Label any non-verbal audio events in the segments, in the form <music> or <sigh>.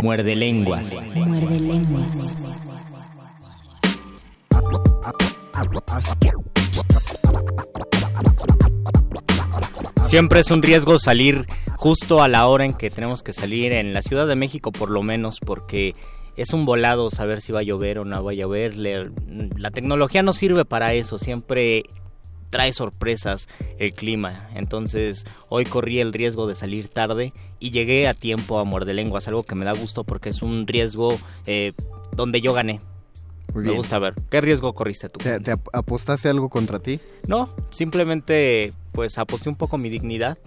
Muerde lenguas. Muerde lenguas. Siempre es un riesgo salir justo a la hora en que tenemos que salir en la Ciudad de México por lo menos porque es un volado saber si va a llover o no va a llover. La tecnología no sirve para eso, siempre trae sorpresas el clima. Entonces hoy corrí el riesgo de salir tarde y llegué a tiempo a Muerde Lenguas, algo que me da gusto porque es un riesgo eh, donde yo gané. Me gusta ver. ¿Qué riesgo corriste tú? ¿Te, te apostaste algo contra ti? No, simplemente pues aposté un poco mi dignidad.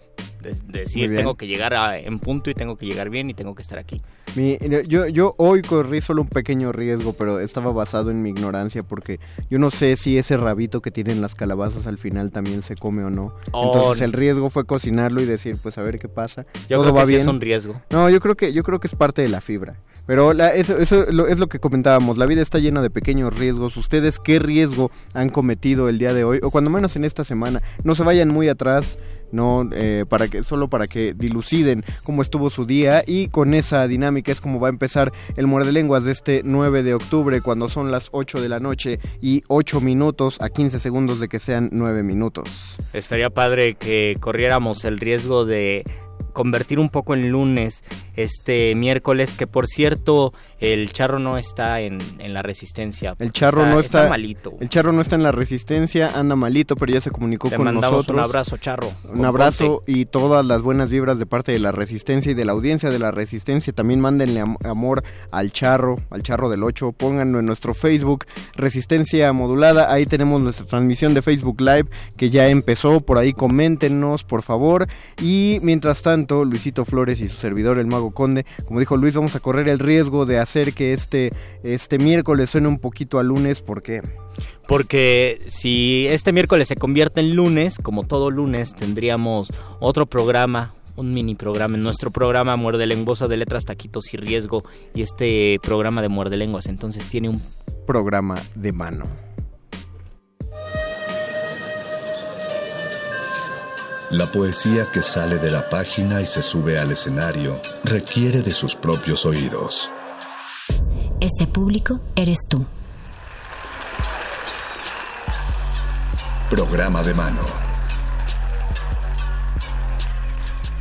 De, de decir, tengo que llegar a, en punto y tengo que llegar bien y tengo que estar aquí. Mi, yo, yo hoy corrí solo un pequeño riesgo, pero estaba basado en mi ignorancia porque yo no sé si ese rabito que tienen las calabazas al final también se come o no. Oh, Entonces el riesgo fue cocinarlo y decir, pues a ver qué pasa. Yo Todo creo va que sí bien. es un riesgo. No, yo creo que yo creo que es parte de la fibra. Pero eso, eso es lo que comentábamos, la vida está llena de pequeños riesgos. ¿Ustedes qué riesgo han cometido el día de hoy? O cuando menos en esta semana. No se vayan muy atrás, no eh, para que solo para que diluciden cómo estuvo su día y con esa dinámica es como va a empezar el muerde lenguas de este 9 de octubre cuando son las 8 de la noche y 8 minutos a 15 segundos de que sean 9 minutos. Estaría padre que corriéramos el riesgo de convertir un poco en lunes este miércoles, que por cierto, el charro no está en, la resistencia. El charro no está, malito. El charro no está en la resistencia, anda malito, pero ya se comunicó con nosotros. Un abrazo, charro. Un abrazo y todas las buenas vibras de parte de la resistencia y de la audiencia de la resistencia. También mándenle amor al charro, al charro del 8. Pónganlo en nuestro Facebook, Resistencia Modulada. Ahí tenemos nuestra transmisión de Facebook Live que ya empezó. Por ahí coméntenos, por favor. Y mientras tanto, Luisito Flores y su servidor, el Mago Conde, como dijo Luis, vamos a correr el riesgo de hacer que este, este miércoles suene un poquito a lunes. ¿Por qué? Porque si este miércoles se convierte en lunes, como todo lunes, tendríamos otro programa, un mini programa, en nuestro programa Muerde Lenguosa de Letras, Taquitos y Riesgo, y este programa de Muerde Lenguas, entonces tiene un programa de mano. La poesía que sale de la página y se sube al escenario requiere de sus propios oídos. Ese público eres tú. Programa de mano.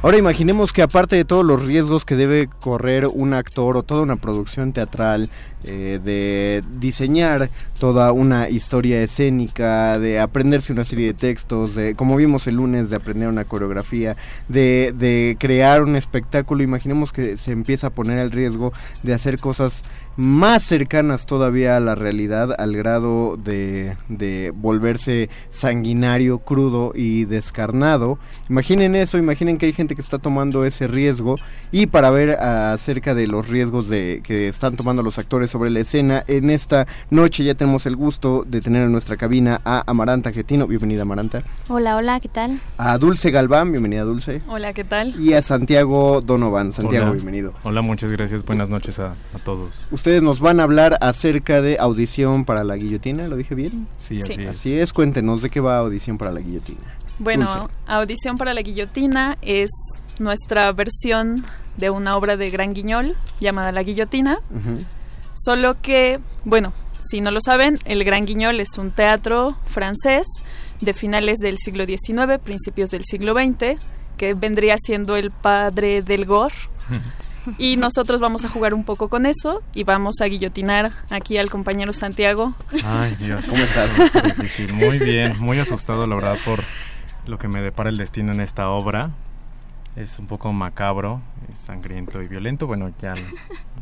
Ahora imaginemos que aparte de todos los riesgos que debe correr un actor o toda una producción teatral, eh, de diseñar toda una historia escénica, de aprenderse una serie de textos, de, como vimos el lunes, de aprender una coreografía, de, de crear un espectáculo, imaginemos que se empieza a poner el riesgo de hacer cosas más cercanas todavía a la realidad al grado de, de, volverse sanguinario, crudo y descarnado. Imaginen eso, imaginen que hay gente que está tomando ese riesgo y para ver acerca de los riesgos de que están tomando los actores sobre la escena, en esta noche ya tenemos el gusto de tener en nuestra cabina a Amaranta Getino, bienvenida Amaranta. Hola, hola, ¿qué tal? A Dulce Galván, bienvenida Dulce. Hola, ¿qué tal? Y a Santiago Donovan, Santiago, bienvenido. Hola, muchas gracias, buenas noches a, a todos ustedes nos van a hablar acerca de audición para la guillotina, ¿lo dije bien? Sí, así es. Así es, cuéntenos de qué va audición para la guillotina. Bueno, audición para la guillotina es nuestra versión de una obra de Gran Guiñol llamada La Guillotina. Solo que, bueno, si no lo saben, el Gran Guiñol es un teatro francés de finales del siglo XIX, principios del siglo XX, que vendría siendo el padre del gore. Y nosotros vamos a jugar un poco con eso y vamos a guillotinar aquí al compañero Santiago. Ay, Dios. ¿Cómo estás? Muy bien, muy asustado, la verdad, por lo que me depara el destino en esta obra. Es un poco macabro, sangriento y violento. Bueno, ya,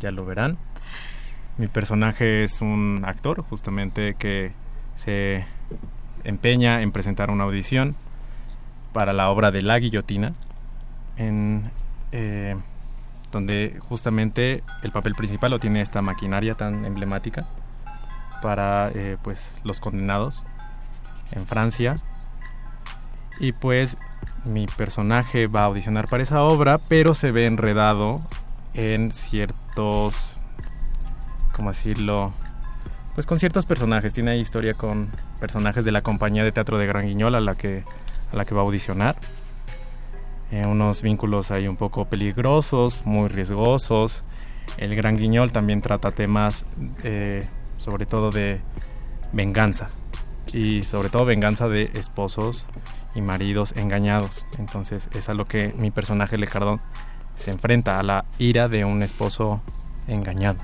ya lo verán. Mi personaje es un actor, justamente, que se empeña en presentar una audición para la obra de La Guillotina. En. Eh, donde justamente el papel principal lo tiene esta maquinaria tan emblemática para eh, pues los condenados en Francia. Y pues mi personaje va a audicionar para esa obra pero se ve enredado en ciertos cómo decirlo pues con ciertos personajes. Tiene historia con personajes de la compañía de teatro de Gran Guiñol a la que a la que va a audicionar eh, unos vínculos ahí un poco peligrosos, muy riesgosos. El Gran Guiñol también trata temas eh, sobre todo de venganza y sobre todo venganza de esposos y maridos engañados. Entonces es a lo que mi personaje Lecardón se enfrenta a la ira de un esposo engañado.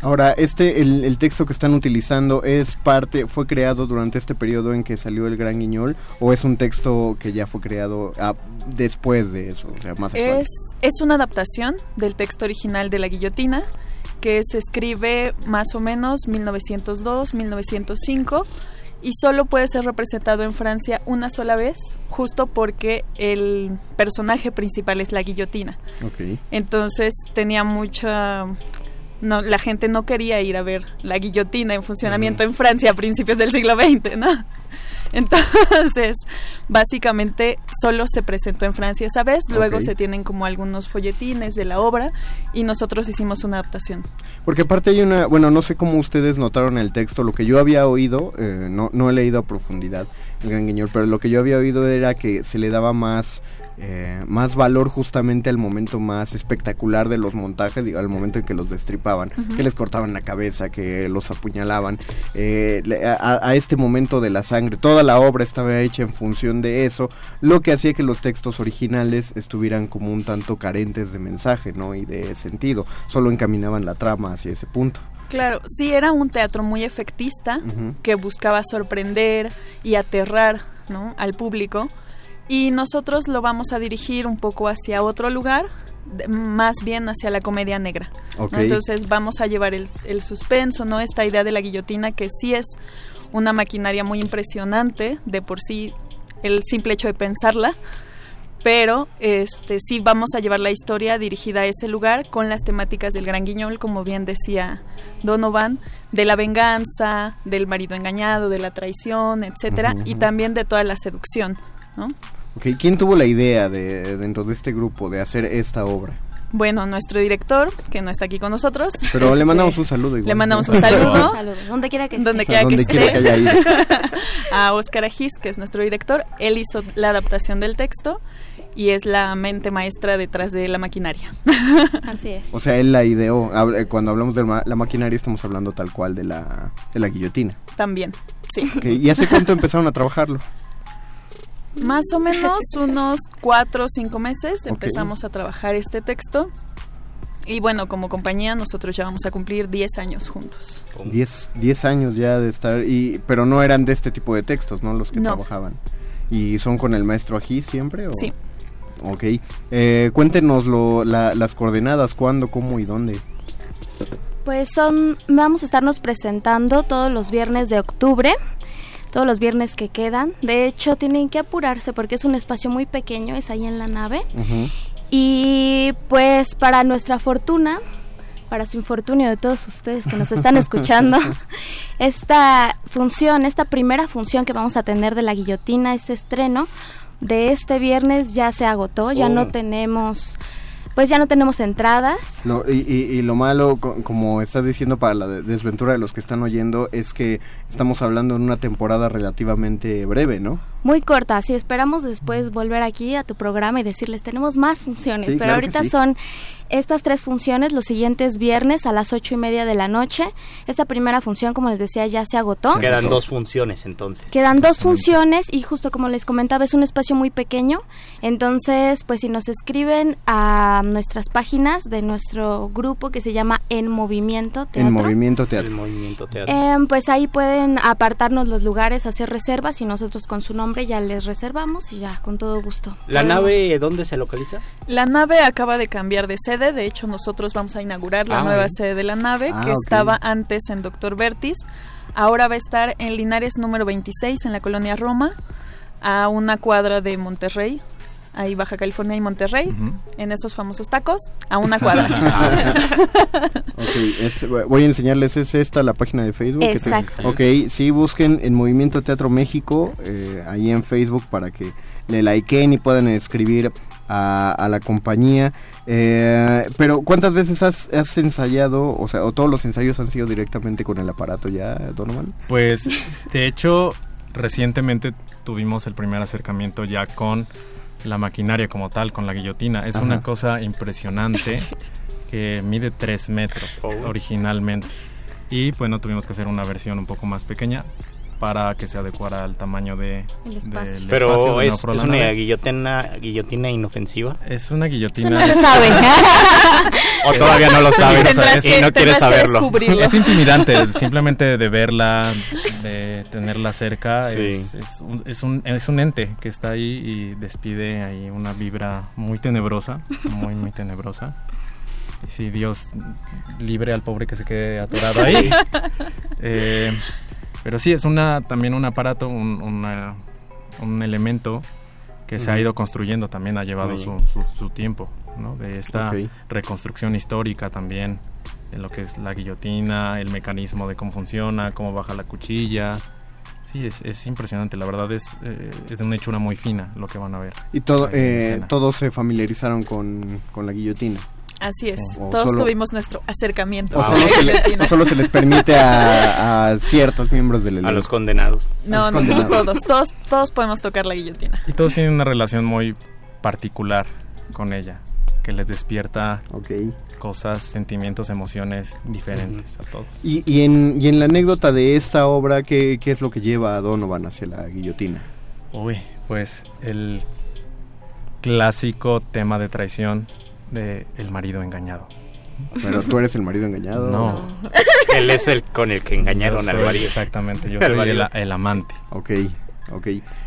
Ahora, este, el, texto que están utilizando es parte, fue creado durante este periodo en que salió el Gran Guiñol, o es un texto que ya fue creado ah, después de eso, es, es una adaptación del texto original de la guillotina que se escribe más o menos 1902, 1905 y solo puede ser representado en Francia una sola vez, justo porque el personaje principal es la guillotina. Entonces tenía mucha no, la gente no quería ir a ver la guillotina en funcionamiento en Francia a principios del siglo XX, ¿no? <laughs> Entonces, básicamente solo se presentó en Francia esa vez, luego se tienen como algunos folletines de la obra y nosotros hicimos una adaptación. Porque aparte hay una, bueno, no sé cómo ustedes notaron el texto, lo que yo había oído, eh, no, no he leído a profundidad el Gran Guiñol, pero lo que yo había oído era que se le daba más, eh, más valor justamente al momento más espectacular de los montajes, digo, al momento en que los destripaban, que les cortaban la cabeza, que los apuñalaban, eh, a, a este momento de la sangre, toda la obra estaba hecha en función de eso, lo que hacía que los textos originales estuvieran como un tanto carentes de mensaje, ¿no? Y de sentido, solo encaminaban la trama hacia ese punto. Claro, sí era un teatro muy efectista que buscaba sorprender y aterrar ¿no? al público y nosotros lo vamos a dirigir un poco hacia otro lugar, más bien hacia la comedia negra. Entonces vamos a llevar el, el suspenso, ¿no? esta idea de la guillotina que sí es una maquinaria muy impresionante, de por sí el simple hecho de pensarla, pero este sí vamos a llevar la historia dirigida a ese lugar con las temáticas del gran guiñol, como bien decía Donovan, de la venganza, del marido engañado, de la traición, etcétera, y también de toda la seducción, ¿no? Ok, ¿quién tuvo la idea de dentro de este grupo de hacer esta obra? Bueno, nuestro director, que no está aquí con nosotros. Pero le este, mandamos un saludo igual. Le mandamos un <laughs> saludo. Donde quiera que esté. Donde quiera que Donde quiera esté. que haya ido. <laughs> a Oscar Agis, que es nuestro director. Él hizo la adaptación del texto y es la mente maestra detrás de la maquinaria. <laughs> Así es. O sea, él la ideó. Eh, Cuando hablamos de la maquinaria estamos hablando tal cual de la, de la guillotina. También, sí. ¿Y hace cuánto empezaron a trabajarlo? Más o menos <laughs> unos cuatro o cinco meses empezamos a trabajar este texto. Y bueno, como compañía nosotros ya vamos a cumplir 10 años juntos. Diez, diez años ya de estar, y pero no eran de este tipo de textos, ¿no? Los que No. trabajaban. ¿Y son con el maestro Ají siempre? O? Sí. Ok. Eh, cuéntenos lo, la- las coordenadas, cuándo, cómo y dónde. Pues son, vamos a estarnos presentando todos los viernes de octubre, todos los viernes que quedan. De hecho, tienen que apurarse porque es un espacio muy pequeño, es ahí en la nave. Y pues para nuestra fortuna, para su infortunio de todos ustedes que nos están <laughs> escuchando, esta función, esta primera función que vamos a tener de la guillotina, este estreno de este viernes ya se agotó, ya Oh. no tenemos, pues ya no tenemos entradas. Lo- y, y- y lo malo, co- como estás diciendo para la de- desventura de los que están oyendo, es que estamos hablando en una temporada relativamente breve, ¿no? Muy corta, así esperamos después volver aquí a tu programa y decirles tenemos más funciones, Sí, pero claro ahorita sí. son estas tres funciones los siguientes viernes a las ocho y media de la noche. Esta primera función, como les decía, ya se agotó. Quedan dos funciones entonces. Quedan dos funciones y justo como les comentaba es un espacio muy pequeño, entonces pues si nos escriben a nuestras páginas de nuestro grupo que se llama En Movimiento Teatro. En movimiento teatro. movimiento teatro. Em, pues ahí pueden apartarnos los lugares, hacer reservas y nosotros con su nombre ya les reservamos y ya con todo gusto. ¿La podemos- nave dónde se localiza? La nave acaba de cambiar de sede, de hecho nosotros vamos a inaugurar la Ah, nueva bien. sede de la nave, Ah, que estaba antes en Doctor Vertis. Ahora va a estar en Linares número 26, en la colonia Roma, a una cuadra de Monterrey, ahí Baja California y Monterrey, en esos famosos tacos, a una cuadra. <laughs> <laughs> Es- voy a enseñarles, es esta la página de Facebook. que te- Exacto. ok, sí, busquen en Movimiento Teatro México, eh, ahí en Facebook, para que le likeen y puedan escribir a, a la compañía. Eh, pero, ¿cuántas veces has, has ensayado, o sea, o todos los ensayos han sido directamente con el aparato ya, Donovan? Pues, de hecho, recientemente tuvimos el primer acercamiento ya con la maquinaria como tal, con la guillotina. Es Ajá. una cosa impresionante que mide 3 metros Oh. originalmente. Y bueno, tuvimos que hacer una versión un poco más pequeña para que se adecuara al tamaño de, El espacio. del espacio Pero es, es una guillotina, guillotina inofensiva. Es una Eso guillotina. no se sabe. <laughs> O todavía no lo sabes Tendrás y que- no quieres saberlo. <laughs> Es intimidante, simplemente de verla, de tenerla cerca, Sí. es, es un, es, un, es un ente que está ahí y despide ahí una vibra muy tenebrosa, muy, muy tenebrosa. Y sí, Dios libre al pobre que se quede atorado ahí. <laughs> Eh, pero sí, es una también un aparato, un, una- un elemento que se ha ido construyendo, también ha llevado su, su, su tiempo, ¿no? De esta reconstrucción histórica también, en lo que es la guillotina, el mecanismo de cómo funciona, cómo baja la cuchilla. Sí, es, es impresionante, la verdad es, eh, es de una hechura muy fina lo que van a ver. Y todo, eh, todos se familiarizaron con, con la guillotina. Así es, O todos solo- tuvimos nuestro acercamiento. O a solo, la se le, guillotina. o solo se les permite a, <laughs> a ciertos miembros del elenco. A los condenados. No, no, no, todos, todos, todos podemos tocar la guillotina. Y todos tienen una relación muy particular con ella, que les despierta cosas, sentimientos, emociones diferentes a todos. Y, y, en, y en la anécdota de esta obra, ¿qué, ¿qué es lo que lleva a Donovan hacia la guillotina? Uy, pues el clásico tema de traición de el marido engañado. Pero tú eres el marido engañado. No. <laughs> Él es el con el que engañaron al marido. Exactamente, yo <laughs> El soy el, marido. el amante. Ok, ok.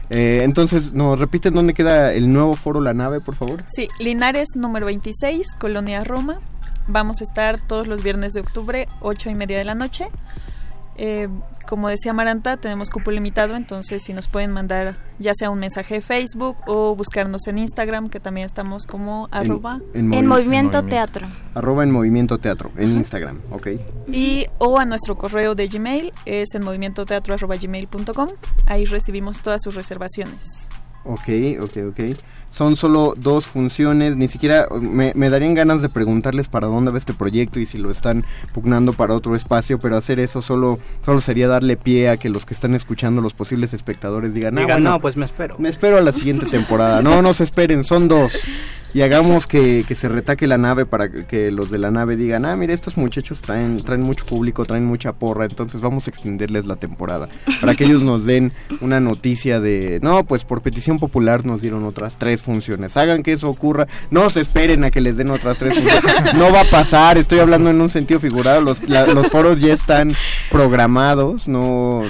Eh, entonces, ¿nos repiten dónde queda el nuevo foro La Nave, por favor? Sí, Linares número 26, Colonia Roma. Vamos a estar todos los viernes de octubre, 8 y media de la noche. Eh, como decía Maranta, tenemos cupo limitado, entonces si nos pueden mandar ya sea un mensaje de Facebook o buscarnos en Instagram, que también estamos como arroba. en En movi- Movimiento en Teatro. Arroba en Movimiento Teatro, en Instagram, ok. Y o a nuestro correo de Gmail, es en movimientoteatro.gmail.com. Ahí recibimos todas sus reservaciones. Ok, ok, ok. Son solo dos funciones, ni siquiera me, me darían ganas de preguntarles para dónde va este proyecto y si lo están pugnando para otro espacio, pero hacer eso solo, solo sería darle pie a que los que están escuchando, los posibles espectadores, digan, ah, bueno, no, pues me espero. me espero a la siguiente temporada. No, no se esperen, son dos. Y hagamos que, que se retaque la nave para que- que los de la nave digan, ah, mira, estos muchachos traen, traen mucho público, traen mucha porra, entonces vamos a extenderles la temporada. Para que ellos nos den una noticia de, no, pues por petición popular nos dieron otras tres funciones. Hagan que eso ocurra, no se esperen a que les den otras tres funciones. No va a pasar, estoy hablando en un sentido figurado, los, foros ya están programados, no,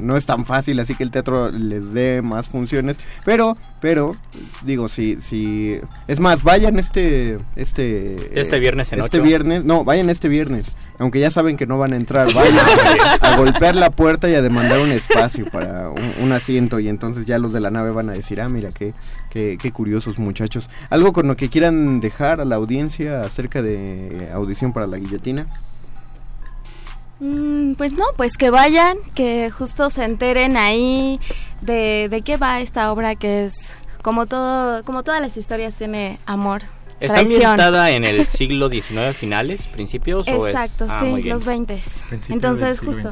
no es tan fácil, así que el teatro les dé más funciones, pero, pero, digo, si, si, es más, vayan este, este, Este viernes en este viernes, no, vayan este viernes, aunque ya saben que no van a entrar, vayan a golpear la puerta y a demandar un espacio para un, un asiento y entonces ya los de la nave van a decir, ah, mira, qué, qué, qué curiosos muchachos. ¿Algo con lo que quieran dejar a la audiencia acerca de audición para la guillotina? Mm, pues no, pues que vayan, que justo se enteren ahí de, de qué va esta obra que es como todo, como todas las historias tiene amor, ¿Está traición. ambientada en el siglo XIX finales, principios? o es- Exacto, Ah, sí, los 20. Principio del Entonces, justo,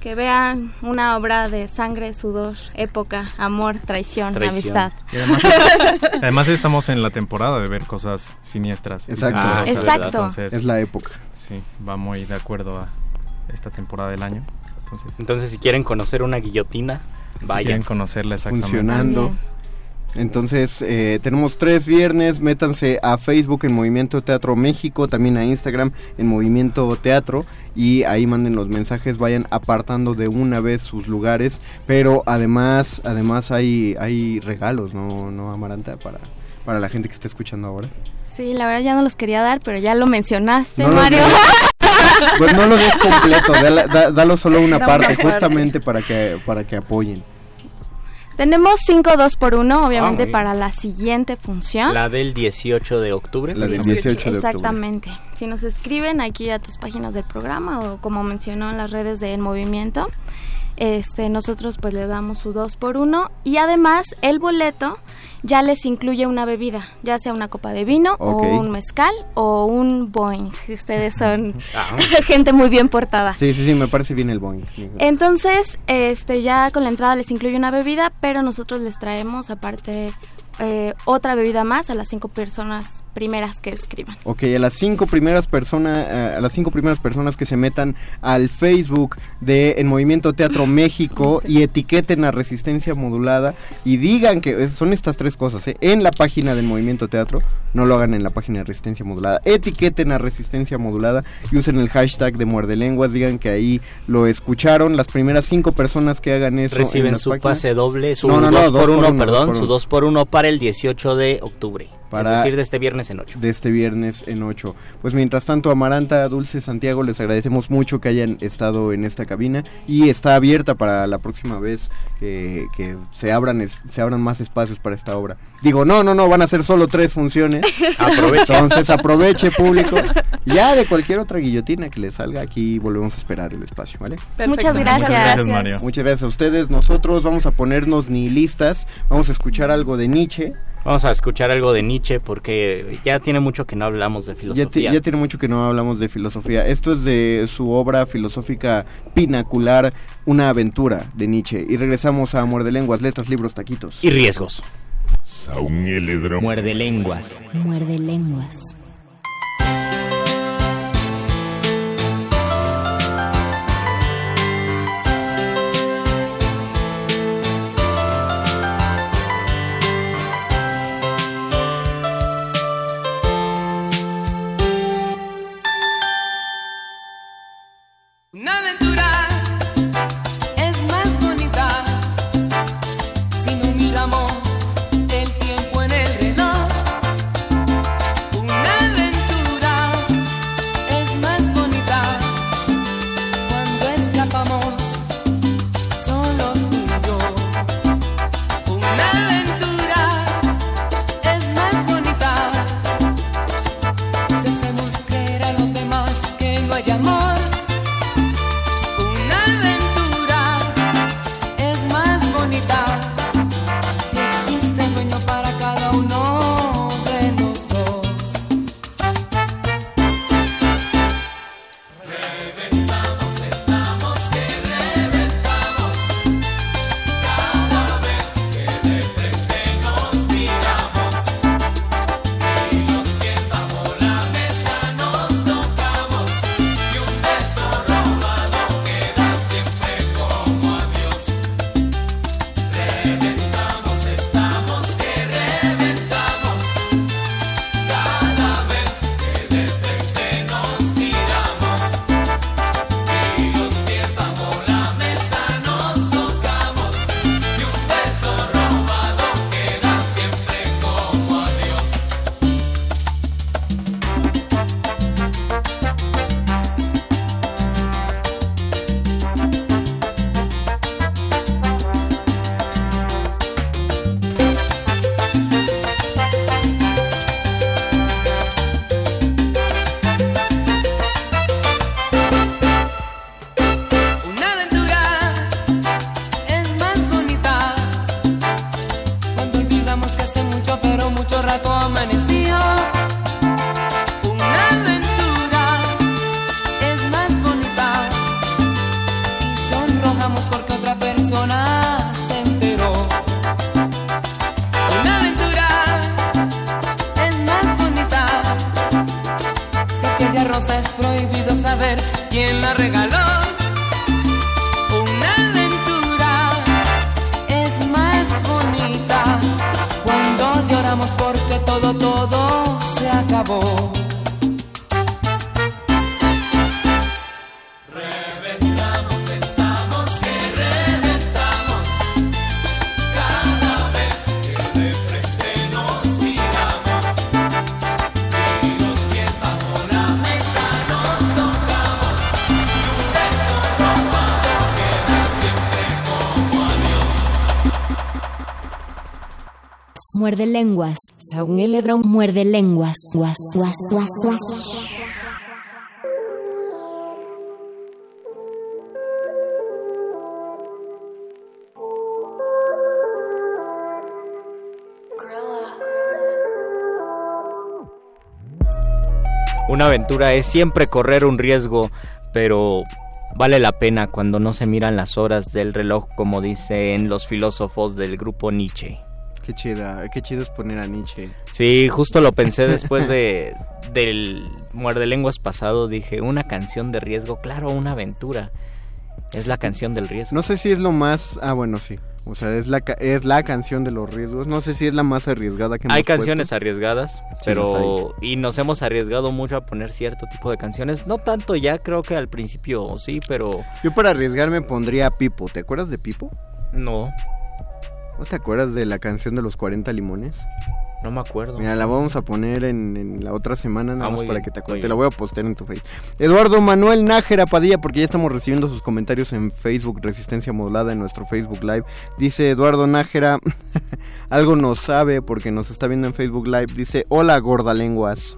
que vean una obra de sangre, sudor, época, amor, traición, Traición. amistad. Y además, <laughs> además estamos en la temporada de ver cosas siniestras. Exacto. Ah, Exacto. Entonces, Es la época. sí, va muy de acuerdo a esta temporada del año. Entonces, Entonces, si quieren conocer una guillotina, si vayan. quieren conocerla exactamente. funcionando. Entonces, eh, tenemos tres viernes, métanse a Facebook en Movimiento Teatro México, también a Instagram en Movimiento Teatro y ahí manden los mensajes, vayan apartando de una vez sus lugares, pero además, además hay, hay regalos, ¿no, no Amaranta? Para, para la gente que está escuchando ahora. Sí, la verdad ya no los quería dar, pero ya lo mencionaste, No los Mario. <laughs> Pues no lo des <laughs> completo, dala- da- dalo solo una parte, justamente para que, para que apoyen. Tenemos 5 2 por 1 Ah, obviamente bien. para la siguiente función. La del 18 de octubre. La del 18 18 de octubre. Exactamente. Si nos escriben aquí a tus páginas del programa o como mencionó en las redes de El Movimiento, este, nosotros pues le damos su 2 por 1 y además el boleto ya les incluye una bebida, ya sea una copa de vino o un mezcal o un Boeing. si <laughs> Ustedes son Ah, <laughs> gente muy bien portada. Sí, sí, sí, me parece bien el Boeing. Entonces, este, ya con la entrada les incluye una bebida, pero nosotros les traemos aparte eh, otra bebida más a las cinco personas primeras que escriban. Ok, a las cinco primeras personas, eh, a las cinco primeras personas que se metan al Facebook de En Movimiento Teatro <laughs> México y etiqueten a Resistencia Modulada y digan que son estas tres cosas, ¿eh? en la página del Movimiento Teatro, no lo hagan en la página de Resistencia Modulada, etiqueten a Resistencia Modulada y usen el hashtag de Muerde Lenguas, digan que ahí lo escucharon, las primeras cinco personas que hagan eso en Reciben su páginas- pase doble, su No, no, no, 2 dos por por 1 uno, perdón, dos por su uno. 2 por 1 para el 18 de octubre. Para es decir, de este viernes en 8. De este viernes en 8. Pues mientras tanto, Amaranta, Dulce, Santiago, les agradecemos mucho que hayan estado en esta cabina y está abierta para la próxima vez que, que se, abran, se abran más espacios para esta obra. Digo, no, no, no, van a ser solo tres funciones. <laughs> aproveche. Entonces aproveche público. Ya de cualquier otra guillotina que le salga, aquí volvemos a esperar el espacio, ¿vale? Muchas gracias. Muchas gracias, Mario. Muchas gracias a ustedes. Nosotros vamos a ponernos nihilistas, vamos a escuchar algo de Nietzsche. Vamos a escuchar algo de Nietzsche porque ya tiene mucho que no hablamos de Ya, filosofía. ti- ya tiene mucho que no hablamos de filosofía. Esto es de su obra filosófica pinacular, Una aventura de Nietzsche. Y regresamos a Muerde Lenguas, Letras, Libros, Taquitos. Y riesgos. Muerde lenguas. Muerde lenguas. Muerde lenguas. Muerde lenguas. Guas, guas, guas, guas. Una aventura es siempre correr un riesgo, pero vale la pena cuando no se miran las horas del reloj, como dicen los filósofos del grupo Nietzsche. Qué chida, qué chido es poner a Nietzsche. Sí, justo lo pensé después de <laughs> del muerde lenguas pasado. Dije, una canción de riesgo, claro, una aventura. Es la canción del riesgo. No sé si es lo más... Ah, bueno, sí. O sea, es la, es la canción de los riesgos. No sé si es la más arriesgada que hemos Hay canciones puesto. arriesgadas, Sí, pero y nos hemos arriesgado mucho a poner cierto tipo de canciones. No tanto ya, creo que al principio sí, pero Yo para arriesgarme pondría Pipo. ¿Te acuerdas de Pipo? no. ¿No te acuerdas de la canción de los 40 limones? No me acuerdo. Mira, la vamos a poner en, en la otra semana, nada Ah, más para bien, que te acuerdes. bien. La voy a postear en tu Facebook. Eduardo Manuel Nájera Padilla, porque ya estamos recibiendo sus comentarios en Facebook, Resistencia Modulada, en nuestro Facebook Live. Dice Eduardo Nájera, <laughs> algo nos sabe porque nos está viendo en Facebook Live. Dice, hola gordalenguas.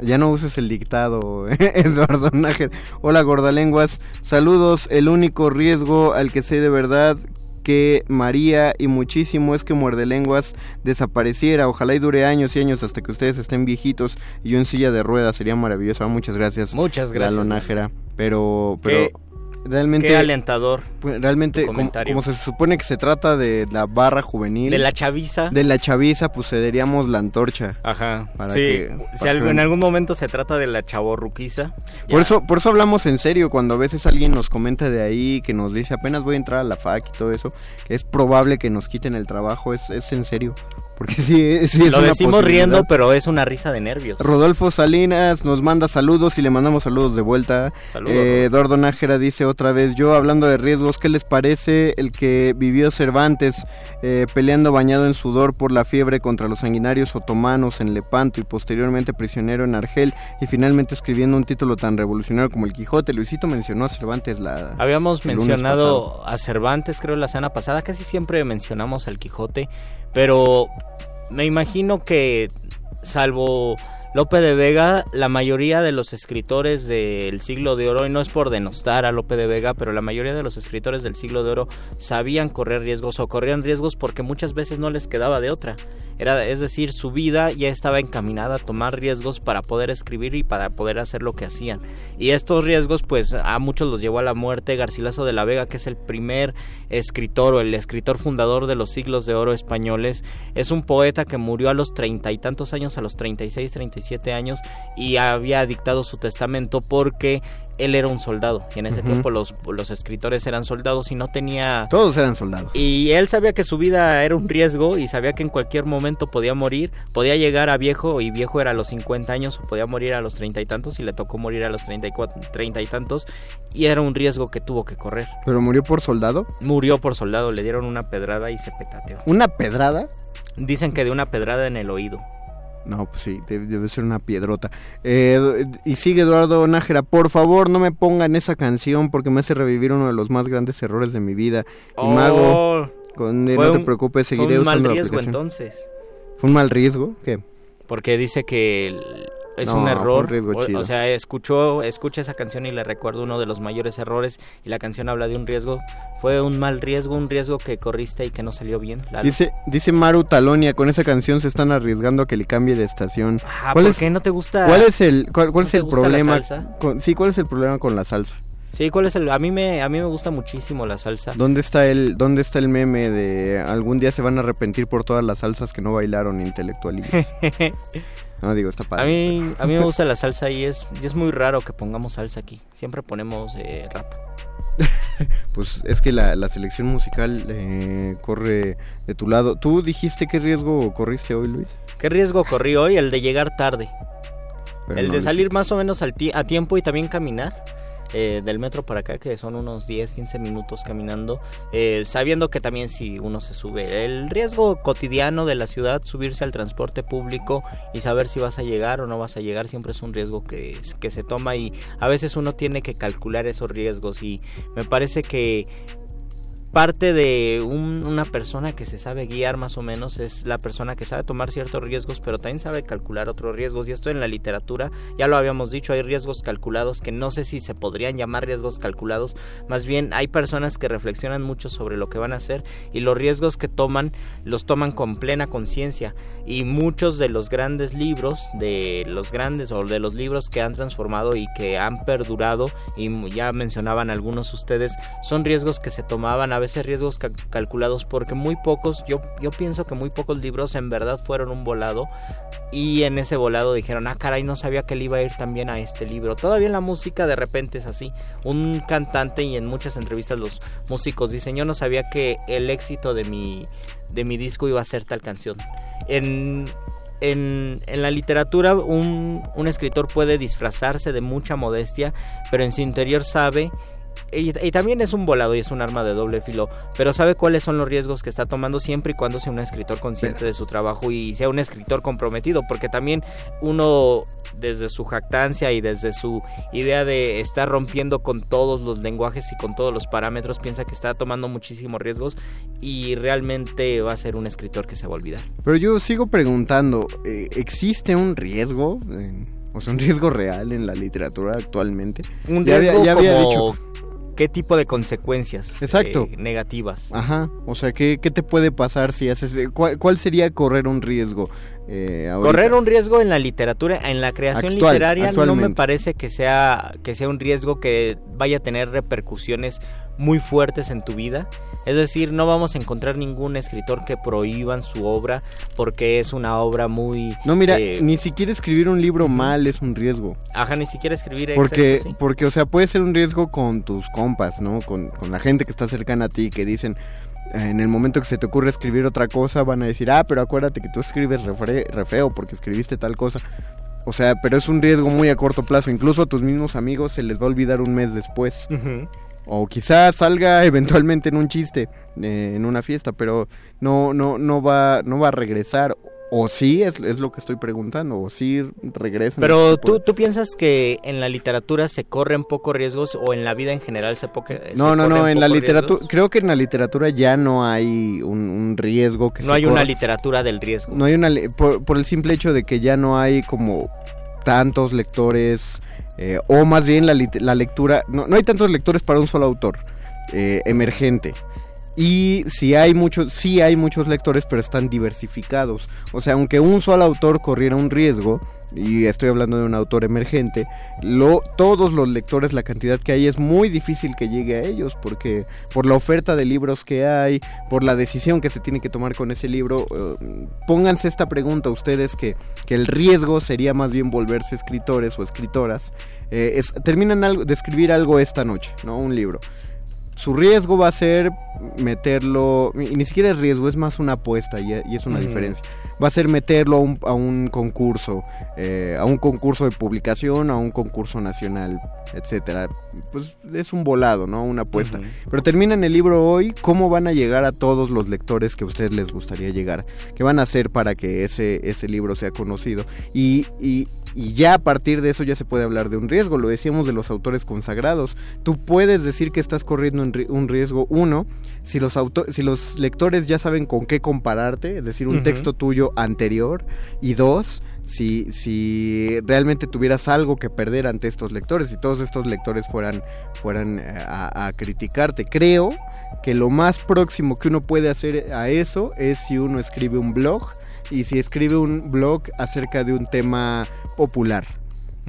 Ya no uses el dictado, <laughs> Eduardo Nájera. Hola gordalenguas. Saludos, el único riesgo al que sé de verdad que María y muchísimo es que Muerde Lenguas desapareciera. Ojalá y dure años y años hasta que ustedes estén viejitos y yo en silla de ruedas. Sería maravilloso. Ah, muchas gracias. Muchas gracias. Nájera. Pero, pero Qué- realmente... Qué alentador. pues, realmente, como, se supone que se trata de la barra juvenil... De la chaviza. De la chaviza, pues cederíamos la antorcha. Ajá. Para sí, que- si para algo- que- en algún momento se trata de la chavorruquiza. Por eso, por eso hablamos en serio, cuando a veces alguien nos comenta de ahí, que nos dice apenas voy a entrar a la FAC y todo eso, es probable que nos quiten el trabajo, es, es en serio. Porque sí, sí es Lo una decimos riendo, pero es una risa de nervios. Rodolfo Salinas nos manda saludos y le mandamos saludos de vuelta. Saludos, Eh, Nájera dice otra vez, yo hablando de riesgos, ¿qué les parece el que vivió Cervantes eh, peleando bañado en sudor por la fiebre contra los sanguinarios otomanos en Lepanto y posteriormente prisionero en Argel y finalmente escribiendo un título tan revolucionario como El Quijote? Luisito mencionó a Cervantes la... Habíamos mencionado a Cervantes, creo, la semana pasada. Casi siempre mencionamos al Quijote. Pero me imagino que, salvo Lope de Vega, la mayoría de los escritores del siglo de oro, y no es por denostar a Lope de Vega, pero la mayoría de los escritores del siglo de oro sabían correr riesgos o corrían riesgos porque muchas veces no les quedaba de otra. Era, es decir, su vida ya estaba encaminada a tomar riesgos para poder escribir y para poder hacer lo que hacían. Y estos riesgos, pues a muchos los llevó a la muerte. Garcilaso de la Vega, que es el primer escritor o el escritor fundador de los siglos de oro españoles, es un poeta que murió a los treinta y tantos años, a los 36, 37 años, y había dictado su testamento porque él era un soldado. Y en ese tiempo los, los escritores eran soldados y no tenía... Todos eran soldados. Y él sabía que su vida era un riesgo y sabía que en cualquier momento podía morir, podía llegar a viejo y viejo era a los 50 años o podía morir a los treinta y tantos y le tocó morir a los 34, treinta y tantos y era un riesgo que tuvo que correr. ¿Pero murió por soldado? Murió por soldado, le dieron una pedrada y se petateó. ¿Una pedrada? Dicen que de una pedrada en el oído. No, pues sí, debe, debe ser una piedrota. Eh, y sigue Eduardo Nájera, por favor no me pongan esa canción porque me hace revivir uno de los más grandes errores de mi vida. Y Oh, Mago, con fue no te un- preocupes, fue seguiré un mal usando riesgo entonces. ¿Fue un mal riesgo? ¿Qué? Porque dice que el- es No, un error. un riesgo o, chido. o sea, escuchó, escucha esa canción y le recuerdo uno de los mayores errores. Y la canción habla de un riesgo. Fue un mal riesgo, un riesgo que corriste y que no salió bien. Lalo. Dice, dice Maru Talonia, con esa canción se están arriesgando a que le cambie de estación. Ah, ¿por qué no te gusta? ¿Cuál es el, cuál, cuál ¿No es el problema? con- sí, ¿cuál es el problema con la salsa? Sí, ¿cuál es el? A mí me, a mí me gusta muchísimo la salsa. ¿Dónde está el, dónde está el meme de algún día se van a arrepentir por todas las salsas que no bailaron intelectualistas? <laughs> no, digo, está A padre. mí, a mí me gusta <laughs> la salsa y es, y es muy raro que pongamos salsa aquí. Siempre ponemos eh, rap. Pues es que la, la selección musical eh, corre de tu lado. ¿Tú dijiste qué riesgo corriste hoy, Luis? ¿Qué riesgo corrí hoy? El de llegar tarde. Pero el no de salir más o menos al a tiempo y también caminar. Eh, del metro para acá, que son unos 10, 15 minutos caminando, eh, sabiendo que también si uno se sube, el riesgo cotidiano de la ciudad, subirse al transporte público y saber si vas a llegar o no vas a llegar, siempre es un riesgo que, que se toma y a veces uno tiene que calcular esos riesgos y me parece que parte de un- una persona que se sabe guiar más o menos es la persona que sabe tomar ciertos riesgos pero también sabe calcular otros riesgos. Y esto en la literatura ya lo habíamos dicho hay riesgos calculados que no sé si se podrían llamar riesgos calculados. Más bien hay personas que reflexionan mucho sobre lo que van a hacer y los riesgos que toman los toman con plena conciencia. Y muchos de los grandes libros de los grandes o de los libros que han transformado y que han perdurado y ya mencionaban algunos ustedes son riesgos que se tomaban a veces riesgos ca- calculados porque muy pocos yo yo pienso que muy pocos libros en verdad fueron un volado y en ese volado dijeron ah caray no sabía que le iba a ir también a este libro todavía la música de repente es así. Un cantante y en muchas entrevistas los músicos dicen yo no sabía que el éxito de mi de mi disco iba a ser tal canción en en, en la literatura un, un escritor puede disfrazarse de mucha modestia, pero en su interior sabe y, y también es un volado y es un arma de doble filo, pero sabe cuáles son los riesgos que está tomando siempre y cuando sea un escritor consciente de su trabajo y sea un escritor comprometido, porque también uno desde su jactancia y desde su idea de estar rompiendo con todos los lenguajes y con todos los parámetros piensa que está tomando muchísimos riesgos y realmente va a ser un escritor que se va a olvidar. Pero yo sigo preguntando, eh, ¿existe un riesgo, o sea, un riesgo real en la literatura actualmente? Un Ya había- riesgo ya había como dicho- qué tipo de consecuencias Exacto. eh, negativas. Ajá, o sea, ¿qué, qué te puede pasar si haces... eh, ¿Cuál, cuál sería correr un riesgo? eh? Correr un riesgo en la literatura, en la creación Actual, literaria, no me parece que sea, que sea un riesgo que vaya a tener repercusiones muy fuertes en tu vida. Es decir, no vamos a encontrar ningún escritor que prohíban su obra porque es una obra muy... No, mira, eh, ni siquiera escribir un libro mal es un riesgo. Ajá, ni siquiera escribir... Porque, exacto, sí. porque, o sea, puede ser un riesgo con tus compas, ¿no? Con, con la gente que está cercana a ti, que dicen, eh, en el momento que se te ocurre escribir otra cosa, van a decir, ah, pero acuérdate que tú escribes re, feo porque escribiste tal cosa. O sea, pero es un riesgo muy a corto plazo. Incluso a tus mismos amigos se les va a olvidar un mes después. O quizás salga <laughs> eventualmente en un chiste, eh, en una fiesta, pero no, no, no va, no va a regresar. O sí, es, es lo que estoy preguntando, o sí regresa. Pero ¿tú, tú piensas que en la literatura se corren pocos riesgos o en la vida en general se, se No, no, no, en la literatura, creo que en la literatura ya no hay un, un riesgo que No se hay una literatura del riesgo. No hay una, por, por el simple hecho de que ya no hay como tantos lectores, eh, o más bien la, la lectura, no, no hay tantos lectores para un solo autor eh, emergente. Y si hay muchos, sí hay muchos lectores, pero están diversificados. O sea, aunque un solo autor corriera un riesgo, y estoy hablando de un autor emergente, lo, todos los lectores, la cantidad que hay, es muy difícil que llegue a ellos, porque por la oferta de libros que hay, por la decisión que se tiene que tomar con ese libro, eh, pónganse esta pregunta ustedes que, que el riesgo sería más bien volverse escritores o escritoras. Eh, es- terminan algo, de escribir algo esta noche, ¿no? Un libro su riesgo va a ser meterlo, y ni siquiera es riesgo, es más una apuesta y, es una diferencia. Va a ser meterlo a un, a un concurso, eh, a un concurso de publicación, a un concurso nacional, etcétera. Pues es un volado, ¿no? Una apuesta. Ujú. Pero terminan el libro hoy, ¿cómo van a llegar a todos los lectores que a ustedes les gustaría llegar? ¿Qué van a hacer para que ese, ese libro sea conocido? Y, y, y ya a partir de eso ya se puede hablar de un riesgo, lo decíamos de los autores consagrados. Tú puedes decir que estás corriendo un ri- un riesgo, uno, si los, auto- si los lectores ya saben con qué compararte, es decir, un texto tuyo anterior, y dos, si, si realmente tuvieras algo que perder ante estos lectores, si todos estos lectores fueran, fueran eh, a, a criticarte. Creo que lo más próximo que uno puede hacer a eso es si uno escribe un blog y si escribe un blog acerca de un tema popular.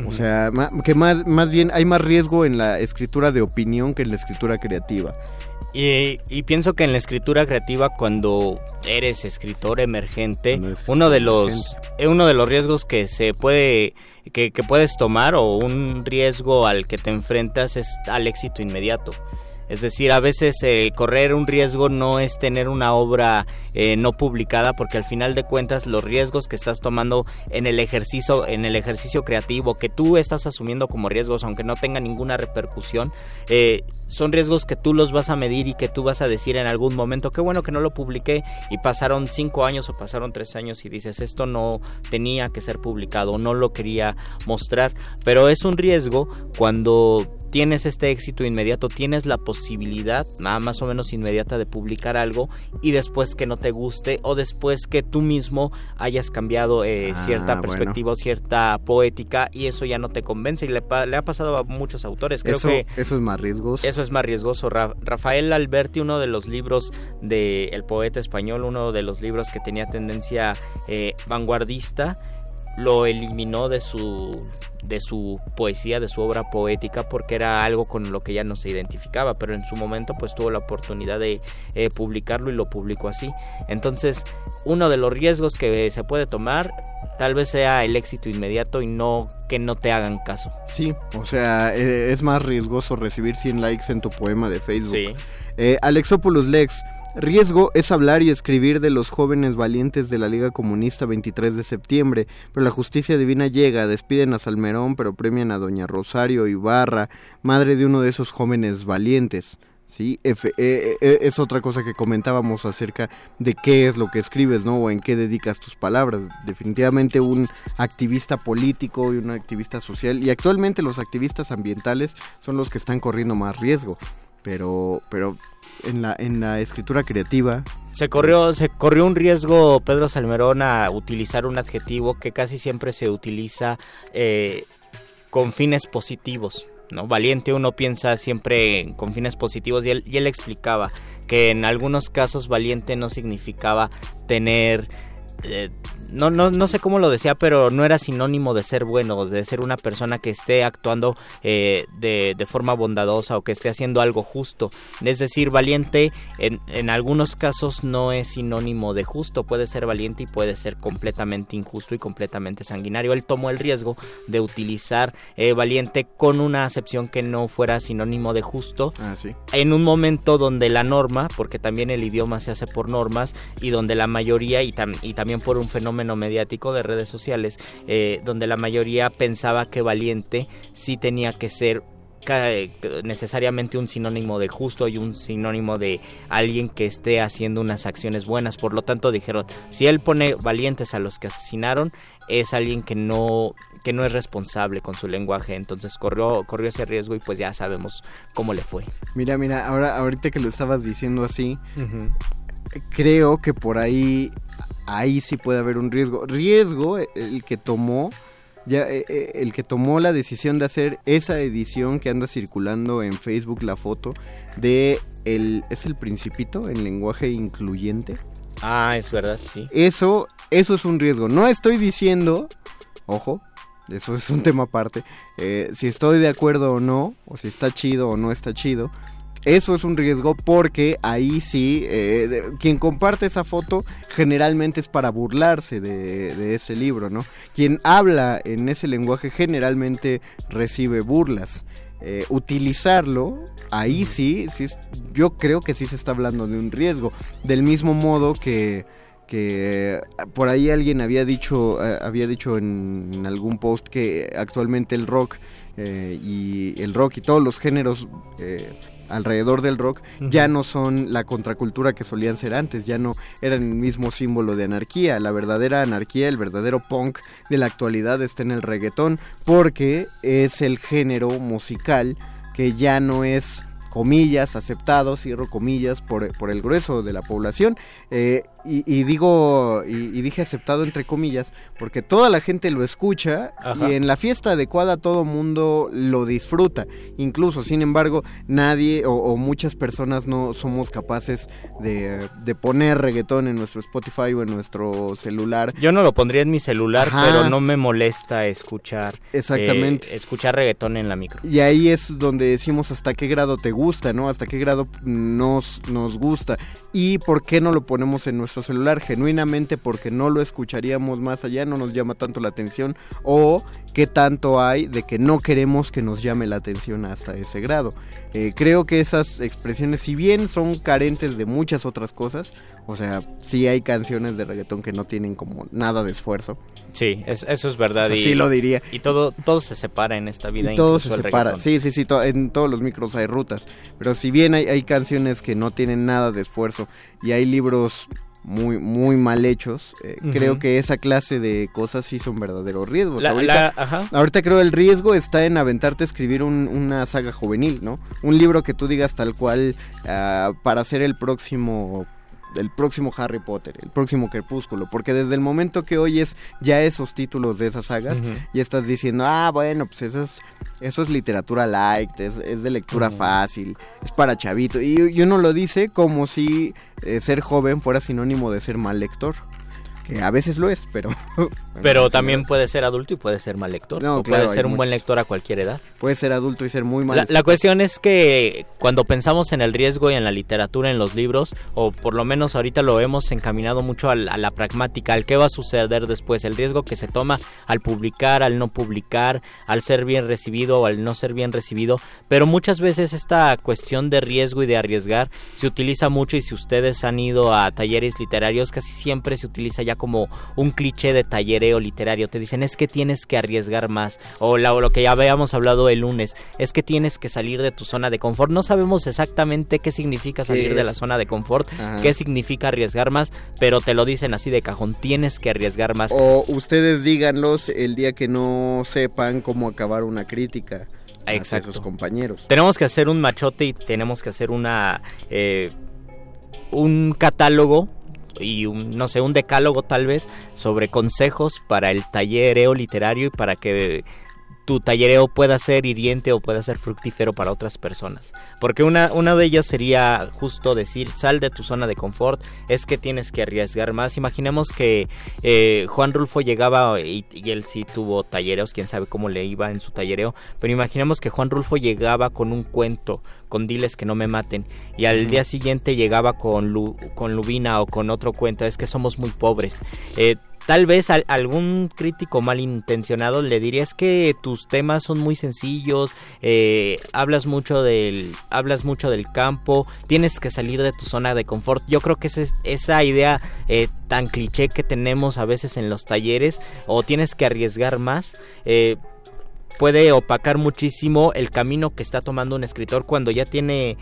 O sea, que más, más bien hay más riesgo en la escritura de opinión que en la escritura creativa. Y, y pienso que en la escritura creativa, cuando eres escritor emergente, uno de los eh, uno de los riesgos que se puede que, que puedes tomar o un riesgo al que te enfrentas es al éxito inmediato. Es decir, a veces eh, correr un riesgo no es tener una obra eh, no publicada, porque al final de cuentas los riesgos que estás tomando en el ejercicio, en el ejercicio creativo, que tú estás asumiendo como riesgos, aunque no tenga ninguna repercusión, eh, son riesgos que tú los vas a medir y que tú vas a decir en algún momento, qué bueno que no lo publiqué y pasaron cinco años o pasaron tres años y dices, esto no tenía que ser publicado, no lo quería mostrar, pero es un riesgo cuando tienes este éxito inmediato, tienes la posibilidad ma- más o menos inmediata de publicar algo y después que no te guste o después que tú mismo hayas cambiado eh, Ah, cierta bueno. perspectiva o cierta poética y eso ya no te convence y le, le ha pasado a muchos autores. Creo eso, que eso es más riesgoso. eso es más riesgoso. Ra- Rafael Alberti, uno de los libros de El poeta español, uno de los libros que tenía tendencia eh, vanguardista, lo eliminó de su de su poesía, de su obra poética, porque era algo con lo que ya no se identificaba, pero en su momento pues tuvo la oportunidad de eh, publicarlo y lo publicó así. Entonces, uno de los riesgos que se puede tomar tal vez sea el éxito inmediato y no que no te hagan caso. Sí, o sea, eh, es más riesgoso recibir 100 likes en tu poema de Facebook. Sí. Eh, Alexopoulos Lex, Riesgo es hablar y escribir de los jóvenes valientes de la Liga Comunista 23 de septiembre, pero la justicia divina llega, despiden a Salmerón, pero premian a doña Rosario Ibarra, madre de uno de esos jóvenes valientes. Sí, eh, eh, es otra cosa que comentábamos acerca de qué es lo que escribes, ¿no? O en qué dedicas tus palabras. Definitivamente un activista político y un activista social. Y actualmente los activistas ambientales son los que están corriendo más riesgo. Pero, pero en la, en la escritura creativa, Se corrió, se corrió un riesgo Pedro Salmerón a utilizar un adjetivo que casi siempre se utiliza eh, con fines positivos. ¿no? Valiente uno piensa siempre con fines positivos y él, y él explicaba que en algunos casos valiente no significaba tener... eh, no, no, no sé cómo lo decía, pero no era sinónimo de ser bueno, de ser una persona que esté actuando eh, de, de forma bondadosa o que esté haciendo algo justo. Es decir, valiente en, en algunos casos no es sinónimo de justo, puede ser valiente y puede ser completamente injusto y completamente sanguinario. Él tomó el riesgo de utilizar eh, valiente con una acepción que no fuera sinónimo de justo ah, sí. en un momento donde la norma, porque también el idioma se hace por normas y donde la mayoría, y, tam- y también por un fenómeno mediático de redes sociales, eh, donde la mayoría pensaba que valiente sí tenía que ser eh, necesariamente un sinónimo de justo y un sinónimo de alguien que esté haciendo unas acciones buenas. Por lo tanto, dijeron, si él pone valientes a los que asesinaron, es alguien que no que no es responsable con su lenguaje, entonces corrió corrió ese riesgo y pues ya sabemos cómo le fue. Mira, mira, ahora ahorita que lo estabas diciendo así, creo que por ahí ahí sí puede haber un riesgo. Riesgo eh, el que tomó ya eh, eh, el que tomó la decisión de hacer esa edición que anda circulando en Facebook la foto de el es el principito en lenguaje incluyente. Ah, es verdad, sí. Eso eso es un riesgo. No estoy diciendo, ojo, eso es un tema aparte, eh, si estoy de acuerdo o no, o si está chido o no está chido. Eso es un riesgo porque ahí sí, eh, de- quien comparte esa foto generalmente es para burlarse de, de ese libro, ¿no? Quien habla en ese lenguaje generalmente recibe burlas. Eh, utilizarlo, ahí sí, sí, yo creo que sí se está hablando de un riesgo. Del mismo modo que, que por ahí alguien había dicho, eh, había dicho en, en algún post que actualmente el rock eh, y el rock y todos los géneros eh, alrededor del rock ya no son la contracultura que solían ser antes, ya no eran el mismo símbolo de anarquía. La verdadera anarquía, el verdadero punk de la actualidad está en el reggaetón porque es el género musical que ya no es comillas, aceptado, cierro comillas, por, por el grueso de la población. Eh, y, y digo, y, y dije aceptado entre comillas, porque toda la gente lo escucha Ajá. y en la fiesta adecuada todo mundo lo disfruta. Incluso, sin embargo, nadie o, o muchas personas no somos capaces de, de poner reggaetón en nuestro Spotify o en nuestro celular. Yo no lo pondría en mi celular, Ajá. pero no me molesta escuchar Exactamente. eh, escuchar reggaetón en la micro. Y ahí es donde decimos hasta qué grado te gusta, ¿no? Hasta qué grado nos, nos gusta. Y por qué no lo ponemos en nuestro celular. Genuinamente porque no lo escucharíamos más allá, no nos llama tanto la atención. O qué tanto hay de que no queremos que nos llame la atención hasta ese grado. Eh, creo que esas expresiones, si bien son carentes de muchas otras cosas, o sea, sí hay canciones de reggaetón que no tienen como nada de esfuerzo. Sí, es- eso es verdad. Y, sí lo diría. Y todo, todo se separa en esta vida. Y todo se separa. reggaetón. Sí, sí, sí. to- en todos los micros hay rutas. Pero si bien hay, hay canciones que no tienen nada de esfuerzo y hay libros muy, muy mal hechos, eh, creo que esa clase de cosas sí son verdaderos riesgos. La- ahorita, la- ajá. ahorita creo el riesgo está en aventarte a escribir un- una saga juvenil, ¿no? Un libro que tú digas tal cual ah, para ser el próximo el próximo Harry Potter, el próximo Crepúsculo, porque desde el momento que oyes ya esos títulos de esas sagas, Ujú. y estás diciendo, ah, bueno, pues eso es, eso es literatura light, es, es de lectura fácil, es para chavito. Y, y uno lo dice como si eh, ser joven fuera sinónimo de ser mal lector. Que a veces lo es, pero... <laughs> Pero también puede ser adulto y puede ser mal lector. No, o claro, puede ser un buen muchos. lector a cualquier edad. Puede ser adulto y ser muy mal. La, la cuestión es que cuando pensamos en el riesgo y en la literatura, en los libros, o por lo menos ahorita lo hemos encaminado mucho al- a, la pragmática, al qué va a suceder después, el riesgo que se toma al publicar, al no publicar, al ser bien recibido o al no ser bien recibido, pero muchas veces esta cuestión de riesgo y de arriesgar se utiliza mucho y si ustedes han ido a talleres literarios, casi siempre se utiliza ya como un cliché de tallereo literario, te dicen es que tienes que arriesgar más, o, la- o lo que ya habíamos hablado el lunes, es que tienes que salir de tu zona de confort. No sabemos exactamente qué significa salir ¿Qué de la zona de confort, Ajá. qué significa arriesgar más, pero te lo dicen así de cajón, tienes que arriesgar más. O ustedes díganlos el día que no sepan cómo acabar una crítica Exacto. sus compañeros. Tenemos que hacer un machote y tenemos que hacer una eh, un catálogo y un, no sé, un decálogo tal vez sobre consejos para el tallereo literario y para que tu tallereo pueda ser hiriente o pueda ser fructífero para otras personas. Porque una, una de ellas sería justo decir, sal de tu zona de confort, es que tienes que arriesgar más. Imaginemos que eh, Juan Rulfo llegaba, y, y él sí tuvo tallereos, quién sabe cómo le iba en su tallereo, pero imaginemos que Juan Rulfo llegaba con un cuento, con diles que no me maten, y al día siguiente llegaba con, Lu- con Lubina o con otro cuento, es que somos muy pobres. Eh, Tal vez al- algún crítico malintencionado le diría es que tus temas son muy sencillos, eh, hablas mucho del hablas mucho del campo, tienes que salir de tu zona de confort. Yo creo que esa idea eh, tan cliché que tenemos a veces en los talleres o tienes que arriesgar más. eh, puede opacar muchísimo el camino que está tomando un escritor cuando ya tiene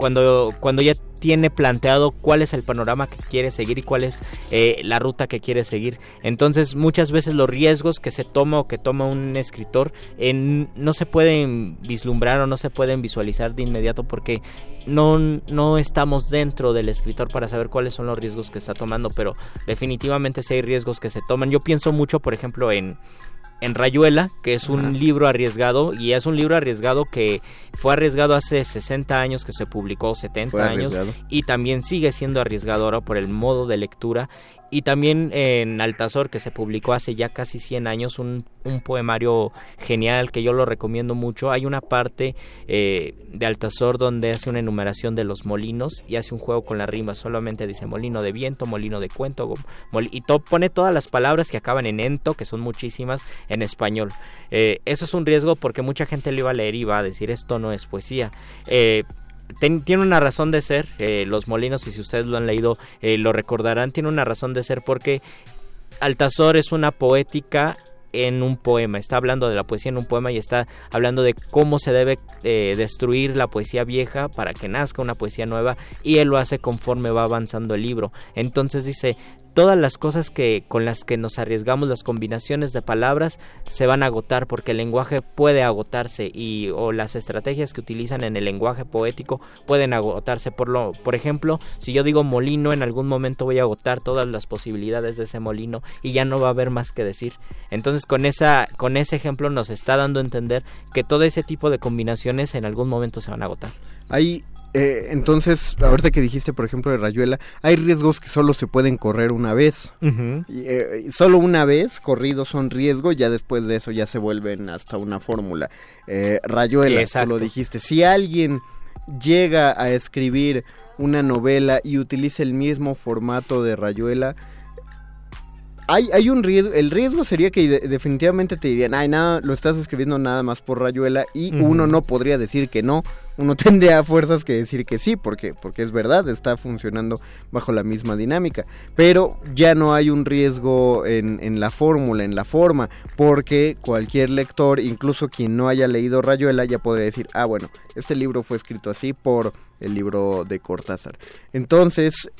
cuando cuando ya tiene planteado cuál es el panorama que quiere seguir y cuál es eh, la ruta que quiere seguir. Entonces, muchas veces los riesgos que se toma o que toma un escritor no se pueden vislumbrar o no se pueden visualizar de inmediato porque no, no estamos dentro del escritor para saber cuáles son los riesgos que está tomando, pero definitivamente sí hay riesgos que se toman. Yo pienso mucho, por ejemplo, en en Rayuela, que es un libro arriesgado y es un libro arriesgado que fue arriesgado hace 60 años que se publicó, 70 Fue años y también sigue siendo arriesgado ahora por el modo de lectura y también en Altazor que se publicó hace ya casi 100 años un, un poemario genial que yo lo recomiendo mucho. Hay una parte eh, de Altazor donde hace una enumeración de los molinos y hace un juego con la rima solamente dice molino de viento molino de cuento y to- pone todas las palabras que acaban en ento que son muchísimas en español. Eh, eso es un riesgo porque mucha gente lo iba a leer y va a decir esto no es poesía Eh, tiene una razón de ser, eh, Los Molinos, y si ustedes lo han leído, eh, lo recordarán, tiene una razón de ser porque Altazor es una poética en un poema, está hablando de la poesía en un poema y está hablando de cómo se debe eh, destruir la poesía vieja para que nazca una poesía nueva y él lo hace conforme va avanzando el libro. Entonces dice, todas las cosas que con las que nos arriesgamos, las combinaciones de palabras se van a agotar porque el lenguaje puede agotarse y o las estrategias que utilizan en el lenguaje poético pueden agotarse por lo por ejemplo, si yo digo molino en algún momento voy a agotar todas las posibilidades de ese molino y ya no va a haber más que decir. Entonces, con esa con ese ejemplo nos está dando a entender que todo ese tipo de combinaciones en algún momento se van a agotar. Hay, eh, entonces, ahorita que dijiste, por ejemplo, de Rayuela, hay riesgos que solo se pueden correr una vez. Y, eh, solo una vez corridos son riesgo, ya después de eso ya se vuelven hasta una fórmula. Eh, Rayuela, tú Exacto. lo dijiste. Si alguien llega a escribir una novela y utiliza el mismo formato de Rayuela, hay, hay un riesgo, el riesgo sería que de- definitivamente te dirían, ay, nada, lo estás escribiendo nada más por Rayuela y uno no podría decir que no, uno <laughs> tendría a fuerzas que decir que sí, porque, porque es verdad, está funcionando bajo la misma dinámica, pero ya no hay un riesgo en, en la fórmula, en la forma, porque cualquier lector, incluso quien no haya leído Rayuela, ya podría decir, ah, bueno, este libro fue escrito así por el libro de Cortázar. Entonces,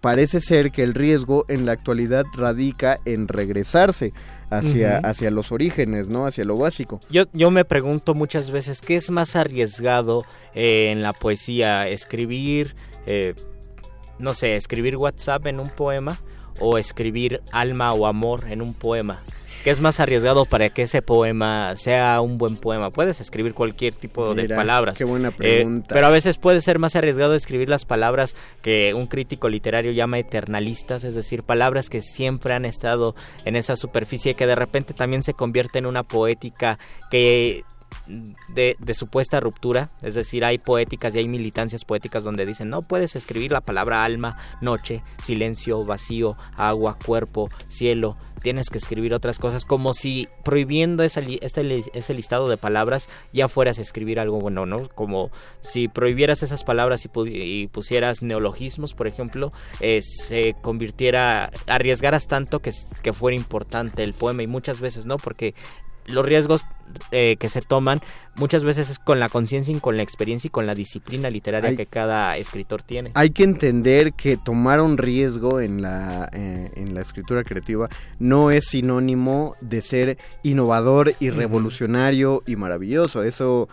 parece ser que el riesgo en la actualidad radica en regresarse hacia, hacia los orígenes, ¿no? Hacia lo básico. Yo, yo me pregunto muchas veces qué es más arriesgado eh, en la poesía, escribir, eh, no sé, escribir WhatsApp en un poema o escribir alma o amor en un poema? ¿Qué es más arriesgado para que ese poema sea un buen poema? Puedes escribir cualquier tipo de palabras. qué buena eh, pregunta. pero a veces puede ser más arriesgado escribir las palabras que un crítico literario llama eternalistas, es decir, palabras que siempre han estado en esa superficie y que de repente también se convierte en una poética que de, de supuesta ruptura, es decir, hay poéticas y hay militancias poéticas donde dicen no puedes escribir la palabra alma, noche, silencio, vacío, agua, cuerpo, cielo, tienes que escribir otras cosas, como si prohibiendo esa este ese listado de palabras ya fueras a escribir algo bueno, ¿no? Como si prohibieras esas palabras y, pu- y pusieras neologismos, por ejemplo, eh, se convirtiera, arriesgaras tanto que, que fuera importante el poema y muchas veces no, porque los riesgos eh, que se toman muchas veces es con la conciencia y con la experiencia y con la disciplina literaria Hay- que cada escritor tiene. Hay que entender que tomar un riesgo en la, eh, en la escritura creativa no es sinónimo de ser innovador y revolucionario y maravilloso. Eso,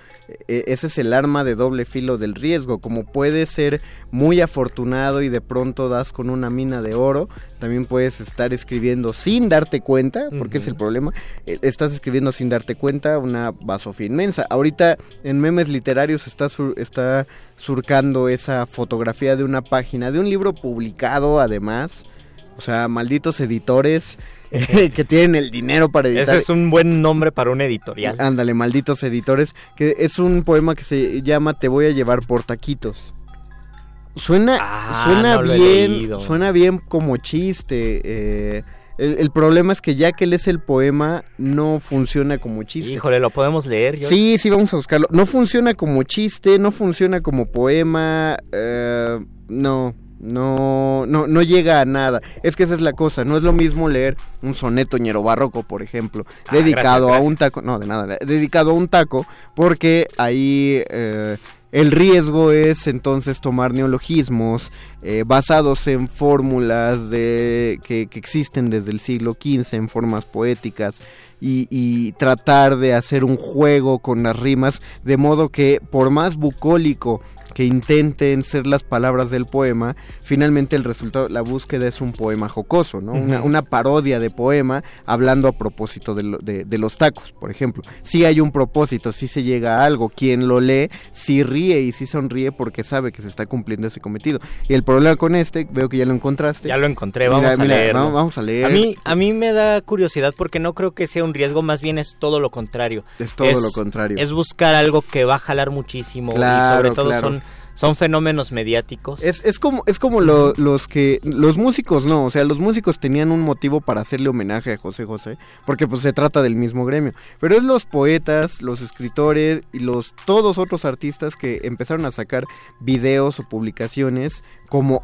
eh, ese es el arma de doble filo del riesgo. Como puedes ser muy afortunado y de pronto das con una mina de oro, también puedes estar escribiendo sin darte cuenta, porque es el problema. eh, estás escribiendo sin darte cuenta una basofia inmensa. Ahorita en memes literarios está, sur- está surcando esa fotografía de una página, de un libro publicado además. O sea, malditos editores eh, <laughs> que tienen el dinero para editar. Ese es un buen nombre para un editorial. Ándale, malditos editores. Que es un poema que se llama Te voy a llevar por taquitos. Suena, Ah, suena no bien, suena bien como chiste. eh, el, el problema es que ya que lees el poema, no funciona como chiste. Híjole, lo podemos leer. Yo- Sí, sí, vamos a buscarlo. No funciona como chiste, no funciona como poema, eh, no, no, no, no llega a nada. Es que esa es la cosa, no es lo mismo leer un soneto ñero barroco, por ejemplo, Ah, dedicado gracias, a un taco, no, de nada, dedicado a un taco, porque ahí eh, el riesgo es entonces tomar neologismos eh, basados en fórmulas de que, existen desde el siglo XV en formas poéticas y tratar de hacer un juego con las rimas de modo que por más bucólico que intenten ser las palabras del poema, finalmente el resultado, la búsqueda es un poema jocoso, ¿no? Una, parodia de poema hablando a propósito de, lo- de- de los tacos, por ejemplo. Si hay un propósito, si se llega a algo, quien lo lee, sí ríe y sí sonríe porque sabe que se está cumpliendo ese cometido. Y el problema con este, veo que ya lo encontraste. Ya lo encontré, Mira, vamos a mira, leerlo. Vamos, vamos a leer. A mí, a mí me da curiosidad porque no creo que sea un riesgo, más bien es todo lo contrario. Es todo lo contrario. Es buscar algo que va a jalar muchísimo y Claro, sobre todo claro. son, son fenómenos mediáticos. Es, es como, es como lo- los que, los músicos no, o sea, los músicos tenían un motivo para hacerle homenaje a José José, porque pues se trata del mismo gremio, pero es los poetas, los escritores y los todos otros artistas que empezaron a sacar videos o publicaciones como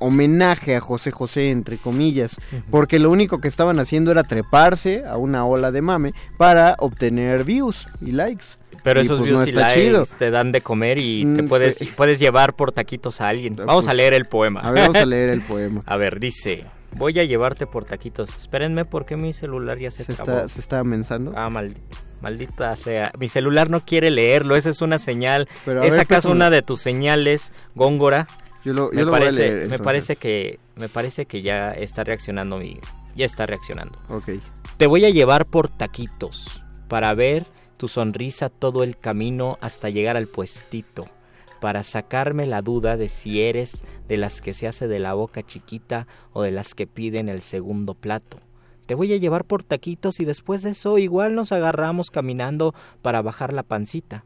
homenaje a José José entre comillas, porque lo único que estaban haciendo era treparse a una ola de mame para obtener views y likes. Pero Y, esos pues, views no y está likes chido. te dan de comer y te Mm, puedes, eh, puedes llevar por taquitos a alguien. Vamos a pues, leer el poema. A ver, vamos a <laughs> leer el poema. A ver, dice, voy a llevarte por taquitos. Espérenme porque mi celular ya se, Se trabó. está, se está mensando. Ah, maldi- maldita sea. Mi celular no quiere leerlo, esa es una señal. Pero ¿Es ver, acaso una de tus señales, Góngora? Yo lo, me lo voy a parece, leer, me parece que me parece que ya está reaccionando mi ya está reaccionando. Ok. Te voy a llevar por taquitos para ver tu sonrisa todo el camino hasta llegar al puestito, para sacarme la duda de si eres de las que se hace de la boca chiquita o de las que piden el segundo plato. Te voy a llevar por taquitos y después de eso igual nos agarramos caminando para bajar la pancita.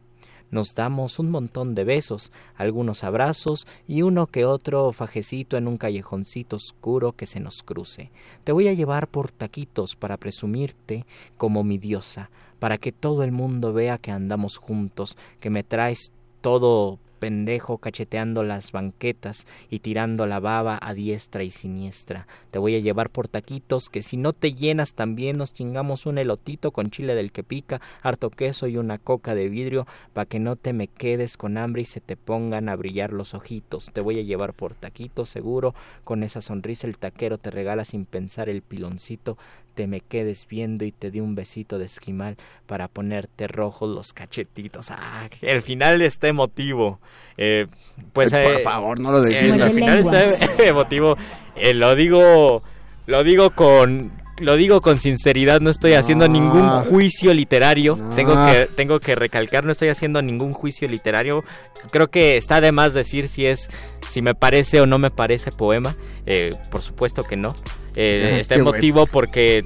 Nos damos un montón de besos, algunos abrazos y uno que otro fajecito en un callejoncito oscuro que se nos cruce. Te voy a llevar por taquitos para presumirte como mi diosa, para que todo el mundo vea que andamos juntos, que me traes todo pendejo cacheteando las banquetas y tirando la baba a diestra y siniestra. Te voy a llevar por taquitos que si no te llenas también nos chingamos un elotito con chile del que pica, harto queso y una coca de vidrio pa' que no te me quedes con hambre y se te pongan a brillar los ojitos. Te voy a llevar por taquitos seguro, con esa sonrisa el taquero te regala sin pensar el piloncito, te me quedes viendo y te di un besito de esquimal para ponerte rojos los cachetitos. Ah, el final está emotivo. Eh, pues por eh, favor, no lo defiendas. el final está <laughs> emotivo. Eh, lo digo Lo digo con lo digo con sinceridad, no estoy haciendo ningún juicio literario. Tengo que tengo que recalcar, no estoy haciendo ningún juicio literario. Creo que está de más decir si es si me parece o no me parece poema. Eh, por supuesto que no. Eh, <laughs> está emotivo porque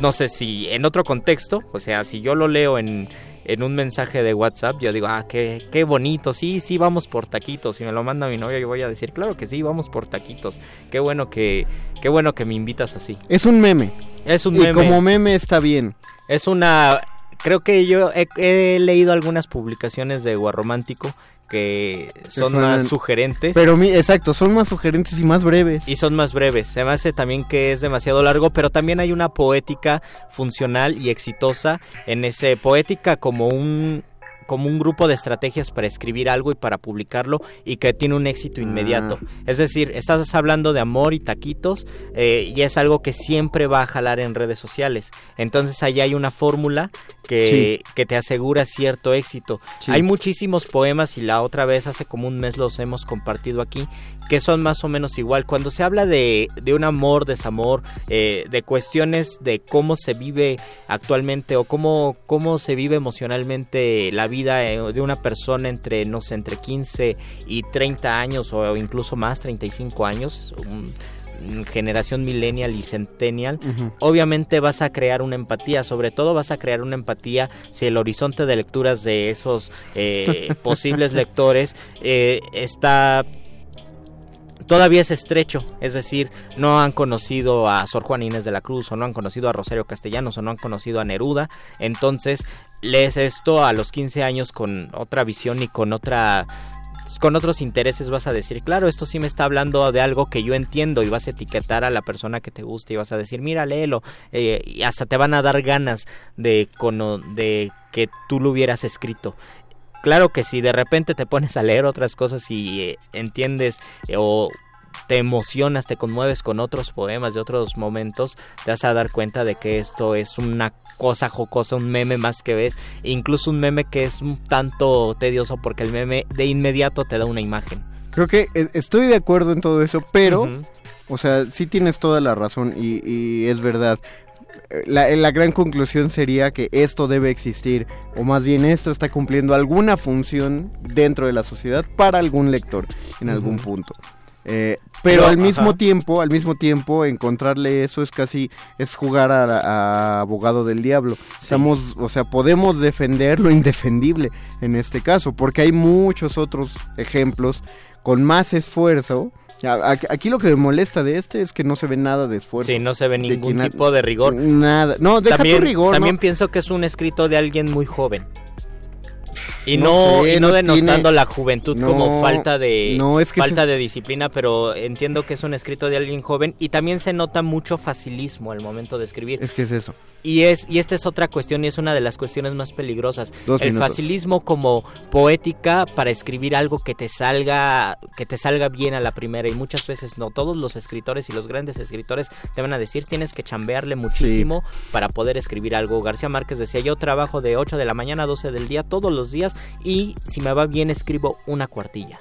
no sé si en otro contexto, o sea, si yo lo leo en en un mensaje de WhatsApp, yo digo, ah, qué, qué bonito, sí, sí, vamos por taquitos. Si me lo manda mi novia, yo voy a decir, claro que sí, vamos por taquitos. Qué bueno que, qué bueno que me invitas así. Es un meme. Es un y meme. como meme está bien. Es una. Creo que yo he, he leído algunas publicaciones de Guarromántico que son suenan- más sugerentes. Pero mi- exacto, son más sugerentes y más breves. Y son más breves. Se me hace también que es demasiado largo, pero también hay una poética funcional y exitosa en ese poética como un como un grupo de estrategias para escribir algo y para publicarlo y que tiene un éxito inmediato. Es decir, estás hablando de amor y taquitos eh, y es algo que siempre va a jalar en redes sociales. Entonces ahí hay una fórmula que, que te asegura cierto éxito. Sí. Hay muchísimos poemas y la otra vez hace como un mes los hemos compartido aquí que son más o menos igual. Cuando se habla de, de un amor, desamor, eh, de cuestiones de cómo se vive actualmente o cómo, cómo se vive emocionalmente la vida eh, de una persona entre, no sé, entre 15 y 30 años o incluso más, 35 años, un generación millennial y centennial, obviamente vas a crear una empatía, sobre todo vas a crear una empatía si el horizonte de lecturas de esos eh, <laughs> posibles lectores eh, está todavía es estrecho, es decir, no han conocido a Sor Juan Inés de la Cruz o no han conocido a Rosario Castellanos o no han conocido a Neruda, entonces lees esto a los 15 años con otra visión y con otra con otros intereses vas a decir, claro, esto sí me está hablando de algo que yo entiendo y vas a etiquetar a la persona que te gusta y vas a decir, mira, léelo, eh, y hasta te van a dar ganas de, de que tú lo hubieras escrito. Claro que si de repente te pones a leer otras cosas y eh, entiendes eh, o te emocionas, te conmueves con otros poemas de otros momentos, te vas a dar cuenta de que esto es una cosa jocosa, un meme más que ves, incluso un meme que es un tanto tedioso porque el meme de inmediato te da una imagen. Creo que eh, estoy de acuerdo en todo eso, pero, o sea, sí tienes toda la razón y, y es verdad. La, la gran conclusión sería que esto debe existir, o más bien esto está cumpliendo alguna función dentro de la sociedad para algún lector en algún punto. Eh, pero Pero, al mismo ajá. tiempo, al mismo tiempo, encontrarle eso es casi, es jugar a, a abogado del diablo. Estamos, o sea, podemos defender lo indefendible en este caso, porque hay muchos otros ejemplos con más esfuerzo. Aquí lo que me molesta de este es que no se ve nada de esfuerzo. Sí, no se ve De ningún tipo de rigor. Nada. No, deja también, tu rigor. También ¿no? pienso que es un escrito de alguien muy joven. Y No no, sé, y no no denostando tiene- la juventud como falta de no, es que falta se- de disciplina, pero entiendo que es un escrito de alguien joven y también se nota mucho facilismo al momento de escribir. Es que es eso. Y es y esta es otra cuestión y es una de las cuestiones más peligrosas. Dos el minutos. facilismo como poética para escribir algo que te salga que te salga bien a la primera y muchas veces no. Todos los escritores y los grandes escritores te van a decir tienes que chambearle muchísimo para poder escribir algo. García Márquez decía yo trabajo de 8 de la mañana a 12 del día todos los días y si me va bien escribo una cuartilla.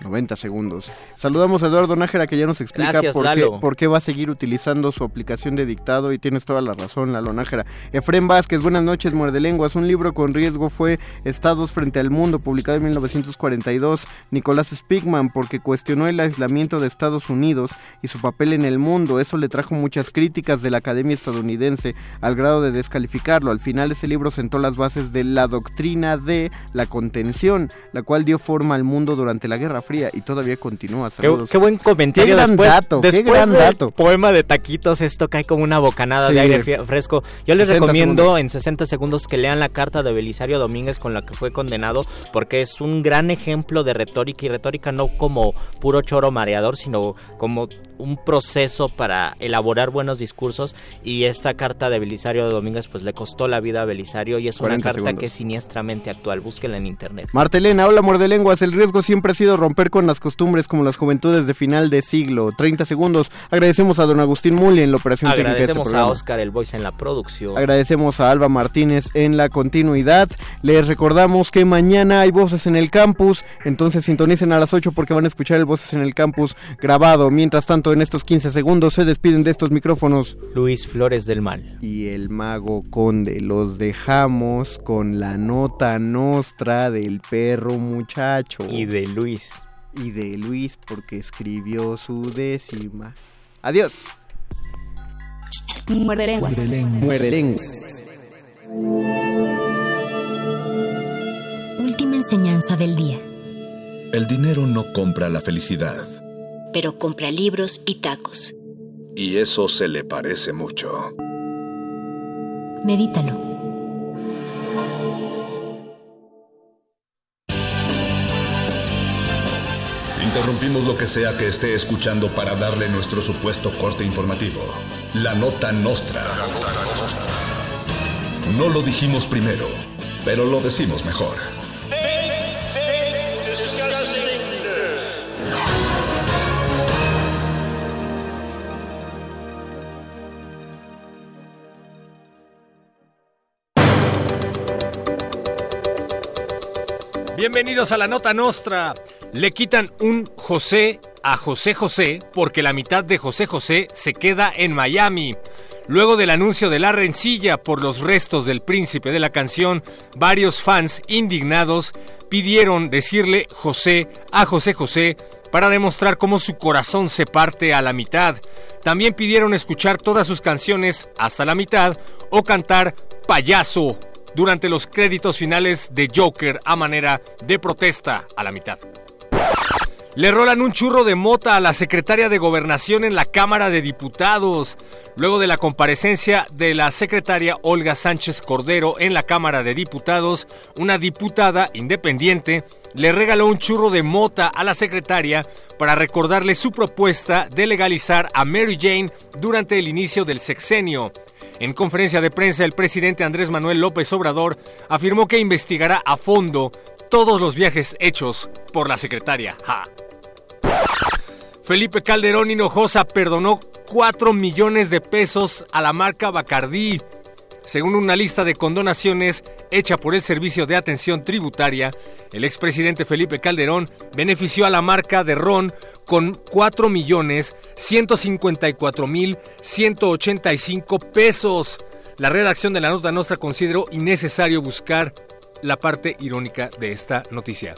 90 segundos. Saludamos a Eduardo Nájera que ya nos explica Gracias, por, qué, Lalo. por qué va a seguir utilizando su aplicación de dictado y tienes toda la razón, Lalo Nájera. Efrén Vázquez, buenas noches, Muerde Lenguas. Un libro con riesgo fue Estados frente al mundo, publicado en 1942. Nicolás Spigman, porque cuestionó el aislamiento de Estados Unidos y su papel en el mundo. Eso le trajo muchas críticas de la Academia estadounidense al grado de descalificarlo. Al final ese libro sentó las bases de la doctrina de la contención, la cual dio forma al mundo durante la Guerra Fría y todavía continúa. Saludos. qué buen comentario. Qué gran después, dato, qué gran del dato. poema de taquitos, esto cae como una bocanada Sí. de aire fresco. Yo les 60 recomiendo segundos. en 60 segundos que lean la carta de Belisario Domínguez con la que fue condenado, porque es un gran ejemplo de retórica y retórica no como puro choro mareador, sino como un proceso para elaborar buenos discursos. Y esta carta de Belisario Domínguez, pues le costó la vida a Belisario y es una 40 carta segundos. que es siniestramente actual. Búsquenla en internet. Martelena, hola Mordelenguas. El riesgo siempre ha sido romper con las costumbres como las juventudes de final de siglo. 30 segundos. Agradecemos a don Agustín Muli en la operación técnica de este Agradecemos a. Oscar el Voice en la producción. Agradecemos a Alba Martínez en la continuidad. Les recordamos que mañana hay voces en el campus. Entonces sintonicen a las 8 porque van a escuchar el voces en el campus grabado. Mientras tanto, pronto en estos 15 segundos se despiden de estos micrófonos Luis Flores del Mal y el mago conde. Los dejamos con la nota nostra del perro muchacho. Y de Luis. Y de Luis porque escribió su décima. Adiós. Muerde lenguas. Muerde lenguas. Última enseñanza del día. El dinero no compra la felicidad. Pero compra libros y tacos. Y eso se le parece mucho. Medítalo. Interrumpimos lo que sea que esté escuchando para darle nuestro supuesto corte informativo. La nota nostra. No lo dijimos primero, pero lo decimos mejor. Bienvenidos a la Nota Nostra. Le quitan un José a José José porque la mitad de José José se queda en Miami. Luego del anuncio de la rencilla por los restos del príncipe de la canción, varios fans indignados pidieron decirle José a José José para demostrar cómo su corazón se parte a la mitad. También pidieron escuchar todas sus canciones hasta la mitad o cantar payaso durante los créditos finales de Joker a manera de protesta a la mitad. Le rolan un churro de mota a la secretaria de Gobernación en la Cámara de Diputados. Luego de la comparecencia de la secretaria Olga Sánchez Cordero en la Cámara de Diputados, una diputada independiente le regaló un churro de mota a la secretaria para recordarle su propuesta de legalizar a Mary Jane durante el inicio del sexenio. En conferencia de prensa, el presidente Andrés Manuel López Obrador afirmó que investigará a fondo todos los viajes hechos por la secretaria. Ja. Felipe Calderón Hinojosa perdonó 4 millones de pesos a la marca Bacardí. Según una lista de condonaciones hecha por el Servicio de Atención Tributaria, el expresidente Felipe Calderón benefició a la marca de ron con 4 millones 154 mil 185 pesos. La redacción de la nota nostra consideró innecesario buscar la parte irónica de esta noticia.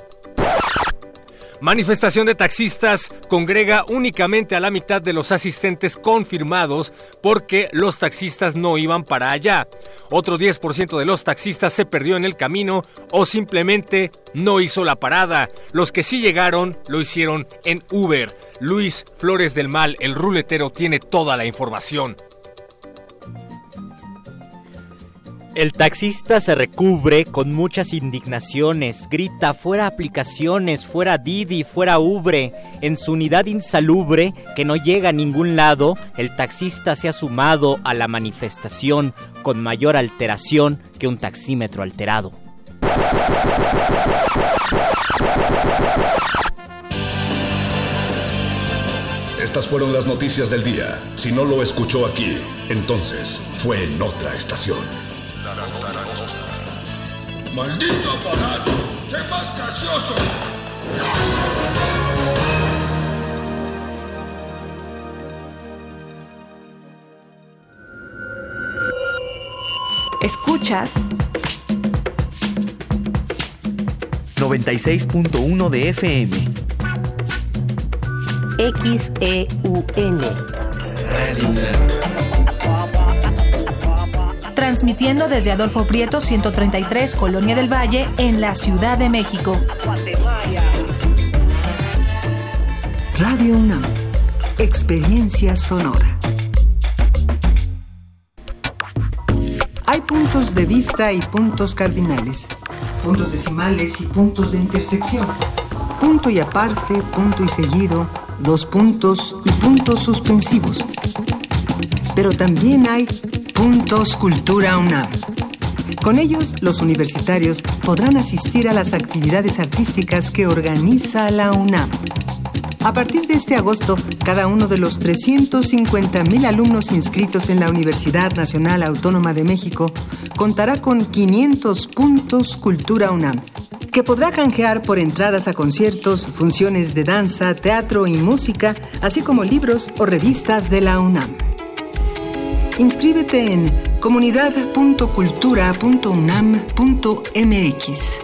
Manifestación de taxistas congrega únicamente a la mitad de los asistentes confirmados porque los taxistas no iban para allá. Otro 10% de los taxistas se perdió en el camino o simplemente no hizo la parada. Los que sí llegaron lo hicieron en Uber. Luis Flores del Mal, el ruletero, tiene toda la información. El taxista se recubre con muchas indignaciones, grita fuera aplicaciones, fuera Didi, fuera Ubre. En su unidad insalubre, que no llega a ningún lado, el taxista se ha sumado a la manifestación con mayor alteración que un taxímetro alterado. Estas fueron las noticias del día. Si no lo escuchó aquí, entonces fue en otra estación. ¡Maldito aparato! ¡Sé más gracioso! Escuchas 96.1 de FM. XEUN. Transmitiendo desde Adolfo Prieto 133, Colonia del Valle, en la Ciudad de México. Radio UNAM. Experiencia sonora. Hay puntos de vista y puntos cardinales, puntos decimales y puntos de intersección, punto y aparte, punto y seguido, dos puntos y puntos suspensivos. Pero también hay puntos Cultura UNAM. Con ellos, los universitarios podrán asistir a las actividades artísticas que organiza la UNAM. A partir de este agosto, cada uno de los 350.000 alumnos inscritos en la Universidad Nacional Autónoma de México contará con 500 puntos Cultura UNAM, que podrá canjear por entradas a conciertos, funciones de danza, teatro y música, así como libros o revistas de la UNAM. Inscríbete en comunidad.cultura.unam.mx.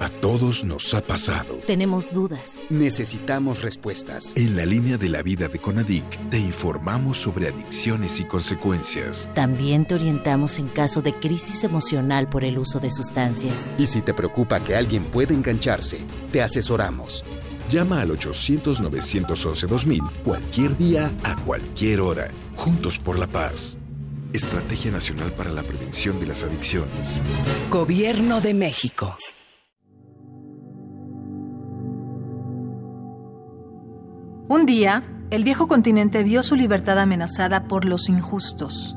A todos nos ha pasado. Tenemos dudas. Necesitamos respuestas. En la línea de la vida de Conadic te informamos sobre adicciones y consecuencias. También te orientamos en caso de crisis emocional por el uso de sustancias. Y si te preocupa que alguien pueda engancharse, te asesoramos. Llama al 800-911-2000 cualquier día, a cualquier hora. Juntos por la paz. Estrategia Nacional para la Prevención de las Adicciones. Gobierno de México. Un día, el viejo continente vio su libertad amenazada por los injustos.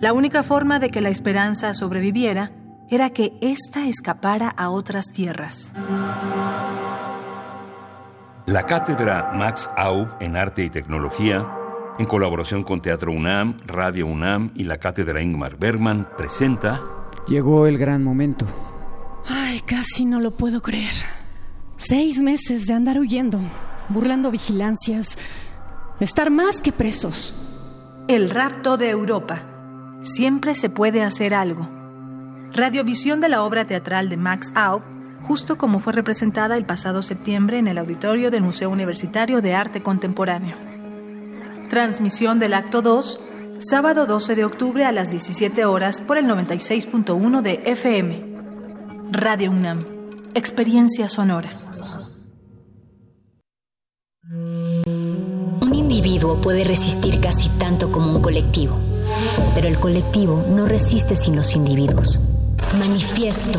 La única forma de que la esperanza sobreviviera era que ésta escapara a otras tierras. La cátedra Max Aub en Arte y Tecnología, en colaboración con Teatro UNAM, Radio UNAM y la cátedra Ingmar Bergman, presenta Llegó el gran momento. Ay, casi no lo puedo creer. Seis meses de andar huyendo, burlando vigilancias, estar más que presos. El rapto de Europa. Siempre se puede hacer algo. Radiovisión de la obra teatral de Max Aub, justo como fue representada el pasado septiembre en el auditorio del Museo Universitario de Arte Contemporáneo. Transmisión del acto 2, sábado 12 de octubre a las 17 horas por el 96.1 de FM. Radio UNAM. Experiencia sonora. Un individuo puede resistir casi tanto como un colectivo, pero el colectivo no resiste sin los individuos. Manifiesto.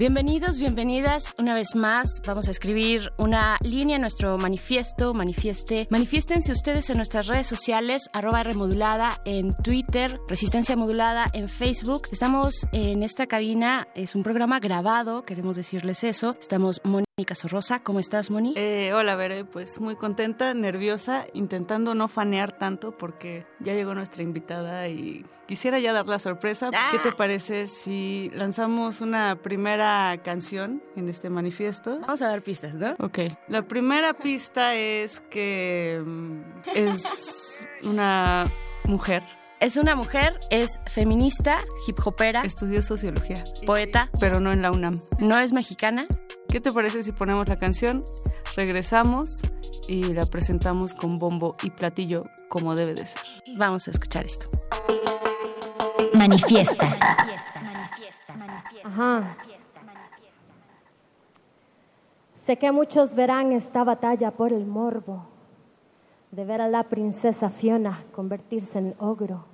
Bienvenidos, bienvenidas una vez más. Vamos a escribir una línea en nuestro manifiesto, manifieste. Manifiéstense ustedes en nuestras redes sociales, arroba remodulada en Twitter, Resistencia Modulada en Facebook. Estamos en esta cabina, es un programa grabado, queremos decirles eso. Estamos Mónica Sorrosa, ¿cómo estás, Moni? Eh, hola, Bere, pues muy contenta, nerviosa, intentando no fanear tanto porque ya llegó nuestra invitada y quisiera ya dar la sorpresa. ¿Qué te parece si lanzamos una primera canción en este manifiesto? Vamos a dar pistas, ¿no? Ok. La primera pista es que mm, es una mujer. Es una mujer, es feminista, hip hopera. Estudió sociología. Poeta. Pero no en la UNAM. No es mexicana. ¿Qué te parece si ponemos la canción, regresamos y la presentamos con bombo y platillo como debe de ser? Vamos a escuchar esto. Manifiesta. Ajá. Sé que muchos verán esta batalla por el morbo de ver a la princesa Fiona convertirse en ogro,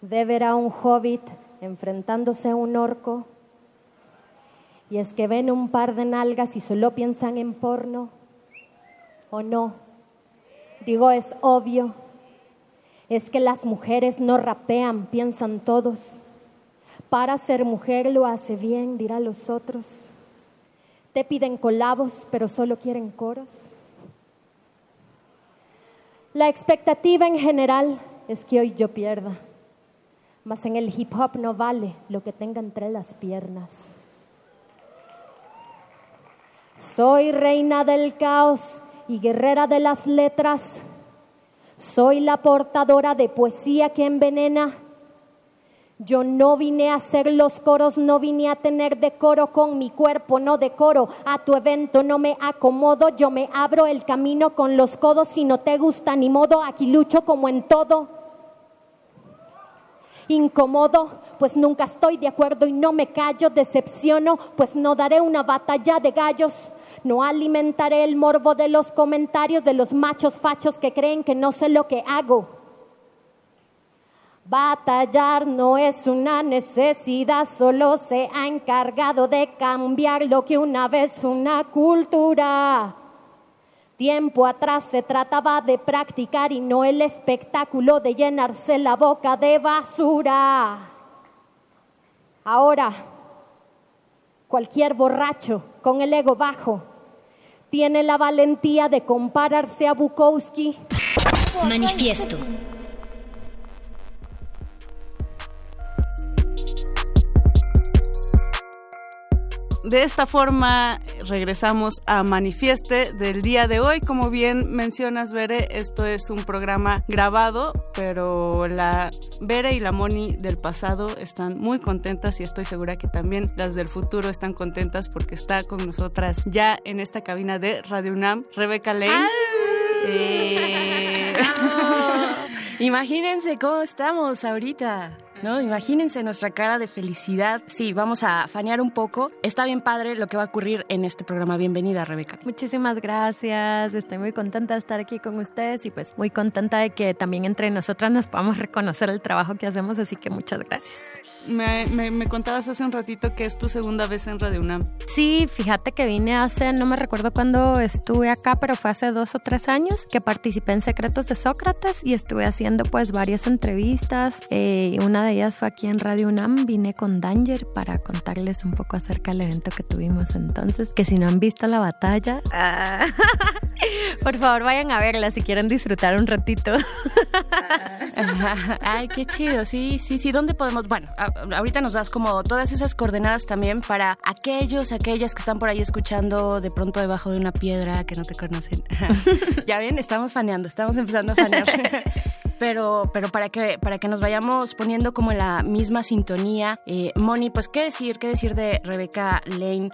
de ver a un hobbit enfrentándose a un orco, y es que ven un par de nalgas y solo piensan en porno, o no. Digo, es obvio, es que las mujeres no rapean, piensan todos. Para ser mujer lo hace bien, dirá los otros. Te piden colabos, pero solo quieren coros. La expectativa en general es que hoy yo pierda, mas en el hip hop no vale lo que tenga entre las piernas. Soy reina del caos y guerrera de las letras. Soy la portadora de poesía que envenena. Yo no vine a hacer los coros, no vine a tener decoro con mi cuerpo, no decoro. A tu evento no me acomodo, yo me abro el camino con los codos. Si no te gusta ni modo, aquí lucho como en todo. Incómodo, pues nunca estoy de acuerdo y no me callo. Decepciono, pues no daré una batalla de gallos. No alimentaré el morbo de los comentarios de los machos fachos que creen que no sé lo que hago. Batallar no es una necesidad, solo se ha encargado de cambiar lo que una vez fue una cultura. Tiempo atrás se trataba de practicar y no el espectáculo de llenarse la boca de basura. Ahora, cualquier borracho con el ego bajo tiene la valentía de compararse a Bukowski. Manifiesto. De esta forma regresamos a Manifieste del día de hoy. Como bien mencionas, Bere, esto es un programa grabado, pero la Bere y la Moni del pasado están muy contentas y estoy segura que también las del futuro están contentas porque está con nosotras ya en esta cabina de Radio UNAM, Rebeca Lane. Eh, <laughs> <laughs> Imagínense cómo estamos ahorita. ¿No? Imagínense nuestra cara de felicidad. Sí, vamos a fanear un poco. Está bien padre lo que va a ocurrir en este programa. Bienvenida, Rebeca. Muchísimas gracias, estoy muy contenta de estar aquí con ustedes y pues muy contenta de que también entre nosotras nos podamos reconocer el trabajo que hacemos, así que muchas gracias. Me, me- me contabas hace un ratito que es tu segunda vez en Radio UNAM. Sí, fíjate que vine hace, no me recuerdo cuándo estuve acá, pero fue hace dos o tres años que participé en Secretos de Sócrates y estuve haciendo pues varias entrevistas. Eh, una de ellas fue aquí en Radio UNAM, vine con Danger para contarles un poco acerca del evento que tuvimos entonces, que si no han visto la batalla, ah, <laughs> por favor vayan a verla si quieren disfrutar un ratito. <laughs> Ay, qué chido. Sí, sí, sí. ¿Dónde podemos? Bueno, a- ahorita nos das como todas esas coordenadas también para aquellos, aquellas que están por ahí escuchando de pronto debajo de una piedra que no te conocen. <laughs> ya ven, estamos faneando, estamos empezando a fanear. <laughs> Pero, pero para que para que nos vayamos poniendo como en la misma sintonía, eh, Moni, pues qué decir, qué decir de Rebeca Lane.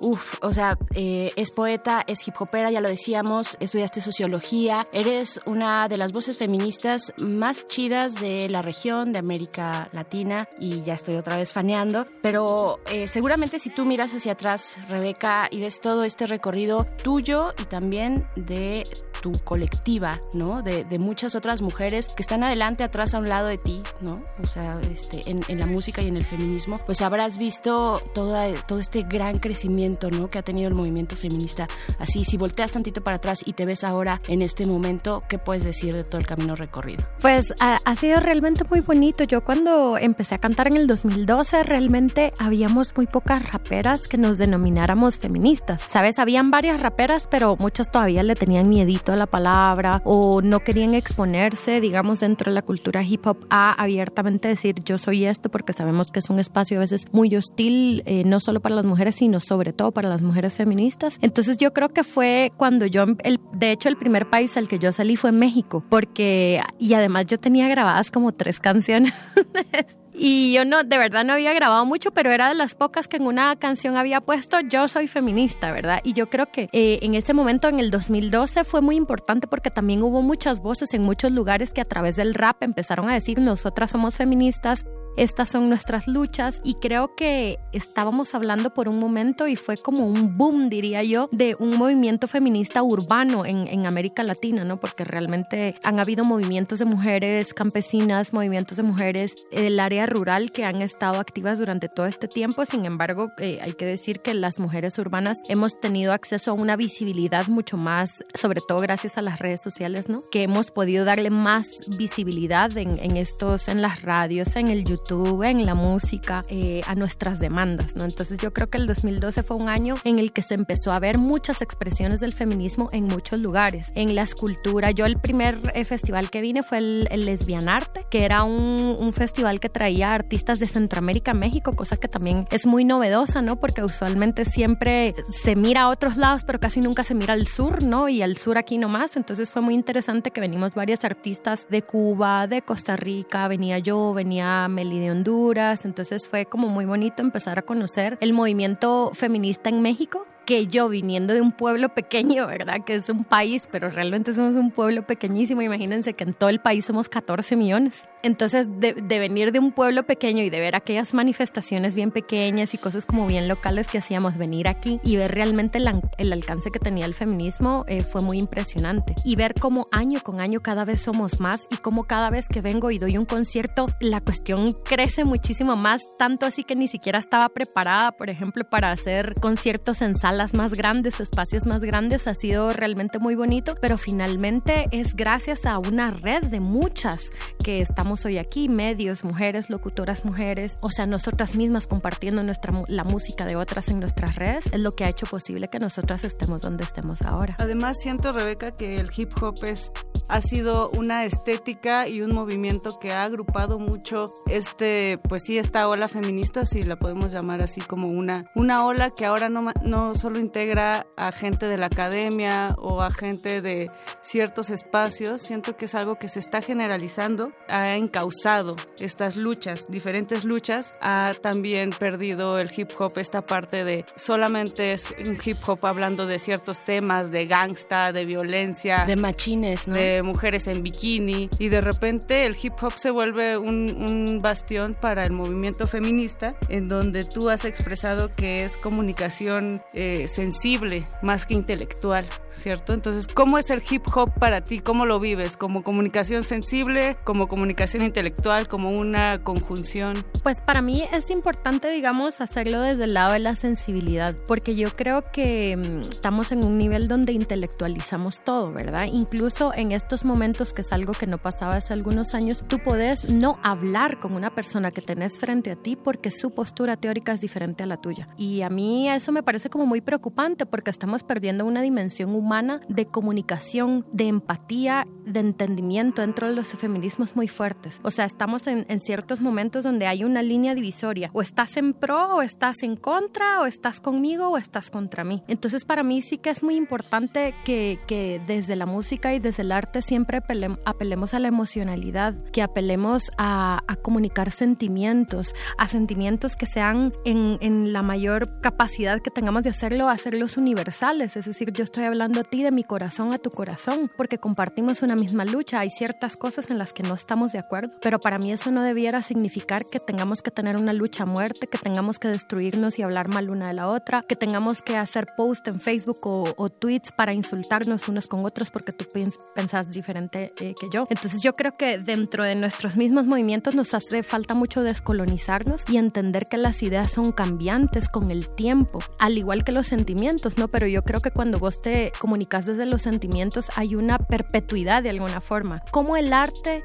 Uf, o sea, eh, es poeta, es hip hopera, ya lo decíamos, estudiaste sociología, eres una de las voces feministas más chidas de la región, de América Latina, y ya estoy otra vez faneando, pero eh, seguramente si tú miras hacia atrás, Rebeca, y ves todo este recorrido tuyo y también de tu colectiva, ¿no? De, de muchas otras mujeres que están adelante, atrás, a un lado de ti, ¿no? O sea, este, en, en la música y en el feminismo, pues habrás visto toda, todo este gran crecimiento, ¿no? Que ha tenido el movimiento feminista. Así, si volteas tantito para atrás y te ves ahora en este momento, ¿qué puedes decir de todo el camino recorrido? Pues ha, ha sido realmente muy bonito. Yo cuando empecé a cantar en el 2012, realmente habíamos muy pocas raperas que nos denomináramos feministas. Sabes, habían varias raperas, pero muchas todavía le tenían miedito a la palabra o no querían exponerse, digamos, dentro de la cultura hip hop a abiertamente decir yo soy esto, porque sabemos que es un espacio a veces muy hostil, eh, no solo para las mujeres, sino sobre todo para las mujeres feministas. Entonces yo creo que fue cuando yo, el, de hecho, el primer país al que yo salí fue México, porque, y además yo tenía grabadas como tres canciones. <laughs> Y yo no, de verdad no había grabado mucho, pero era de las pocas que en una canción había puesto yo soy feminista, ¿verdad? Y yo creo que eh, en ese momento, en el 2012, fue muy importante porque también hubo muchas voces en muchos lugares que a través del rap empezaron a decir nosotras somos feministas, estas son nuestras luchas y creo que estábamos hablando por un momento y fue como un boom, diría yo, de un movimiento feminista urbano en, en América Latina, ¿no? Porque realmente han habido movimientos de mujeres campesinas, movimientos de mujeres del área rural que han estado activas durante todo este tiempo. Sin embargo, eh, hay que decir que las mujeres urbanas hemos tenido acceso a una visibilidad mucho más, sobre todo gracias a las redes sociales, ¿no? Que hemos podido darle más visibilidad en, en estos, en las radios, en el YouTube, en la música, eh, a nuestras demandas, ¿no? Entonces yo creo que el 2012 fue un año en el que se empezó a ver muchas expresiones del feminismo en muchos lugares, en la escultura. Yo el primer eh, festival que vine fue el, el Lesbianarte, que era un, un festival que traía artistas de Centroamérica México, cosa que también es muy novedosa, ¿no? Porque usualmente siempre se mira a otros lados, pero casi nunca se mira al sur, ¿no? Y al sur aquí nomás. Entonces fue muy interesante que venimos varias artistas de Cuba, de Costa Rica, venía yo, venía De Honduras. Entonces fue como muy bonito empezar a conocer el movimiento feminista en México que yo viniendo de un pueblo pequeño, ¿verdad? Que es un país, pero realmente somos un pueblo pequeñísimo. Imagínense que en todo el país somos 14 millones. Entonces, de, de, venir de un pueblo pequeño y de ver aquellas manifestaciones bien pequeñas y cosas como bien locales que hacíamos, venir aquí y ver realmente el, el alcance que tenía el feminismo eh, fue muy impresionante. Y ver cómo año con año cada vez somos más y cómo cada vez que vengo y doy un concierto, la cuestión crece muchísimo más, tanto así que ni siquiera estaba preparada, por ejemplo, para hacer conciertos en salas más grandes, espacios más grandes. Ha sido realmente muy bonito, pero finalmente es gracias a una red de muchas que estamos hoy aquí, medios, mujeres, locutoras mujeres, o sea, nosotras mismas compartiendo nuestra, la música de otras en nuestras redes, es lo que ha hecho posible que nosotras estemos donde estemos ahora. Además, siento, Rebeca, que el hip hop es, ha sido una estética y un movimiento que ha agrupado mucho este, pues sí, esta ola feminista, si la podemos llamar así como una, una ola que ahora no, no solo integra a gente de la academia o a gente de ciertos espacios, siento que es algo que se está generalizando, ha encausado estas luchas, diferentes luchas, ha también perdido el hip hop esta parte de solamente es un hip hop hablando de ciertos temas, de gangsta, de violencia, de machines, ¿no? de mujeres en bikini, y de repente el hip hop se vuelve un, un bastión para el movimiento feminista, en donde tú has expresado que es comunicación eh, sensible más que intelectual, ¿cierto? Entonces, ¿cómo es el hip hop para ti? ¿Cómo lo vives? ¿Como comunicación sensible? ¿Como comunicación intelectual? ¿Como una conjunción? Pues para mí es importante, digamos, hacerlo desde el lado de la sensibilidad, porque yo creo que mm, estamos en un nivel donde intelectualizamos todo, ¿verdad? Incluso en estos momentos, que es algo que no pasaba hace algunos años, tú puedes no hablar con una persona que tenés frente a ti porque su postura teórica es diferente a la tuya. Y a mí eso me parece como muy preocupante porque estamos perdiendo una dimensión humana de comunicación, de empatía, de entendimiento dentro de los feminismos muy fuertes. O sea, estamos en, en ciertos momentos donde hay una línea divisoria. O estás en pro, o estás en contra, o estás conmigo, o estás contra mí. Entonces, para mí sí que es muy importante que, que desde la música y desde el arte siempre apelemos, apelemos a la emocionalidad, que apelemos a, a comunicar sentimientos, a sentimientos que sean en, en, la mayor capacidad que tengamos de hacerlo, hacerlos universales. Es decir, yo estoy hablando a ti de mi corazón a tu corazón, porque compartimos una misma lucha. Hay ciertas cosas en las que no estamos de acuerdo, pero para mí eso no debiera significar que tengamos que tener una lucha a muerte, que tengamos que destruirnos y hablar mal una de la otra, que tengamos que hacer post en Facebook o, o tweets para insultarnos unos con otros porque tú pensás diferente eh, que yo. Entonces yo creo que dentro de nuestros mismos movimientos nos hace falta mucho descolonizarnos y entender que las ideas son cambiantes con el tiempo, al igual que los sentimientos, ¿no? Pero yo creo que cuando vos te comunicas desde los sentimientos hay una perpetuidad de alguna forma. Como el arte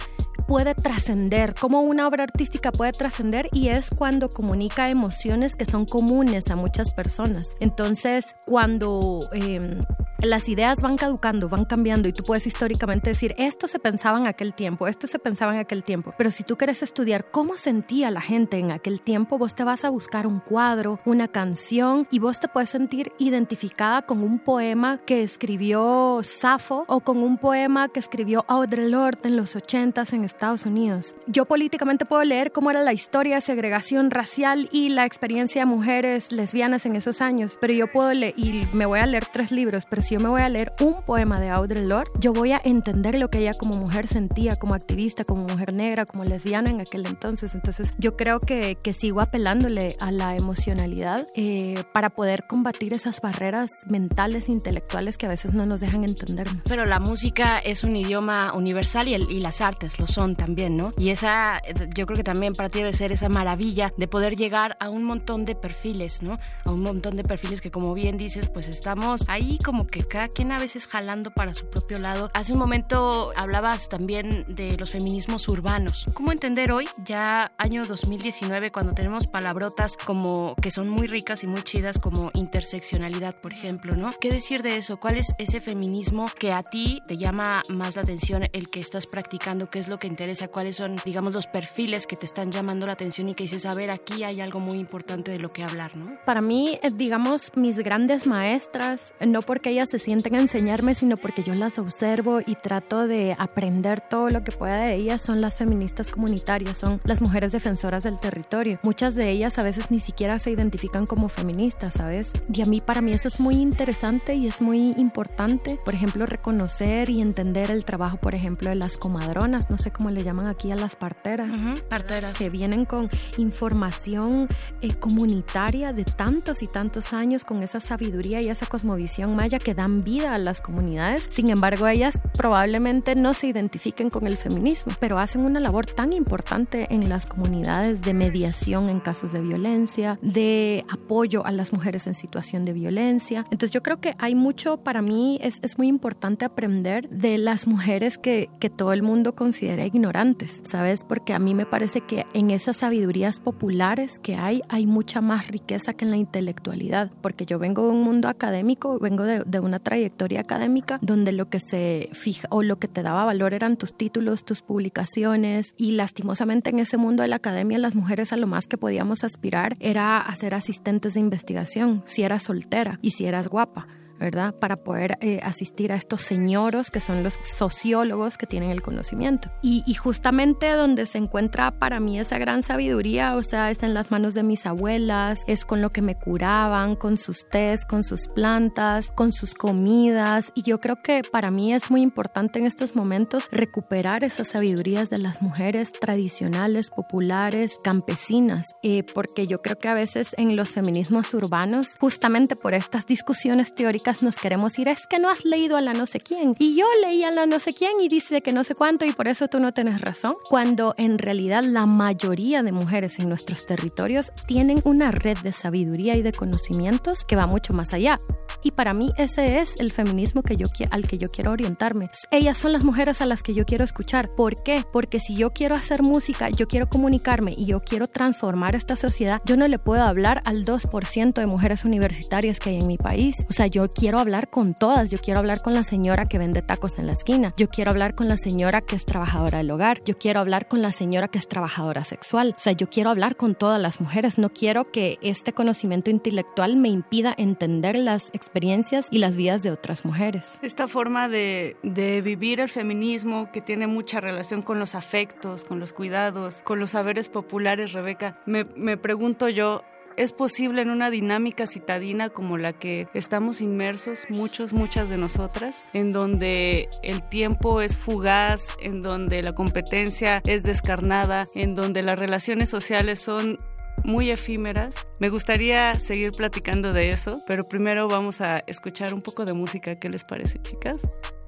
puede trascender, cómo una obra artística puede trascender y es cuando comunica emociones que son comunes a muchas personas. Entonces, cuando eh, las ideas van caducando, van cambiando y tú puedes históricamente decir, esto se pensaba en aquel tiempo, esto se pensaba en aquel tiempo, pero si tú quieres estudiar cómo sentía la gente en aquel tiempo, vos te vas a buscar un cuadro, una canción y vos te puedes sentir identificada con un poema que escribió Safo o con un poema que escribió Audre Lorde en los 80s en Estados Unidos. Yo políticamente puedo leer cómo era la historia de segregación racial y la experiencia de mujeres lesbianas en esos años, pero yo puedo leer, y me voy a leer tres libros, pero si yo me voy a leer un poema de Audre Lorde, yo voy a entender lo que ella como mujer sentía, como activista, como mujer negra, como lesbiana en aquel entonces. Entonces yo creo que, que sigo apelándole a la emocionalidad eh, para poder combatir esas barreras mentales, intelectuales que a veces no nos dejan entendernos. Pero la música es un idioma universal y, el, y las artes lo son también, ¿no? Y esa, yo creo que también para ti debe ser esa maravilla de poder llegar a un montón de perfiles, ¿no? A un montón de perfiles que como bien dices, pues estamos ahí como que cada quien a veces jalando para su propio lado. Hace un momento hablabas también de los feminismos urbanos. ¿Cómo entender hoy, ya año 2019, cuando tenemos palabrotas como que son muy ricas y muy chidas como interseccionalidad, por ejemplo, ¿no? ¿Qué decir de eso? ¿Cuál es ese feminismo que a ti te llama más la atención, el que estás practicando? ¿Qué es lo que interesa? ¿Cuáles son, digamos, los perfiles que te están llamando la atención y que dices, a ver, aquí hay algo muy importante de lo que hablar, ¿no? Para mí, digamos, mis grandes maestras, no porque ellas se sienten a enseñarme, sino porque yo las observo y trato de aprender todo lo que pueda de ellas, son las feministas comunitarias, son las mujeres defensoras del territorio. Muchas de ellas a veces ni siquiera se identifican como feministas, ¿sabes? Y a mí, para mí eso es muy interesante y es muy importante, por ejemplo, reconocer y entender el trabajo, por ejemplo, de las comadronas, no sé cómo le llaman aquí a las parteras, parteras. que vienen con información eh, comunitaria de tantos y tantos años, con esa sabiduría y esa cosmovisión maya que dan vida a las comunidades. Sin embargo, ellas probablemente no se identifiquen con el feminismo, pero hacen una labor tan importante en las comunidades de mediación en casos de violencia, de apoyo a las mujeres en situación de violencia. Entonces yo creo que hay mucho, para mí es, es muy importante aprender de las mujeres que, que todo el mundo considera ignorantes, ¿sabes? Porque a mí me parece que en esas sabidurías populares que hay, hay mucha más riqueza que en la intelectualidad, porque yo vengo de un mundo académico, vengo de, de una trayectoria académica donde lo que se fija o lo que te daba valor eran tus títulos, tus publicaciones y lastimosamente en ese mundo de la academia las mujeres a lo más que podíamos aspirar era a ser asistentes de investigación, si eras soltera y si eras guapa. ¿Verdad? Para poder eh, asistir a estos señoros que son los sociólogos que tienen el conocimiento. Y, y, justamente donde se encuentra para mí esa gran sabiduría, o sea, está en las manos de mis abuelas, es con lo que me curaban, con sus tés, con sus plantas, con sus comidas. Y yo creo que para mí es muy importante en estos momentos recuperar esas sabidurías de las mujeres tradicionales, populares, campesinas, eh, porque yo creo que a veces en los feminismos urbanos, justamente por estas discusiones teóricas, nos queremos ir, es que no has leído a la no sé quién. Y yo leí a la no sé quién y dice que no sé cuánto y por eso tú no tienes razón. Cuando en realidad la mayoría de mujeres en nuestros territorios tienen una red de sabiduría y de conocimientos que va mucho más allá. Y para mí ese es el feminismo que yo, al que yo quiero orientarme. Ellas son las mujeres a las que yo quiero escuchar. ¿Por qué? Porque si yo quiero hacer música, yo quiero comunicarme y yo quiero transformar esta sociedad, yo no le puedo hablar al 2% de mujeres universitarias que hay en mi país. O sea, yo quiero hablar con todas. Yo quiero hablar con la señora que vende tacos en la esquina. Yo quiero hablar con la señora que es trabajadora del hogar. Yo quiero hablar con la señora que es trabajadora sexual. O sea, yo quiero hablar con todas las mujeres. No quiero que este conocimiento intelectual me impida entender las experiencias y las vidas de otras mujeres. Esta forma de, vivir el feminismo que tiene mucha relación con los afectos, con los cuidados, con los saberes populares, Rebeca, me, me pregunto yo, ¿Es posible en una dinámica citadina como la que estamos inmersos, muchos, muchas de nosotras, en donde el tiempo es fugaz, en donde la competencia es descarnada, en donde las relaciones sociales son muy efímeras. Me gustaría seguir platicando de eso, pero primero vamos a escuchar un poco de música. ¿Qué les parece, chicas?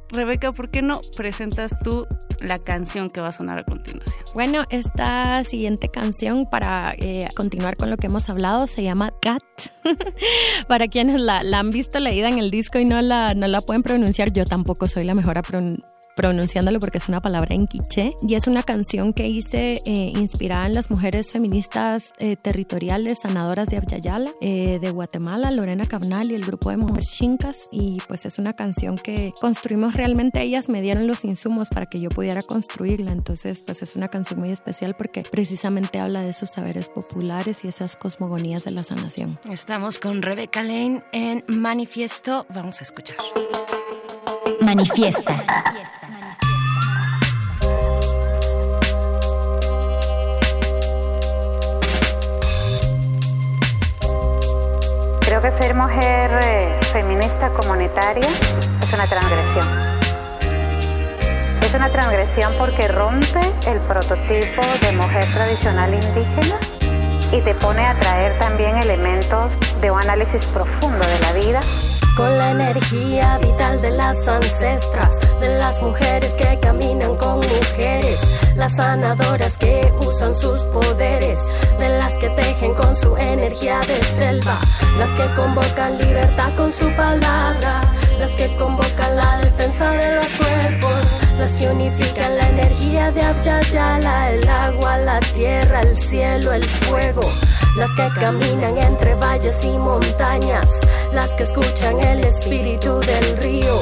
Rebeca, ¿por qué no presentas tú la canción que va a sonar a continuación? Bueno, esta siguiente canción, para eh, continuar con lo que hemos hablado, se llama Cat. <laughs> para quienes la, han visto leída en el disco y no la, no la pueden pronunciar, yo tampoco soy la mejor a pronunciándolo porque es una palabra en quiché y es una canción que hice eh, inspirada en las mujeres feministas eh, territoriales sanadoras de Abyayala eh, de Guatemala, Lorena Cabnal y el grupo de mujeres chincas y pues es una canción que construimos realmente ellas me dieron los insumos para que yo pudiera construirla entonces pues es una canción muy especial porque precisamente habla de esos saberes populares y esas cosmogonías de la sanación. Estamos con Rebeca Lane en Manifiesto, vamos a escuchar. Manifiesta. Creo que ser mujer eh, feminista comunitaria es una transgresión. Es una transgresión porque rompe el prototipo de mujer tradicional indígena y te pone a traer también elementos de un análisis profundo de la vida con la energía vital de las ancestras, de las mujeres que caminan con mujeres, las sanadoras que usan sus poderes, de las que tejen con su energía de selva, las que convocan libertad con su palabra, las que convocan la defensa de los cuerpos, las que unifican la energía de Abyayala, el agua, la tierra, el cielo, el fuego, las que caminan entre valles y montañas, las que escuchan el espíritu del río,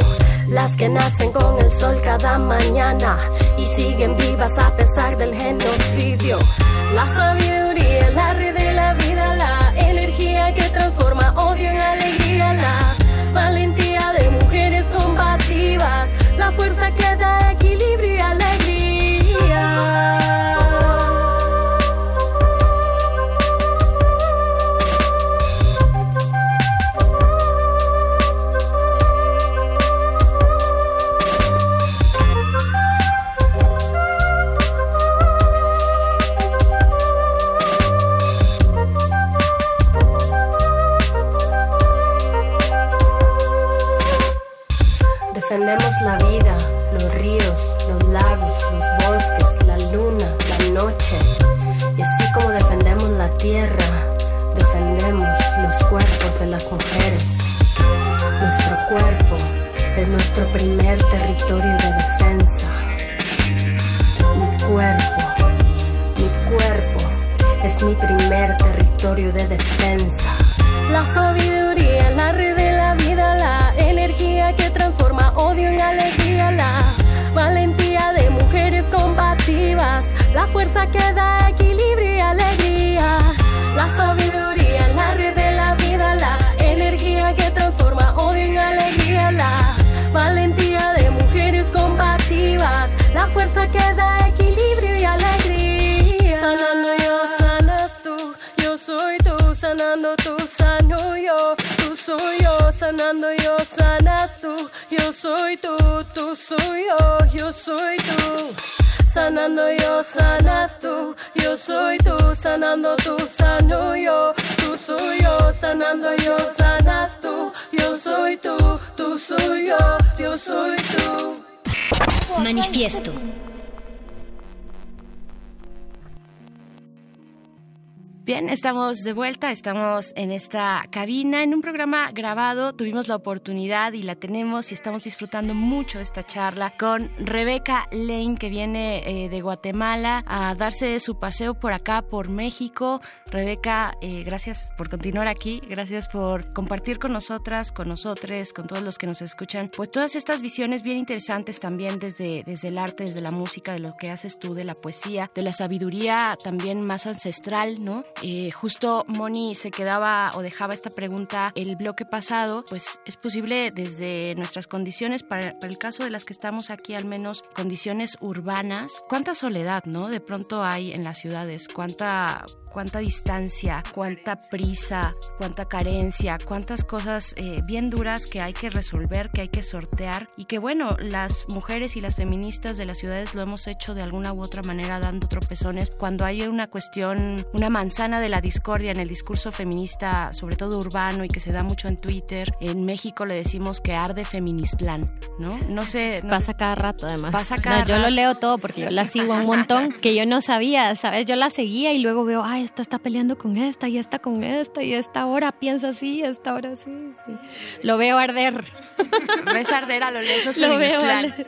las que nacen con el sol cada mañana y siguen vivas a pesar del genocidio. La sabiduría, estamos de vuelta, estamos en esta cabina, en un programa grabado. Tuvimos la oportunidad y la tenemos y estamos disfrutando mucho esta charla con Rebeca Lane, que viene eh, de Guatemala a darse su paseo por acá, por México. Rebeca, eh, gracias por continuar aquí, gracias por compartir con nosotras, con nosotros, con todos los que nos escuchan, pues todas estas visiones bien interesantes también desde, desde el arte, desde la música, de lo que haces tú, de la poesía, de la sabiduría también más ancestral, ¿no? Eh, justo Moni se quedaba o dejaba esta pregunta el bloque pasado, pues es posible desde nuestras condiciones, para, para el caso de las que estamos aquí al menos, condiciones urbanas, cuánta soledad, ¿no? De pronto hay en las ciudades, cuánta cuánta distancia, cuánta prisa, cuánta carencia, cuántas cosas eh, bien duras que hay que resolver, que hay que sortear y que bueno, las mujeres y las feministas de las ciudades lo hemos hecho de alguna u otra manera dando tropezones cuando hay una cuestión, una manzana de la discordia en el discurso feminista, sobre todo urbano y que se da mucho en Twitter. En México le decimos que arde feministlán, ¿no? No sé. No pasa sé. cada rato además. Pasa cada no, yo lo rato. leo todo porque yo la sigo un montón que yo no sabía, ¿sabes? Yo la seguía y luego veo, ay, esta está peleando con esta y esta con esta y esta ahora piensa así, esta ahora sí, sí. Lo veo arder. Ves arder a lo lejos Lo veo arder.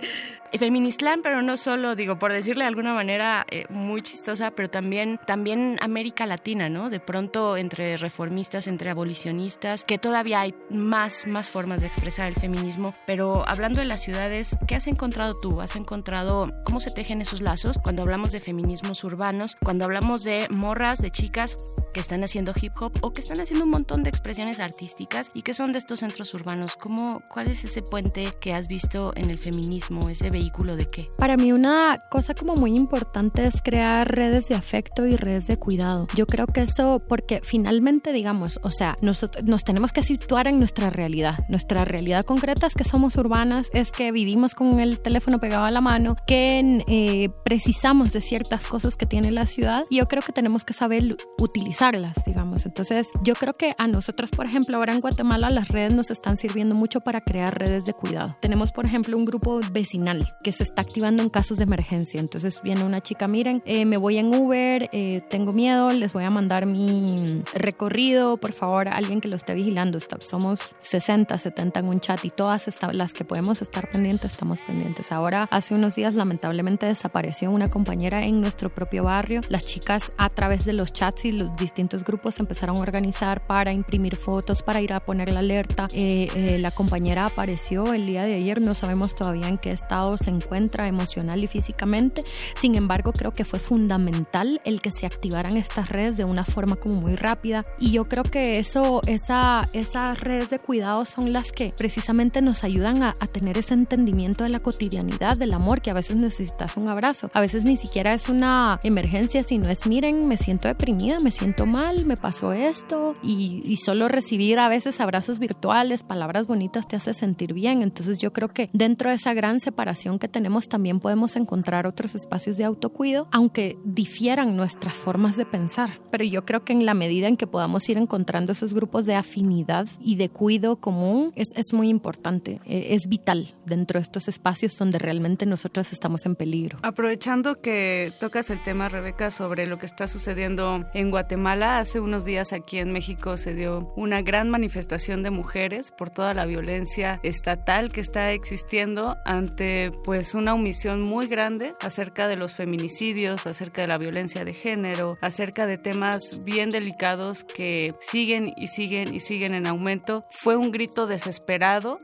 Feministlán, pero no solo, digo, por decirle de alguna manera eh, muy chistosa, pero también, también América Latina, ¿no? De pronto entre reformistas, entre abolicionistas, que todavía hay más, más formas de expresar el feminismo. Pero hablando de las ciudades, ¿qué has encontrado tú? ¿Has encontrado cómo se tejen esos lazos cuando hablamos de feminismos urbanos, cuando hablamos de morras, de chicas que están haciendo hip hop o que están haciendo un montón de expresiones artísticas y que son de estos centros urbanos? ¿Cómo, ¿Cuál es ese puente que has visto en el feminismo, ese vehículo de qué? Para mí una cosa como muy importante es crear redes de afecto y redes de cuidado. Yo creo que eso, porque finalmente, digamos, o sea, nos tenemos que situar en nuestra realidad. Nuestra realidad concreta es que somos urbanas, es que vivimos con el teléfono pegado a la mano, que eh, precisamos de ciertas cosas que tiene la ciudad y yo creo que tenemos que saber utilizarlas, digamos. Entonces, yo creo que a nosotros, por ejemplo, ahora en Guatemala las redes nos están sirviendo mucho para crear redes de cuidado. Tenemos, por ejemplo, un grupo vecinal que se está activando en casos de emergencia. Entonces viene una chica, miren, eh, me voy en Uber, eh, tengo miedo, les voy a mandar mi recorrido, por favor, alguien que lo esté vigilando. Somos 60, 70 en un chat y todas las que podemos estar pendientes, estamos pendientes. Ahora, hace unos días, lamentablemente, desapareció una compañera en nuestro propio barrio. Las chicas, a través de los chats y los distintos grupos, empezaron a organizar para imprimir fotos, para ir a poner la alerta. Eh, eh, la compañera apareció el día de ayer, no sabemos todavía en qué estado se encuentra emocional y físicamente. Sin embargo, creo que fue fundamental el que se activaran estas redes de una forma como muy rápida. Y yo creo que eso, esa, esas redes de cuidado son las que precisamente nos ayudan a, a tener ese entendimiento de la cotidianidad, del amor, que a veces necesitas un abrazo. A veces ni siquiera es una emergencia, sino es, miren, me siento deprimida, me siento mal, me pasó esto. Y, y solo recibir a veces abrazos virtuales, palabras bonitas te hace sentir bien. Entonces yo creo que dentro de esa gran separación que tenemos, también podemos encontrar otros espacios de autocuido, aunque difieran nuestras formas de pensar. Pero yo creo que en la medida en que podamos ir encontrando esos grupos de afinidad y de cuido común, es, es muy importante, eh, es vital dentro de estos espacios donde realmente nosotras estamos en peligro. Aprovechando que tocas el tema, Rebeca, sobre lo que está sucediendo en Guatemala, hace unos días aquí en México se dio una gran manifestación de mujeres por toda la violencia estatal que está existiendo ante pues una omisión muy grande acerca de los feminicidios, acerca de la violencia de género, acerca de temas bien delicados que siguen y siguen y siguen en aumento. Fue un grito desesperado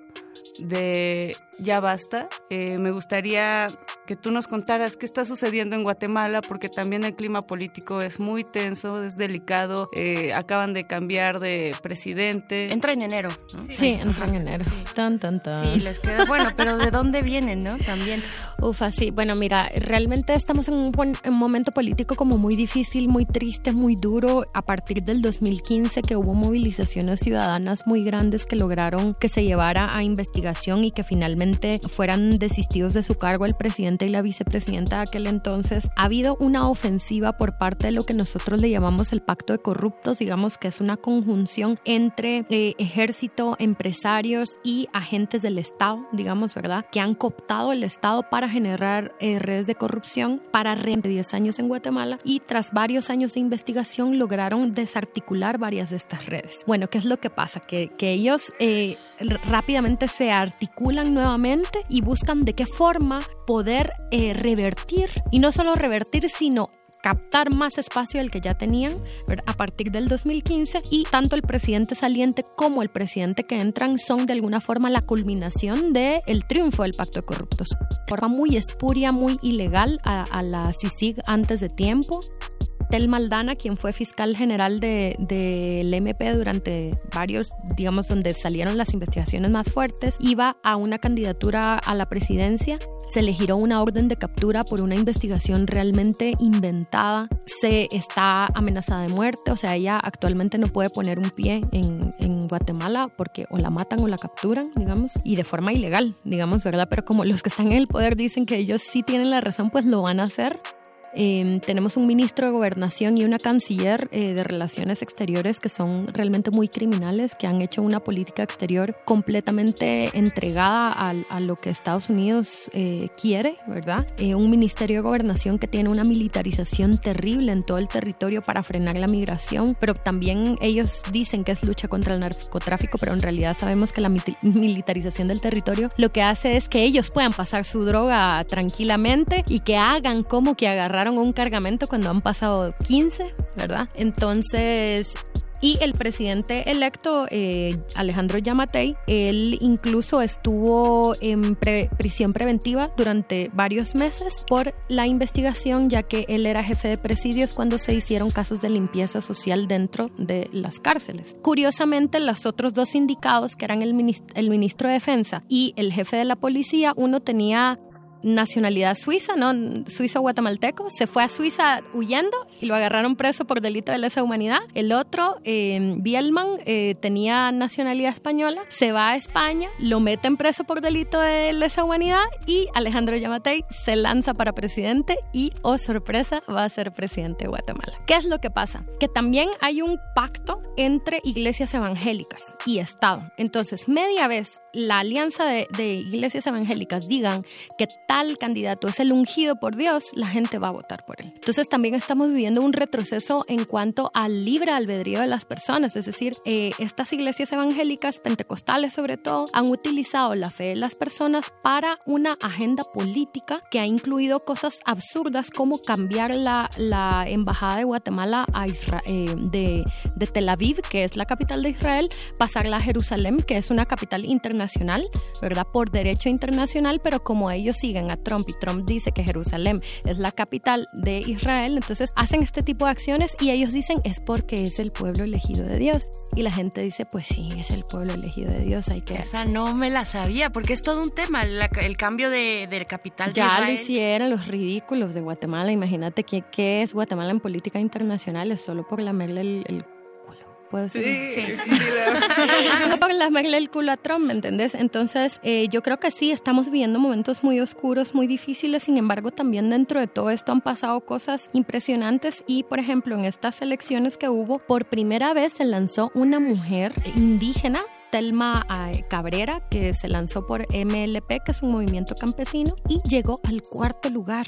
de ya basta. Eh, me gustaría que tú nos contaras qué está sucediendo en Guatemala, porque también el clima político es muy tenso, es delicado. Eh, acaban de cambiar de presidente. Entra en enero. ¿no? Sí, entra en enero. Tan, tan, tan. Sí, les queda bueno, pero ¿de dónde vienen, no? También. Ufa, sí. Bueno, mira, realmente estamos en un, buen- en un momento político como muy difícil, muy triste, muy duro. A partir del 2015 que hubo movilizaciones ciudadanas muy grandes que lograron que se llevara a investigación y que finalmente fueran desistidos de su cargo el presidente y la vicepresidenta de aquel entonces. Ha habido una ofensiva por parte de lo que nosotros le llamamos el pacto de corruptos, digamos que es una conjunción entre eh, ejército, empresarios y agentes del Estado, digamos, ¿verdad? Que han cooptado el Estado para generar eh, redes de corrupción para re- 10 años en Guatemala y tras varios años de investigación lograron desarticular varias de estas redes. Bueno, ¿qué es lo que pasa? Que, que ellos eh, rápidamente se articulan nuevamente y buscan de qué forma poder eh, revertir, y no solo revertir, sino captar más espacio del que ya tenían a partir del 2015 y tanto el presidente saliente como el presidente que entran son de alguna forma la culminación del el triunfo del pacto de corruptos. Forma muy espuria, muy ilegal a, a la CICIG antes de tiempo. Tel Maldana, quien fue fiscal general del de, del MP durante varios, digamos, donde salieron las investigaciones más fuertes, iba a una candidatura a la presidencia. Se le giró una orden de captura por una investigación realmente inventada. Se está amenazada de muerte, o sea, ella actualmente no puede poner un pie en Guatemala porque o la matan o la capturan, digamos, y de forma ilegal, digamos, ¿verdad? Pero como los que están en el poder dicen que ellos sí tienen la razón, pues lo van a hacer. Eh, tenemos un ministro de gobernación y una canciller eh, de relaciones exteriores que son realmente muy criminales, que han hecho una política exterior completamente entregada a, a lo que Estados Unidos eh, quiere, ¿verdad? Eh, un ministerio de gobernación que tiene una militarización terrible en todo el territorio para frenar la migración, pero también ellos dicen que es lucha contra el narcotráfico, pero en realidad sabemos que la militarización del territorio lo que hace es que ellos puedan pasar su droga tranquilamente y que hagan como que un cargamento cuando han pasado 15, ¿verdad? Entonces, y el presidente electo, eh, Alejandro Yamatei, él incluso estuvo en pre- prisión preventiva durante varios meses por la investigación, ya que él era jefe de presidios cuando se hicieron casos de limpieza social dentro de las cárceles. Curiosamente, los otros dos indicados, que eran el, minis- el ministro de Defensa y el jefe de la policía, uno tenía nacionalidad suiza, ¿no? Suizo-guatemalteco, se fue a Suiza huyendo y lo agarraron preso por delito de lesa humanidad. El otro, eh, Bielman, tenía nacionalidad española, se va a España, lo meten preso por delito de lesa humanidad y Alejandro Yamatei se lanza para presidente y, oh sorpresa, va a ser presidente de Guatemala. ¿Qué es lo que pasa? Que también hay un pacto entre iglesias evangélicas y Estado. Entonces, media vez la alianza de, iglesias evangélicas digan que tal candidato es el ungido por Dios, la gente va a votar por él. Entonces también estamos viviendo un retroceso en cuanto al libre albedrío de las personas, es decir, eh, estas iglesias evangélicas, pentecostales sobre todo, han utilizado la fe de las personas para una agenda política que ha incluido cosas absurdas como cambiar la, embajada de Guatemala a Isra- eh, de, de Tel Aviv, que es la capital de Israel, pasarla a Jerusalén, que es una capital internacional, ¿verdad? Por derecho internacional, pero como ellos siguen a Trump y Trump dice que Jerusalén es la capital de Israel, entonces hacen este tipo de acciones y ellos dicen es porque es el pueblo elegido de Dios. Y la gente dice, pues sí, es el pueblo elegido de Dios, hay que... Esa no me la sabía, porque es todo un tema, la- el cambio de, del capital de Ya lo Israel. hicieron los ridículos de Guatemala. Imagínate qué, qué es Guatemala en política internacional, es solo por lamerle el, el puedo decir. Sí. no para lamerle el culo a Trump, ¿me entendés? Entonces, eh, yo creo que sí, estamos viviendo momentos muy oscuros, muy difíciles, sin embargo, también dentro de todo esto han pasado cosas impresionantes y, por ejemplo, en estas elecciones que hubo, por primera vez se lanzó una mujer indígena Telma eh, Cabrera, que se lanzó por MLP, que es un movimiento campesino, y llegó al cuarto lugar.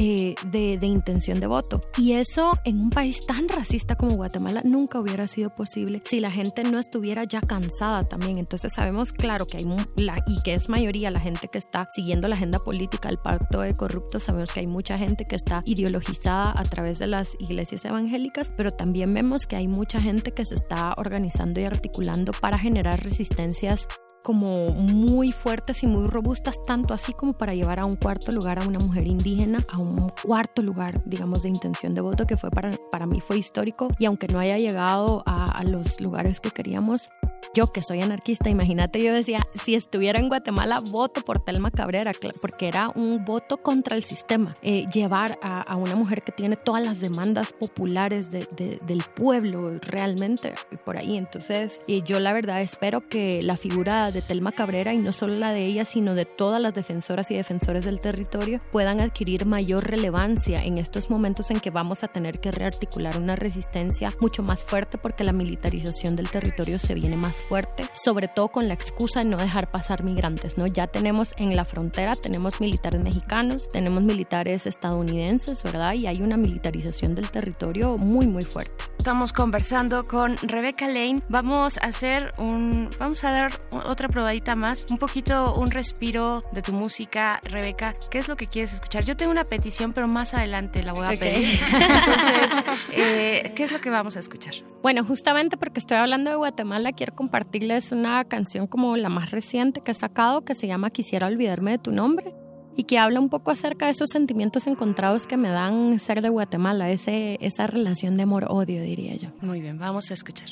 Eh, de, de, intención de voto. Y eso en un país tan racista como Guatemala nunca hubiera sido posible si la gente no estuviera ya cansada también. Entonces sabemos, claro, que hay la, y que es mayoría la gente que está siguiendo la agenda política del pacto de corruptos. Sabemos que hay mucha gente que está ideologizada a través de las iglesias evangélicas, pero también vemos que hay mucha gente que se está organizando y articulando para generar resistencias como muy fuertes y muy robustas, tanto así como para llevar a un cuarto lugar a una mujer indígena, a un cuarto lugar, digamos, de intención de voto, que fue para, para mí fue histórico. Y aunque no haya llegado a, a los lugares que queríamos, yo que soy anarquista, imagínate, yo decía, si estuviera en Guatemala, voto por Telma Cabrera, porque era un voto contra el sistema. Eh, llevar a, a, una mujer que tiene todas las demandas populares de, de, del pueblo realmente por ahí. Entonces, y yo la verdad espero que la figura de Telma Cabrera, y no solo la de ella, sino de todas las defensoras y defensores del territorio, puedan adquirir mayor relevancia en estos momentos en que vamos a tener que rearticular una resistencia mucho más fuerte porque la militarización del territorio se viene más fuerte, sobre todo con la excusa de no dejar pasar migrantes, ¿no? Ya tenemos en la frontera, tenemos militares mexicanos, tenemos militares estadounidenses, ¿verdad? Y hay una militarización del territorio muy, muy fuerte. Estamos conversando con Rebeca Lane. Vamos a hacer un, vamos a dar otra probadita más, un poquito un respiro de tu música, Rebeca. ¿Qué es lo que quieres escuchar? Yo tengo una petición, pero más adelante la voy a okay. pedir. <laughs> Entonces, eh, ¿qué es lo que vamos a escuchar? Bueno, justamente porque estoy hablando de Guatemala, quiero compartirles una canción como la más reciente que he sacado que se llama Quisiera olvidarme de tu nombre y que habla un poco acerca de esos sentimientos encontrados que me dan ser de Guatemala, ese, esa relación de amor-odio, diría yo. Muy bien, vamos a escuchar.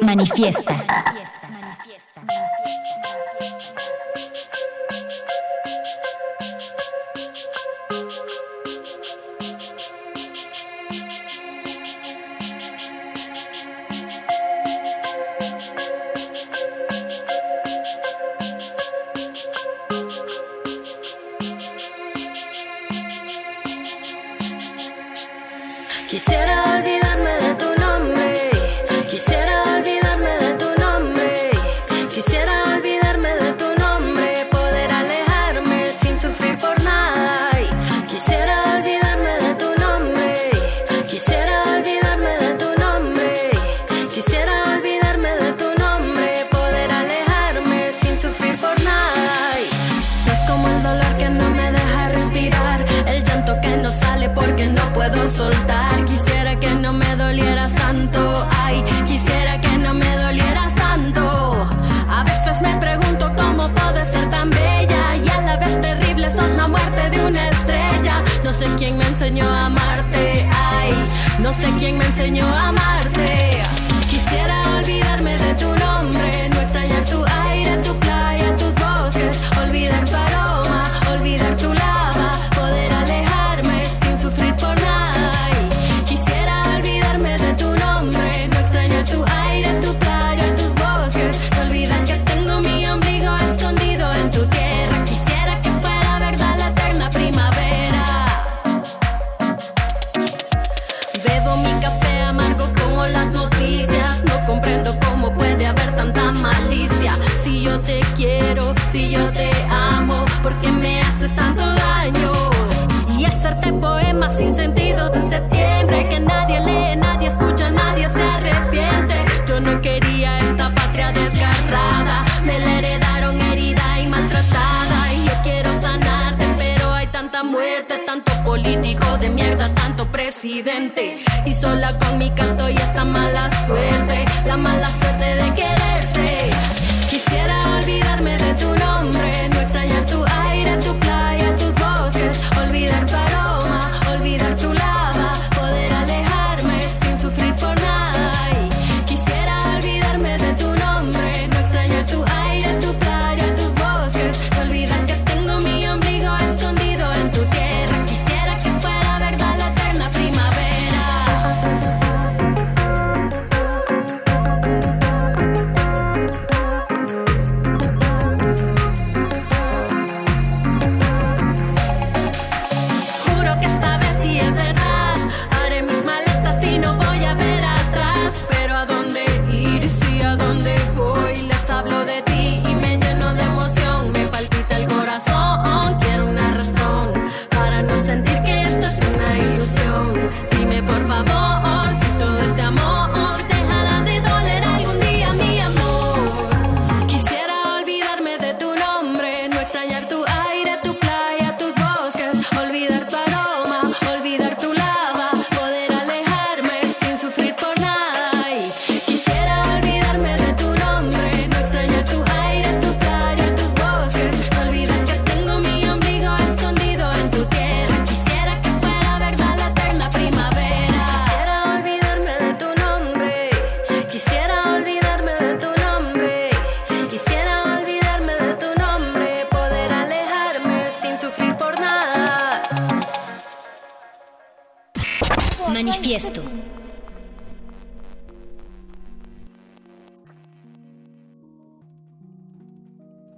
Manifiesta. Manifiesta. Manifiesta. Quisiera olvidarme enseñó a amarte, ay, no sé quién me enseñó a amarte. Quisiera olvidarme de tu nombre, no extrañar tu aire, tu playa, tus bosques, olvidar tu hacerte poemas sin sentido de septiembre que nadie lee, nadie escucha, nadie se arrepiente. Yo no quería esta patria desgarrada, me la heredaron herida y maltratada. Y yo quiero sanarte, pero hay tanta muerte, tanto político de mierda, tanto presidente. Y sola con mi canto y esta mala suerte, la mala suerte de quererte. Quisiera olvidarme de tu nombre, no extrañar tu aire, tu playa, tus bosques, olvidar aroma, olvidar tu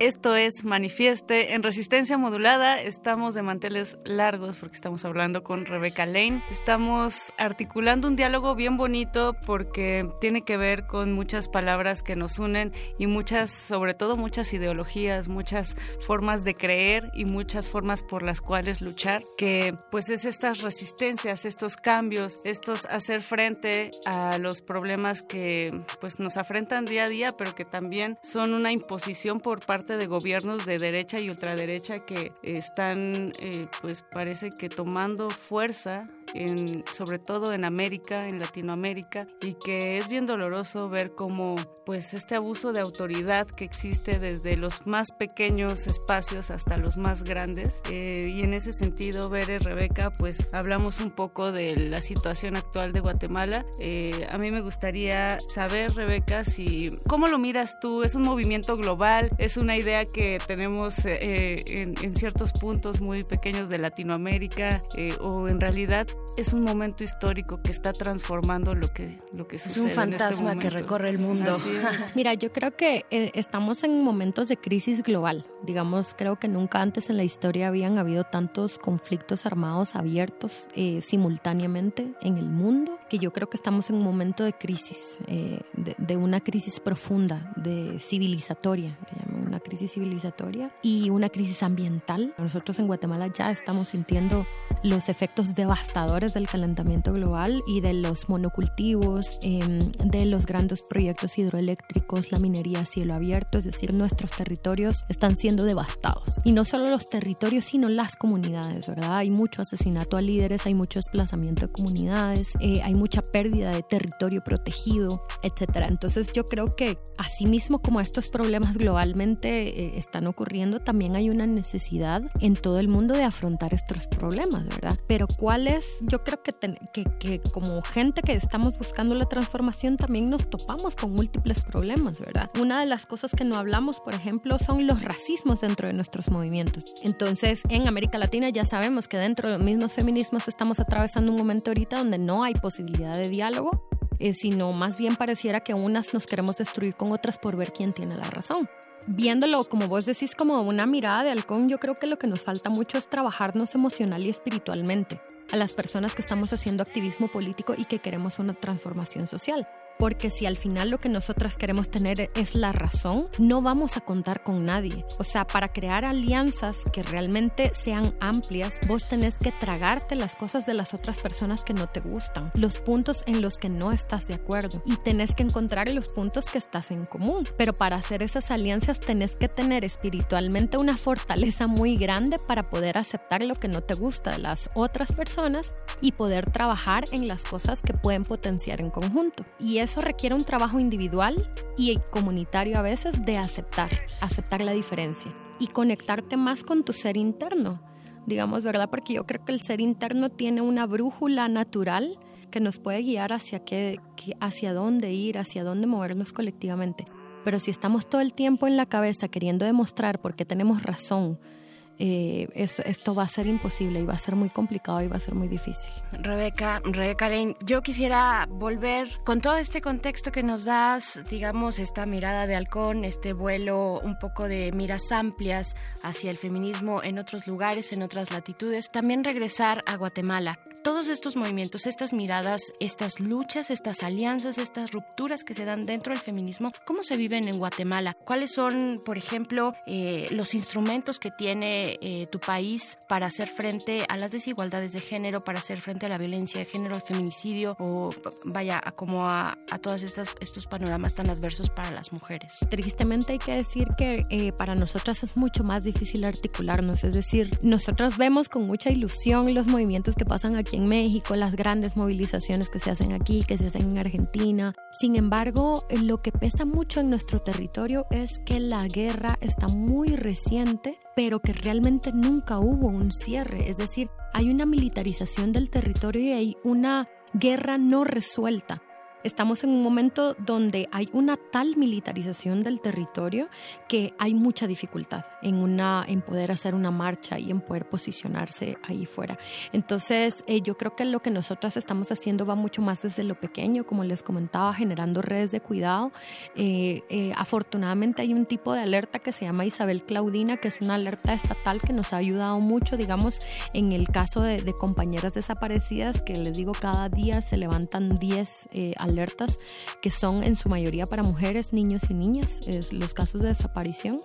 Esto es Manifieste en resistencia modulada. Estamos de manteles largos porque estamos hablando con Rebeca Lane. Estamos articulando un diálogo bien bonito porque tiene que ver con muchas palabras que nos unen y muchas, sobre todo muchas ideologías, muchas formas de creer y muchas formas por las cuales luchar, que pues es estas resistencias, estos cambios, estos hacer frente a los problemas que pues nos afrentan día a día, pero que también son una imposición por parte de gobiernos de derecha y ultraderecha que están, eh, pues parece que tomando fuerza en, sobre todo en América, en Latinoamérica, y que es bien doloroso ver cómo pues este abuso de autoridad que existe desde los más pequeños espacios hasta los más grandes. Eh, y en ese sentido, Bere, Rebeca, pues hablamos un poco de la situación actual de Guatemala. Eh, a mí me gustaría saber, Rebeca, si cómo lo miras tú. ¿Es un movimiento global? ¿Es una idea que tenemos eh, en, en, ciertos puntos muy pequeños de Latinoamérica? ¿O en realidad es un momento histórico que está transformando lo que, lo que sucede. Es un fantasma en este que recorre el mundo. <laughs> Mira, yo creo que eh, estamos en momentos de crisis global. Digamos, creo que nunca antes en la historia habían habido tantos conflictos armados abiertos eh, simultáneamente en el mundo, que yo creo que estamos en un momento de crisis, eh, de, de, una crisis profunda, de civilizatoria, una crisis civilizatoria y una crisis ambiental. Nosotros en Guatemala ya estamos sintiendo los efectos devastadores del calentamiento global y de los monocultivos, eh, de los grandes proyectos hidroeléctricos, la minería a cielo abierto, es decir, nuestros territorios están siendo devastados. Y no solo los territorios, sino las comunidades, ¿verdad? Hay mucho asesinato a líderes, hay mucho desplazamiento de comunidades, eh, hay mucha pérdida de territorio protegido, etcétera. Entonces yo creo que asimismo como estos problemas globalmente eh, están ocurriendo, también hay una necesidad en todo el mundo de afrontar estos problemas, ¿verdad? Pero ¿cuál es? Yo creo que, ten, que, que como gente que estamos buscando la transformación también nos topamos con múltiples problemas, ¿verdad? Una de las cosas que no hablamos, por ejemplo, son los racismos dentro de nuestros movimientos. Entonces, en América Latina ya sabemos que dentro de los mismos feminismos estamos atravesando un momento ahorita donde no hay posibilidad de diálogo, eh, sino más bien pareciera que unas nos queremos destruir con otras por ver quién tiene la razón viéndolo como vos decís como una mirada de halcón, yo creo que lo que nos falta mucho es trabajarnos emocional y espiritualmente a las personas que estamos haciendo activismo político y que queremos una transformación social porque si al final lo que nosotras queremos tener es la razón, no vamos a contar con nadie. O sea, para crear alianzas que realmente sean amplias, vos tenés que tragarte las cosas de las otras personas que no te gustan, los puntos en los que no estás de acuerdo y tenés que encontrar los puntos que estás en común. Pero para hacer esas alianzas tenés que tener espiritualmente una fortaleza muy grande para poder aceptar lo que no te gusta de las otras personas y poder trabajar en las cosas que pueden potenciar en conjunto. Y es eso requiere un trabajo individual y comunitario a veces de aceptar, aceptar la diferencia y conectarte más con tu ser interno, digamos, ¿verdad? Porque yo creo que el ser interno tiene una brújula natural que nos puede guiar hacia, qué, hacia dónde ir, hacia dónde movernos colectivamente. Pero si estamos todo el tiempo en la cabeza queriendo demostrar por qué tenemos razón, eh, esto va a ser imposible y va a ser muy complicado y va a ser muy difícil. Rebeca, Rebeca Lane, yo quisiera volver con todo este contexto que nos das, digamos, esta mirada de halcón, este vuelo un poco de miras amplias hacia el feminismo en otros lugares, en otras latitudes, también regresar a Guatemala. Todos estos movimientos, estas miradas, estas luchas, estas alianzas, estas rupturas que se dan dentro del feminismo, ¿cómo se viven en Guatemala? ¿Cuáles son, por ejemplo, eh, los instrumentos que tiene eh, tu país para hacer frente a las desigualdades de género, para hacer frente a la violencia de género, al feminicidio o vaya a como a, a estas estos panoramas tan adversos para las mujeres. Tristemente hay que decir que eh, para nosotras es mucho más difícil articularnos, es decir, nosotras vemos con mucha ilusión los movimientos que pasan aquí en México, las grandes movilizaciones que se hacen aquí, que se hacen en Argentina. Sin embargo, lo que pesa mucho en nuestro territorio es que la guerra está muy reciente pero que realmente nunca hubo un cierre. Es decir, hay una militarización del territorio y hay una guerra no resuelta. Estamos en un momento donde hay una tal militarización del territorio que hay mucha dificultad en, una, en poder hacer una marcha y en poder posicionarse ahí fuera. Entonces, eh, yo creo que lo que nosotras estamos haciendo va mucho más desde lo pequeño, como les comentaba, generando redes de cuidado. Eh, eh, afortunadamente hay un tipo de alerta que se llama Isabel Claudina, que es una alerta estatal que nos ha ayudado mucho, digamos, en el caso de, de compañeras desaparecidas, que les digo, cada día se levantan 10 alertas que son en su mayoría para mujeres, niños y niñas, los casos de desaparición.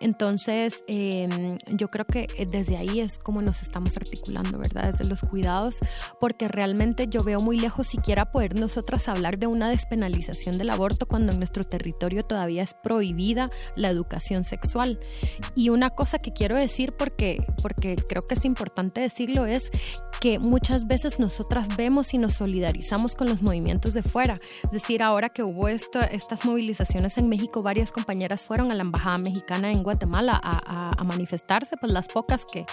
Entonces, em, yo creo que eh, desde ahí es como nos estamos articulando, ¿verdad? Desde los cuidados, porque realmente yo veo muy lejos siquiera poder nosotras hablar de una despenalización del aborto cuando en nuestro territorio todavía es prohibida la educación sexual. Y una cosa que quiero decir, porque, porque creo que es importante decirlo, es que muchas veces nosotras vemos y nos solidarizamos con los movimientos de fuera. Es decir, ahora que hubo esto, estas movilizaciones en México, varias compañeras fueron a la Embajada Mexicana en Guatemala a, a, manifestarse, pues las pocas que,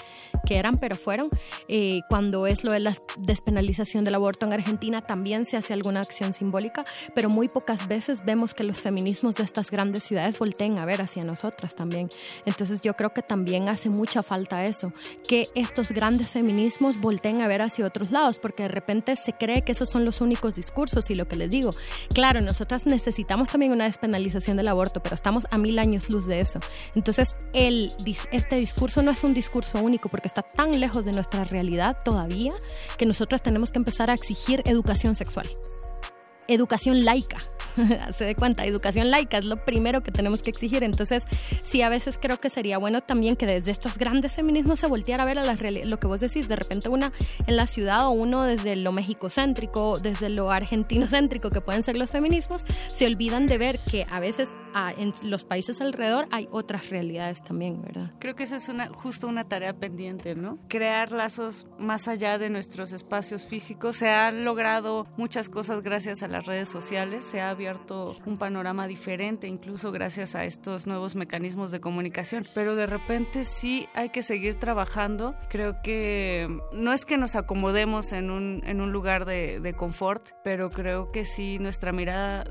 que eran, pero fueron. Eh, cuando es lo de la despenalización del aborto en Argentina, también se hace alguna acción simbólica, pero muy pocas veces vemos que los feminismos de estas grandes ciudades volteen a ver hacia nosotras también. Entonces yo creo que también hace mucha falta eso, que estos grandes feminismos volteen a ver hacia otros lados, porque de repente se cree que esos son los únicos discursos y lo que les digo, claro, nosotras necesitamos también una despenalización del aborto, pero estamos a mil años luz de eso. Entonces, el, este discurso no es un discurso único porque está tan lejos de nuestra realidad todavía que nosotras tenemos que empezar a exigir educación sexual, educación laica <laughs> se dé cuenta, educación laica es lo primero que tenemos que exigir. Entonces, sí, a veces creo que sería bueno también que desde estos grandes feminismos se volteara a ver a la lo que vos decís, de repente una en la ciudad o uno desde lo mexicocéntrico, desde lo argentinocéntrico que pueden ser los feminismos, se olvidan de ver que a veces en los países alrededor hay otras realidades también, ¿verdad? Creo que esa es una, justo una tarea pendiente, ¿no? Crear lazos más allá de nuestros espacios físicos. Se han logrado muchas cosas gracias a las redes sociales, se ha abierto un panorama diferente, incluso gracias a estos nuevos mecanismos de comunicación. Pero de repente sí hay que seguir trabajando. Creo que no es que nos acomodemos en un, en un lugar de, de confort, pero creo que sí nuestra mirada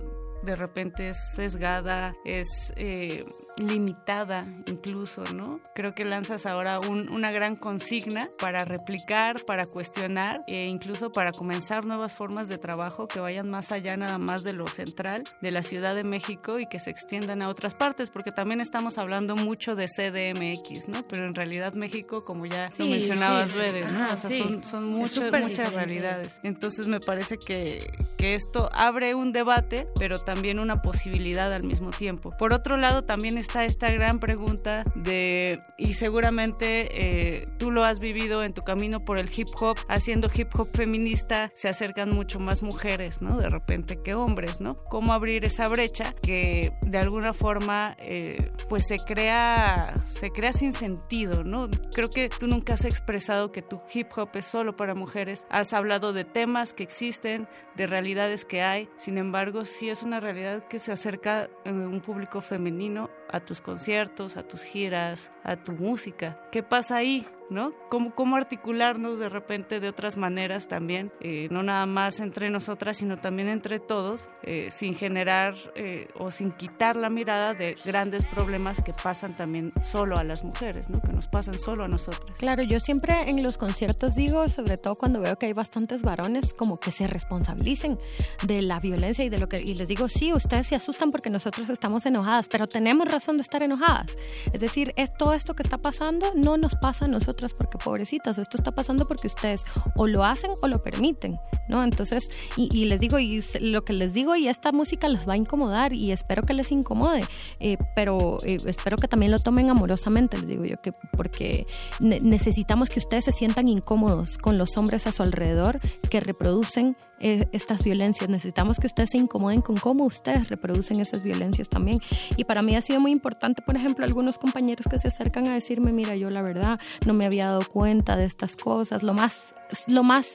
de repente es sesgada, es eh, limitada incluso, ¿no? Creo que lanzas ahora una gran consigna para replicar, para cuestionar e incluso para comenzar nuevas formas de trabajo que vayan más allá nada más de lo central de la Ciudad de México y que se extiendan a otras partes, porque también estamos hablando mucho de CDMX, ¿no? Pero en realidad México, como ya lo mencionabas, Bede, ¿no? o sea, son, son muchas, muchas realidades. Entonces me parece que, que esto abre un debate, pero también una posibilidad al mismo tiempo. Por otro lado, también está esta gran pregunta de, y seguramente eh, tú lo has vivido en tu camino por el hip hop, haciendo hip hop feminista, se acercan mucho más mujeres, ¿no? De repente que hombres, ¿no? ¿Cómo abrir esa brecha que de alguna forma eh, pues se crea, se crea sin sentido, ¿no? Creo que tú nunca has expresado que tu hip hop es solo para mujeres, has hablado de temas que existen, de realidades que hay, sin embargo, sí es una realidad que se acerca a un público femenino a tus conciertos, a tus giras, a tu música. ¿Qué pasa ahí? ¿No? Cómo, cómo articularnos de repente de otras maneras también, eh, no nada más entre nosotras, sino también entre todos, eh, sin generar eh, o sin quitar la mirada de grandes problemas que pasan también solo a las mujeres, ¿no? Que nos pasan solo a nosotras. Claro, yo siempre en los conciertos digo, sobre todo cuando veo que hay bastantes varones, como que se responsabilicen de la violencia y de lo que y les digo, sí, ustedes se asustan porque nosotros estamos enojadas, pero tenemos razón de estar enojadas. Es decir, es todo esto que está pasando no nos pasa a nosotros porque pobrecitas, esto está pasando porque ustedes o lo hacen o lo permiten, ¿no? Entonces, y, les digo, y lo que les digo, y esta música les va a incomodar y espero que les incomode, eh, pero eh, espero que también lo tomen amorosamente, les digo yo, que porque necesitamos que ustedes se sientan incómodos con los hombres a su alrededor que reproducen eh, estas violencias. Necesitamos que ustedes se incomoden con cómo ustedes reproducen esas violencias también. Y para mí ha sido muy importante, por ejemplo, algunos compañeros que se acercan a decirme, mira, yo la verdad no me había dado cuenta de estas cosas. Lo más, lo más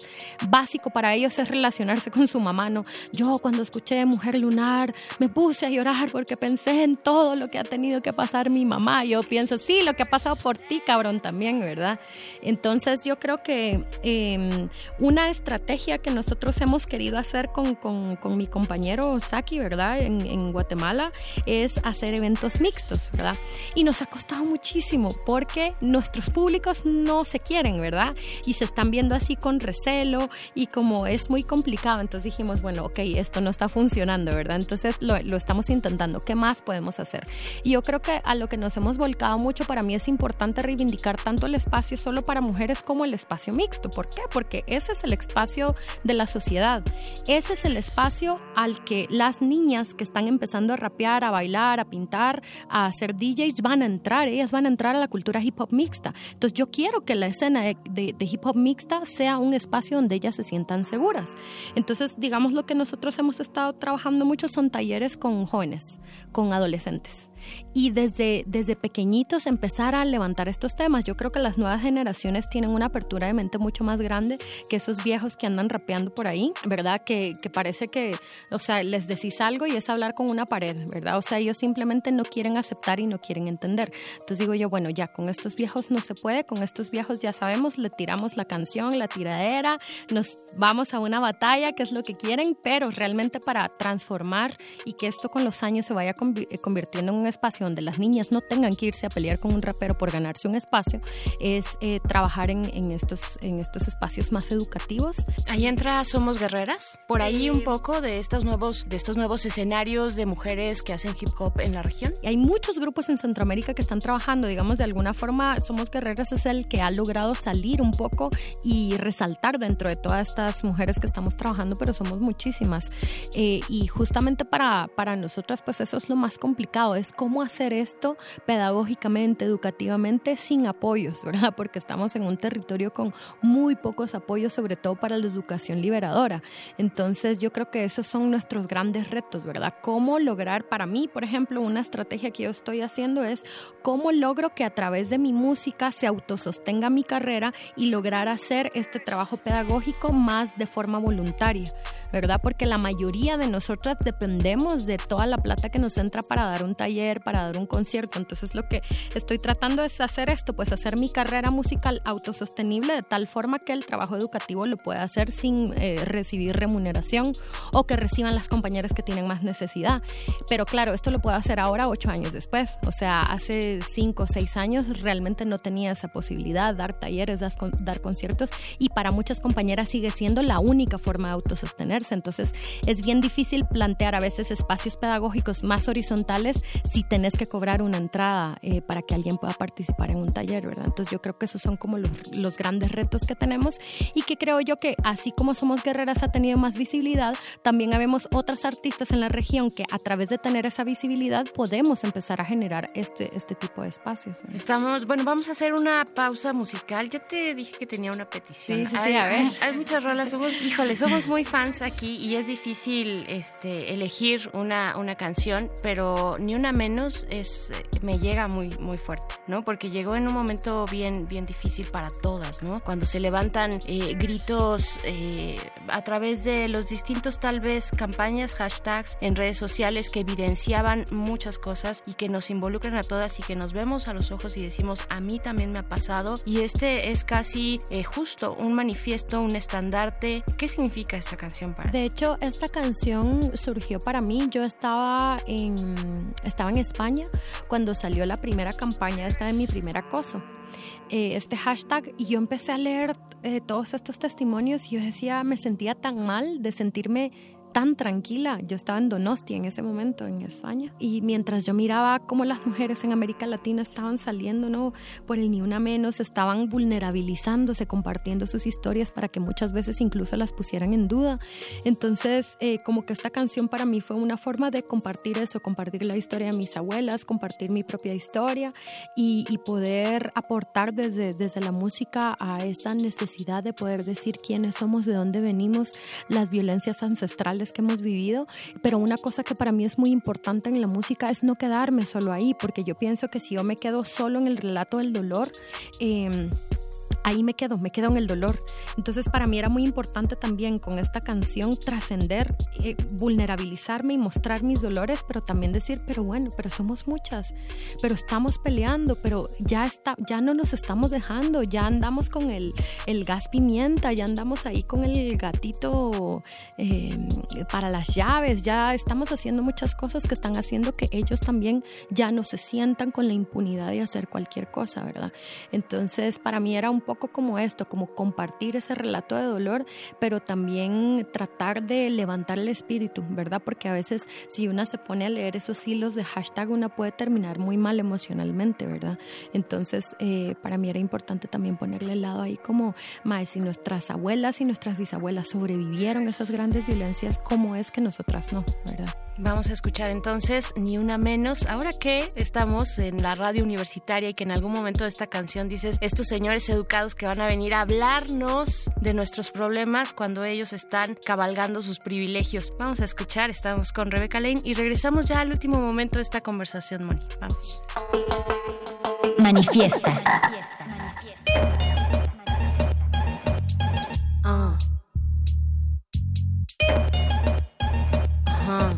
básico para ellos es relacionarse con su mamá. ¿no? Yo cuando escuché Mujer Lunar me puse a llorar porque pensé en todo lo que ha tenido que pasar mi mamá. Yo pienso, sí, lo que ha pasado por ti, cabrón, también, ¿verdad? Entonces yo creo que em, una estrategia que nosotros hemos hemos querido hacer con, con, con mi compañero Saki, ¿verdad? En, en, Guatemala, es hacer eventos mixtos, ¿verdad? Y nos ha costado muchísimo porque nuestros públicos no se quieren, ¿verdad? Y se están viendo así con recelo y como es muy complicado, entonces dijimos, bueno, ok, esto no está funcionando, ¿verdad? Entonces lo, lo estamos intentando, ¿qué más podemos hacer? Y yo creo que a lo que nos hemos volcado mucho, para mí es importante reivindicar tanto el espacio solo para mujeres como el espacio mixto. ¿Por qué? Porque ese es el espacio de la Ese es el espacio al que las niñas que están empezando a rapear, a bailar, a pintar, a hacer DJs van a entrar. Ellas van a entrar a la cultura hip hop mixta. Entonces yo quiero que la escena de, de hip hop mixta sea un espacio donde ellas se sientan seguras. Entonces, digamos, lo que nosotros hemos estado trabajando mucho son talleres con jóvenes, con adolescentes y desde, desde pequeñitos empezar a levantar estos temas. Yo creo que las nuevas generaciones tienen una apertura de mente mucho más grande que esos viejos que andan rapeando por ahí, ¿verdad? Que, que parece que, o sea, les decís algo y es hablar con una pared, ¿verdad? O sea, ellos simplemente no quieren aceptar y no quieren entender. Entonces digo yo, bueno, ya con estos viejos no se puede, con estos viejos ya sabemos, le tiramos la canción, la tiradera, nos vamos a una batalla, que es lo que quieren, pero realmente para transformar y que esto con los años se vaya convirtiendo en un espacio donde las niñas no tengan que irse a pelear con un rapero por ganarse un espacio, es eh, trabajar en, en, estos, en estos espacios más educativos. Ahí entra Somos Guerreras, por ahí un poco de estos nuevos, de estos nuevos escenarios de mujeres que hacen hip hop en la región. Y hay muchos grupos en Centroamérica que están trabajando, digamos, de alguna forma Somos Guerreras es el que ha logrado salir un poco y resaltar dentro de todas estas mujeres que estamos trabajando, pero somos muchísimas. Eh, y justamente para, para nosotras, pues eso es lo más complicado, es cómo hacer esto pedagógicamente, educativamente, sin apoyos, ¿verdad? <laughs> Porque estamos en un territorio con muy pocos apoyos, sobre todo para la educación liberadora. Entonces yo creo que esos son nuestros grandes retos, ¿verdad? ¿Cómo lograr, para mí, por ejemplo, una estrategia que yo estoy haciendo es cómo logro que a través de mi música se autosostenga mi carrera y lograr hacer este trabajo pedagógico más de forma voluntaria. ¿Verdad? Porque la mayoría de nosotras dependemos de toda la plata que nos entra para dar un taller, para dar un concierto. Entonces lo que estoy tratando es hacer esto, pues hacer mi carrera musical autosostenible de tal forma que el trabajo educativo lo pueda hacer sin eh, recibir remuneración o que reciban las compañeras que tienen más necesidad. Pero claro, esto lo puedo hacer ahora ocho años después. O sea, hace cinco o seis años realmente no tenía esa posibilidad, dar talleres, dar, dar conciertos y para muchas compañeras sigue siendo la única forma de autosostener entonces es bien difícil plantear a veces espacios pedagógicos más horizontales si tenés que cobrar una entrada eh, para que alguien pueda participar en un taller, ¿verdad? Entonces yo creo que esos son como los, los grandes retos que tenemos y que creo yo que así como Somos Guerreras ha tenido más visibilidad, también habemos otras artistas en la región que a través de tener esa visibilidad podemos empezar a generar este, este tipo de espacios. ¿no? Estamos, bueno, vamos a hacer una pausa musical. Yo te dije que tenía una petición. Sí, sí, sí, hay, a ver. Hay muchas rolas, somos, híjole, somos muy fans aquí y es difícil este, elegir una, una canción, pero ni una menos es me llega muy muy fuerte, ¿no? Porque llegó en un momento bien bien difícil para todas, ¿no? Cuando se levantan eh, gritos eh, a través de los distintos tal vez campañas, hashtags en redes sociales que evidenciaban muchas cosas y que nos involucran a todas y que nos vemos a los ojos y decimos a mí también me ha pasado y este es casi eh, justo un manifiesto, un estandarte. ¿Qué significa esta canción De hecho, esta canción surgió para mí. Yo estaba en, en España cuando salió la primera campaña esta de mi primer acoso. Eh, este hashtag y yo empecé a leer eh, todos estos testimonios y yo decía, me sentía tan mal de sentirme tan tranquila. Yo estaba en Donosti en ese momento, en España. Y mientras yo miraba cómo las mujeres en América Latina estaban saliendo, ¿no? Por el ni una menos, estaban vulnerabilizándose, compartiendo sus historias para que muchas veces incluso las pusieran en duda. Entonces, eh, como que esta canción para mí fue una forma de compartir eso, compartir la historia de mis abuelas, compartir mi propia historia y, y poder aportar desde, desde la música a esa necesidad de poder decir quiénes somos, de dónde venimos, las violencias ancestrales que hemos vivido, pero una cosa que para mí es muy importante en la música es no quedarme solo ahí, porque yo pienso que si yo me quedo solo en el relato del dolor, eh, ahí me quedo, me quedo en el dolor. Entonces para mí era muy importante también con esta canción trascender, eh, vulnerabilizarme y mostrar mis dolores, pero también decir, pero bueno, pero somos muchas, pero estamos peleando, pero ya, está, ya no nos estamos dejando, ya andamos con el, el gas pimienta, ya andamos ahí con el gatito eh, para las llaves, ya estamos haciendo muchas cosas que están haciendo que ellos también ya no se sientan con la impunidad de hacer cualquier cosa, ¿verdad? Entonces para mí era un poco como esto, como compartir ese relato de dolor, pero también tratar de levantar el espíritu, ¿verdad? Porque a veces si una se pone a leer esos hilos de hashtag, una puede terminar muy mal emocionalmente, ¿verdad? Entonces, eh, para mí era importante también ponerle el lado ahí como, más si nuestras abuelas y nuestras bisabuelas sobrevivieron esas grandes violencias, ¿cómo es que nosotras no, ¿verdad? Vamos a escuchar entonces Ni Una Menos. Ahora que estamos en la radio universitaria y que en algún momento de esta canción dices, estos señores educados que van a venir a hablarnos de nuestros problemas cuando ellos están cabalgando sus privilegios. Vamos a escuchar, estamos con Rebeca Lane y regresamos ya al último momento de esta conversación, Moni. Vamos. Manifiesta. Ah. Ajá.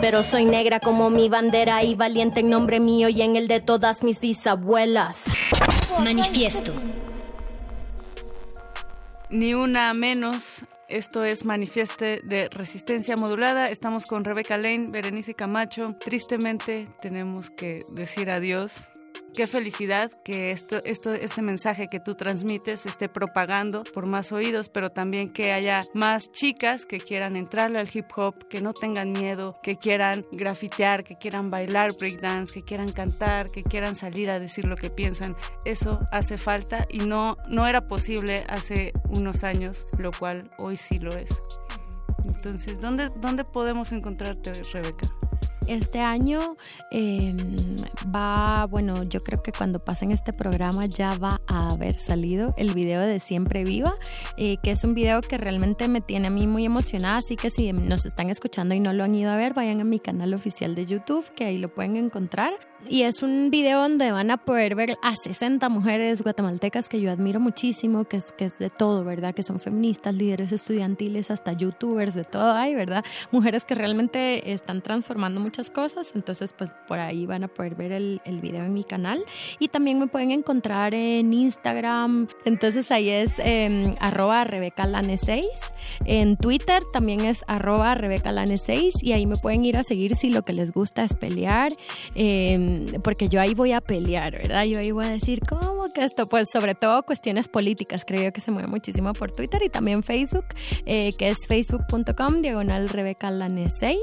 pero soy negra como mi bandera y valiente en nombre mío y en el de todas mis bisabuelas. Manifiesto. Ni una menos. Esto es Manifieste de Resistencia Modulada. Estamos con Rebeca Lane, Berenice Camacho. Tristemente tenemos que decir adiós qué felicidad que esto, esto, este mensaje que tú transmites esté propagando por más oídos, pero también que haya más chicas que quieran entrarle al hip hop, que no tengan miedo, que quieran grafitear, que quieran bailar breakdance, que quieran cantar, que quieran salir a decir lo que piensan. Eso hace falta y no, no era posible hace unos años, lo cual hoy sí lo es. Entonces, ¿dónde, dónde podemos encontrarte, Rebeca? Este año eh, va, bueno, yo creo que cuando pasen este programa ya va a haber salido el video de Siempre Viva, eh, que es un video que realmente me tiene a mí muy emocionada, así que si nos están escuchando y no lo han ido a ver, vayan a mi canal oficial de YouTube, que ahí lo pueden encontrar. Y es un video donde van a poder ver a 60 mujeres guatemaltecas que yo admiro muchísimo, que es, que es de todo, ¿verdad? Que son feministas, líderes estudiantiles, hasta youtubers, de todo hay, ¿verdad? Mujeres que realmente están transformando muchas cosas, entonces pues por ahí van a poder ver el, video en mi canal y también me pueden encontrar en Instagram, entonces ahí es eh, arroba rebecalane6, en Twitter también es arroba rebecalane6 y ahí me pueden ir a seguir si lo que les gusta es pelear, eh, porque yo ahí voy a pelear, ¿verdad? Yo ahí voy a decir, ¿cómo que esto? Pues sobre todo cuestiones políticas, creo yo que se mueve muchísimo por Twitter y también Facebook, eh, que es facebook.com diagonal rebecalane 6.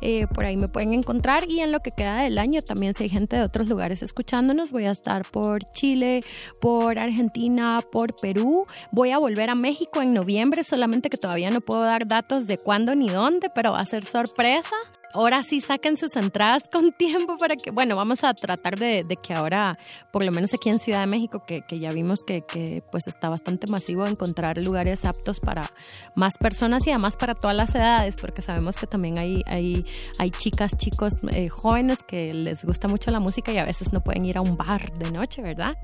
Eh, por ahí me pueden encontrar y en lo que queda del año también si hay gente de otros lugares escuchándonos, voy a estar por Chile, por Argentina, por Perú, voy a volver a México en noviembre, solamente que todavía no puedo dar datos de cuándo ni dónde, pero va a ser sorpresa ahora sí saquen sus entradas <laughs> con tiempo para que, bueno, vamos a tratar de, de que ahora, por lo menos aquí en Ciudad de México, que, que ya vimos que, que, pues está bastante masivo encontrar lugares aptos para más personas y además para todas las edades, porque sabemos que también hay, hay, hay chicas, chicos eh, jóvenes que les gusta mucho la música y a veces no pueden ir a un bar de noche, ¿verdad?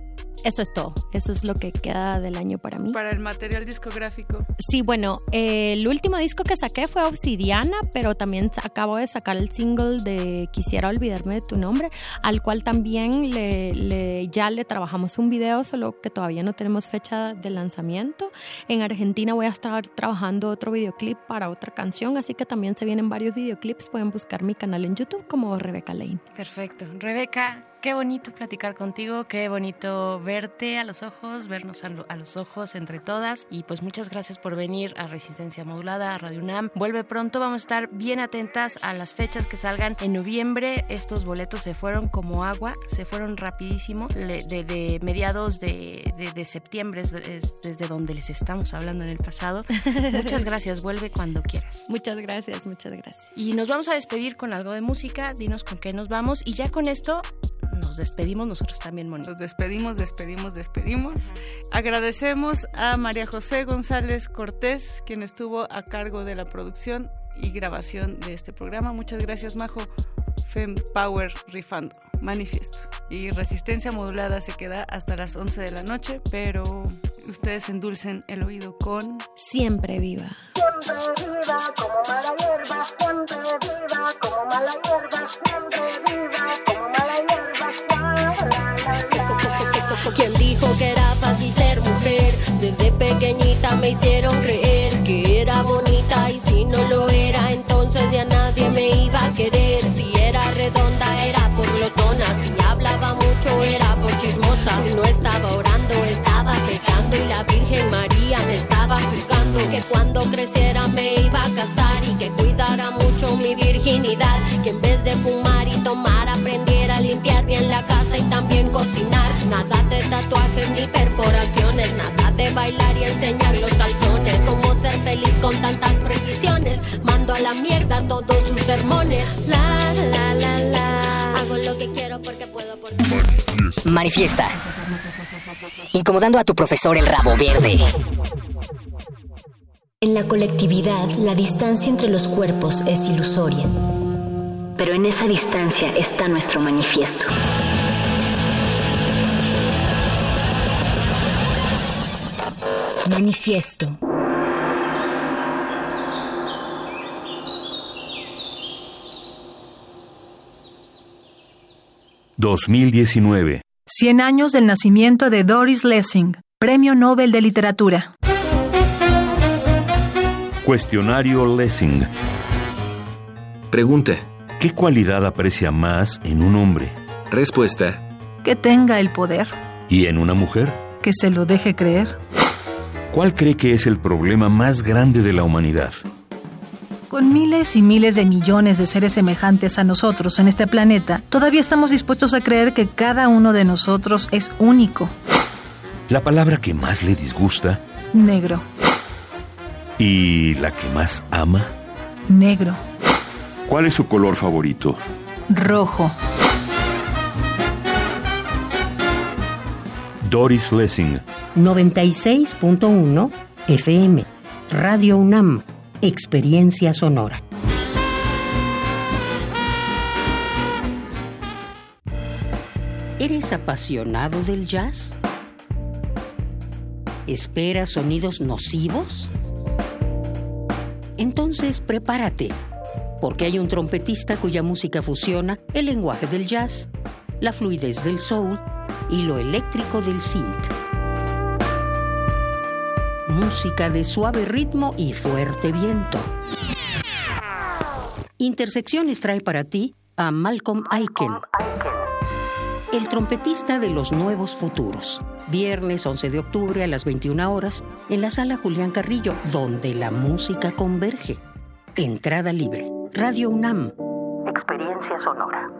Eso es todo, eso es lo que queda del año para mí. Para el material discográfico. Sí, bueno, eh, el último disco que saqué fue Obsidiana, pero también acabo de sacar el single de Quisiera olvidarme de tu nombre, al cual también le, le, ya le trabajamos un video, solo que todavía no tenemos fecha de lanzamiento. En Argentina voy a estar trabajando otro videoclip para otra canción, así que también se vienen varios videoclips. Pueden buscar mi canal en YouTube como Rebeca Lane. Perfecto. Rebeca, Qué bonito platicar contigo, qué bonito verte a los ojos, vernos a, lo, a, los ojos entre todas. Y pues muchas gracias por venir a Resistencia Modulada, a Radio UNAM. Vuelve pronto, vamos a estar bien atentas a las fechas que salgan en noviembre. Estos boletos se fueron como agua, se fueron rapidísimo. De, de, de mediados de, de septiembre es, es desde donde les estamos hablando en el pasado. Muchas <laughs> gracias, vuelve cuando quieras. Muchas gracias, muchas gracias. Y nos vamos a despedir con algo de música, dinos con qué nos vamos. Y ya con esto nos despedimos nosotros también, Moni. Nos despedimos, despedimos, despedimos. Agradecemos a María José González Cortés, quien estuvo a cargo de la producción y grabación de este programa. Muchas gracias, Majo. Fem Power Rifando, manifiesto. Y resistencia modulada se queda hasta las 11 de la noche, pero ustedes endulcen el oído con Siempre viva. Siempre viva como mala hierba, siempre viva como mala hierba, siempre viva como mala hierba. ¿Quién dijo que era fácil ser mujer? Desde pequeñita me hicieron creer que era bonita bailar y enseñar los calzones. Cómo ser feliz con tantas precisiones. Mando a la mierda todos sus sermones. La la la la. Hago lo que quiero porque puedo porque Manifiesta. Incomodando a tu profesor el rabo verde. En la colectividad, la distancia entre los cuerpos es ilusoria. Pero en esa distancia está nuestro manifiesto. Manifiesto. ...2019... 100 años del nacimiento de Doris Lessing, Premio Nobel de Literatura. Cuestionario Lessing. Pregunta. ¿Qué cualidad aprecia más en un hombre? Respuesta. Que tenga el poder. ¿Y en una mujer? Que se lo deje creer. ¿Cuál cree que es el problema más grande de la humanidad? Con miles y miles de millones de seres semejantes a nosotros en este planeta, todavía estamos dispuestos a creer que cada uno de nosotros es único. La palabra que más le disgusta. Negro. ¿Y la que más ama? Negro. ¿Cuál es su color favorito? Rojo. Doris Lessing. 96.1 FM. Radio UNAM. Experiencia sonora. ¿Eres apasionado del jazz? ¿Esperas sonidos nocivos? Entonces prepárate, porque hay un trompetista cuya música fusiona el lenguaje del jazz, la fluidez del soul y lo eléctrico del synth. Música de suave ritmo y fuerte viento. Intersecciones trae para ti a Malcolm Aiken, el trompetista de los nuevos futuros. Viernes 11 de octubre a las 21 horas en la sala Julián Carrillo, donde la música converge. Entrada libre. Radio UNAM. Experiencia sonora.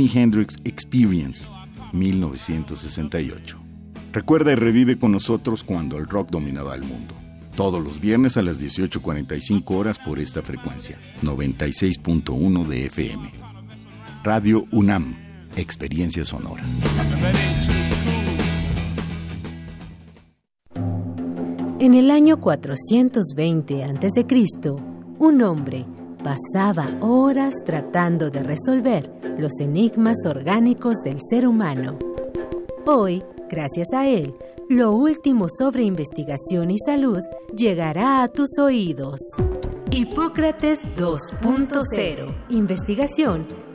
Jimi Hendrix Experience, 1968. Recuerda y revive con nosotros cuando el rock dominaba el mundo. Todos los viernes a las 18.45 horas por esta frecuencia, 96.1 de FM. Radio UNAM, Experiencia Sonora. En el año 420 a.C., un hombre pasaba horas tratando de resolver los enigmas orgánicos del ser humano. Hoy, gracias a él, lo último sobre investigación y salud llegará a tus oídos. Hipócrates 2.0. Investigación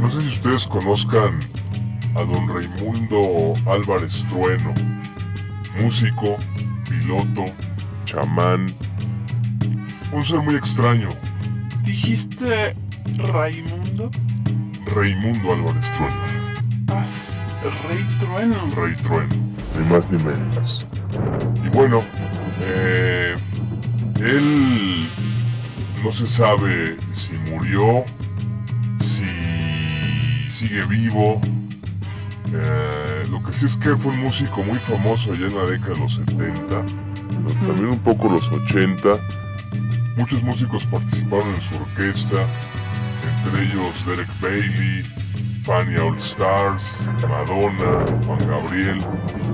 No sé si ustedes conozcan a don Raimundo Álvarez Trueno, músico, piloto, chamán, un ser muy extraño. ¿Dijiste Raimundo? Raimundo Álvarez Trueno. Paz, Rey Trueno. Rey Trueno, ni más ni menos. Y bueno, eh, él no se sabe si murió, sigue vivo. Eh, lo que sí es que fue un músico muy famoso allá en la década de los 70, también un poco los 80. Muchos músicos participaron en su orquesta, entre ellos Derek Bailey, Fania All Stars, Madonna, Juan Gabriel,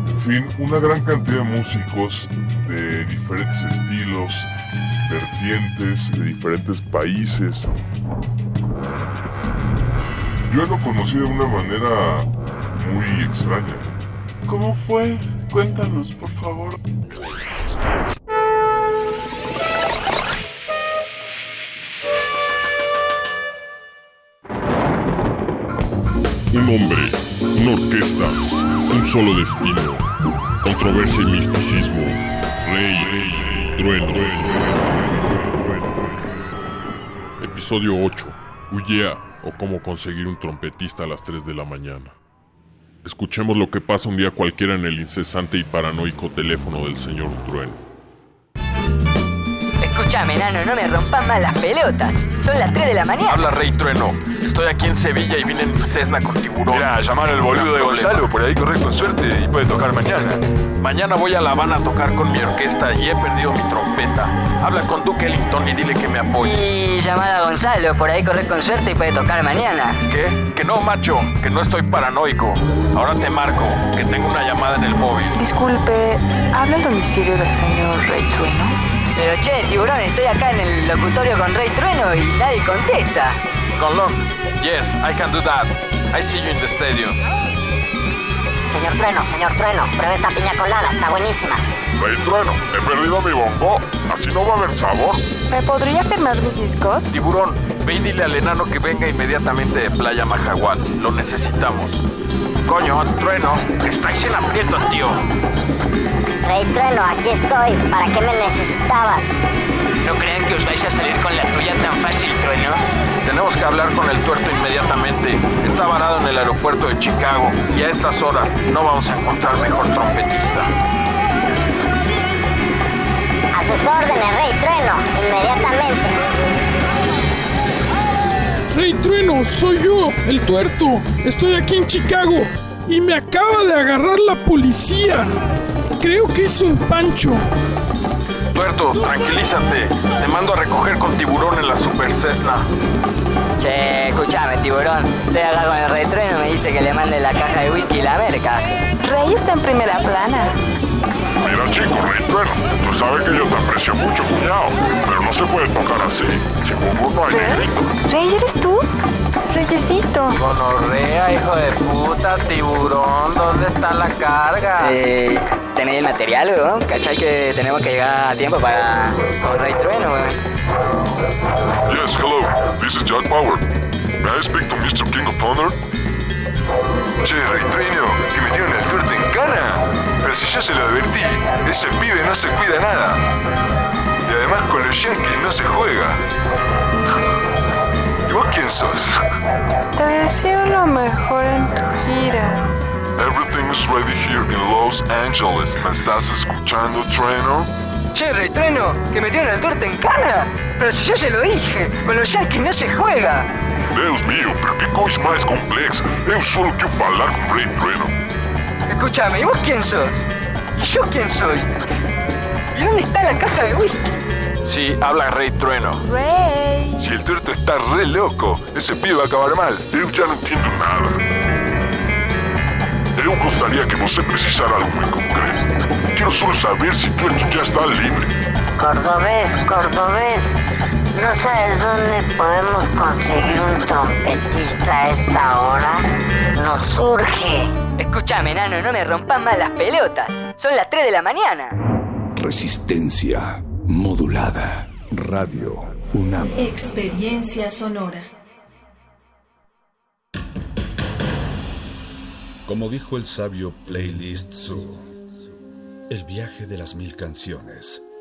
en fin, una gran cantidad de músicos de diferentes estilos, vertientes, de diferentes países. Yo lo conocí de una manera muy extraña. ¿Cómo fue? Cuéntanos, por favor. Un hombre, una orquesta, un solo destino, controversia y misticismo, rey, trueno. Episodio 8. Huyea o cómo conseguir un trompetista a las 3 de la mañana. Escuchemos lo que pasa un día cualquiera en el incesante y paranoico teléfono del señor Trueno. Escúchame, nano, no me rompas más las pelotas. Son las 3 de la mañana. Habla Rey Trueno. Estoy aquí en Sevilla y vine en Cessna con tiburón. Mira, llamar al boludo de Gonzalo, por ahí corre con suerte y puede tocar mañana. Mañana voy a La Habana a tocar con mi orquesta y he perdido mi trompeta. Habla con Duke Ellington y dile que me apoye. Y llamar a Gonzalo, por ahí correr con suerte y puede tocar mañana. ¿Qué? Que no, macho, que no estoy paranoico. Ahora te marco, que tengo una llamada en el móvil. Disculpe, ¿habla el domicilio del señor Rey Trueno? Pero che, tiburón, estoy acá en el locutorio con Rey Trueno y nadie contesta. Con Long. Yes, I can do that. I see you in the stadium. Señor Trueno, señor Trueno, pruebe esta piña colada, está buenísima. Rey Trueno, he perdido mi bongo. Así no va a haber sabor. ¿Me podría firmar mis discos? Tiburón, ve y dile al enano que venga inmediatamente de Playa Majagual. Lo necesitamos. Coño, Trueno, estáis en aprieto, tío. Rey Trueno, aquí estoy. ¿Para qué me necesitabas? No crean que os vais a salir con la tuya tan fácil, Trueno. Tenemos que hablar con el tuerto inmediatamente. Está varado en el aeropuerto de Chicago y a estas horas no vamos a encontrar mejor trompetista. A sus órdenes, Rey Trueno, inmediatamente. Rey Trueno, soy yo, el tuerto. Estoy aquí en Chicago y me acaba de agarrar la policía. Creo que es un pancho. Tuerto, tranquilízate. Te mando a recoger con tiburón en la Super Cessna. Che, escúchame, tiburón. Estoy acá con el Rey Trueno y me dice que le mande la caja de whisky y la merca. Rey está en primera plana. Mira, chico, Rey Trueno, tú sabes que yo te aprecio mucho, cuñado. Pero no se puede tocar así. Sin bongo no hay negrito. Rey, ¿eres tú? Reyesito. Gonorrea, hijo de puta, tiburón, ¿dónde está la carga? Eh, ¿Tenéis el material, weón? ¿Cachai que tenemos que llegar a tiempo para con Rey Trueno, weón? Yes, hello. This is Jack Power. May I speak to Mr. King of Thunder? Che, Rey Trueno, que metieron el tuerto en cana. Pero si ya se lo advertí, ese pibe no se cuida nada. Y además con los yankees no se juega. ¿Y vos quién sos? Te deseo lo mejor en tu gira. Everything's ready here in Los Angeles. ¿Me estás escuchando, Trueno? Che, Rey Trueno, que metieron el tuerto en cana. Pero si yo se lo dije, con los yankees no se juega. Deus mío, pero que coisa mais complexa. Eu solo quiero falar con Rey Trueno. Escúchame, ¿y vos quién sos? ¿Y yo quién soy? ¿Y dónde está la caja de whisky? Sí, habla Rey Trueno. Rey. Si el tuerto está re loco, ese pibe va a acabar mal. Eu já não entendo nada. Eu gostaria que você precisara algo muy concreto. Quiero solo saber si tu ya está libre. Cordobés, cordobés. ¿No sabes dónde podemos conseguir un trompetista a esta hora? Nos surge. Escúchame, nano, no me rompas más las pelotas. Son las 3 de la mañana. Resistencia modulada. Radio UNAM. Experiencia sonora. Como dijo el sabio Playlist Zoo, el viaje de las mil canciones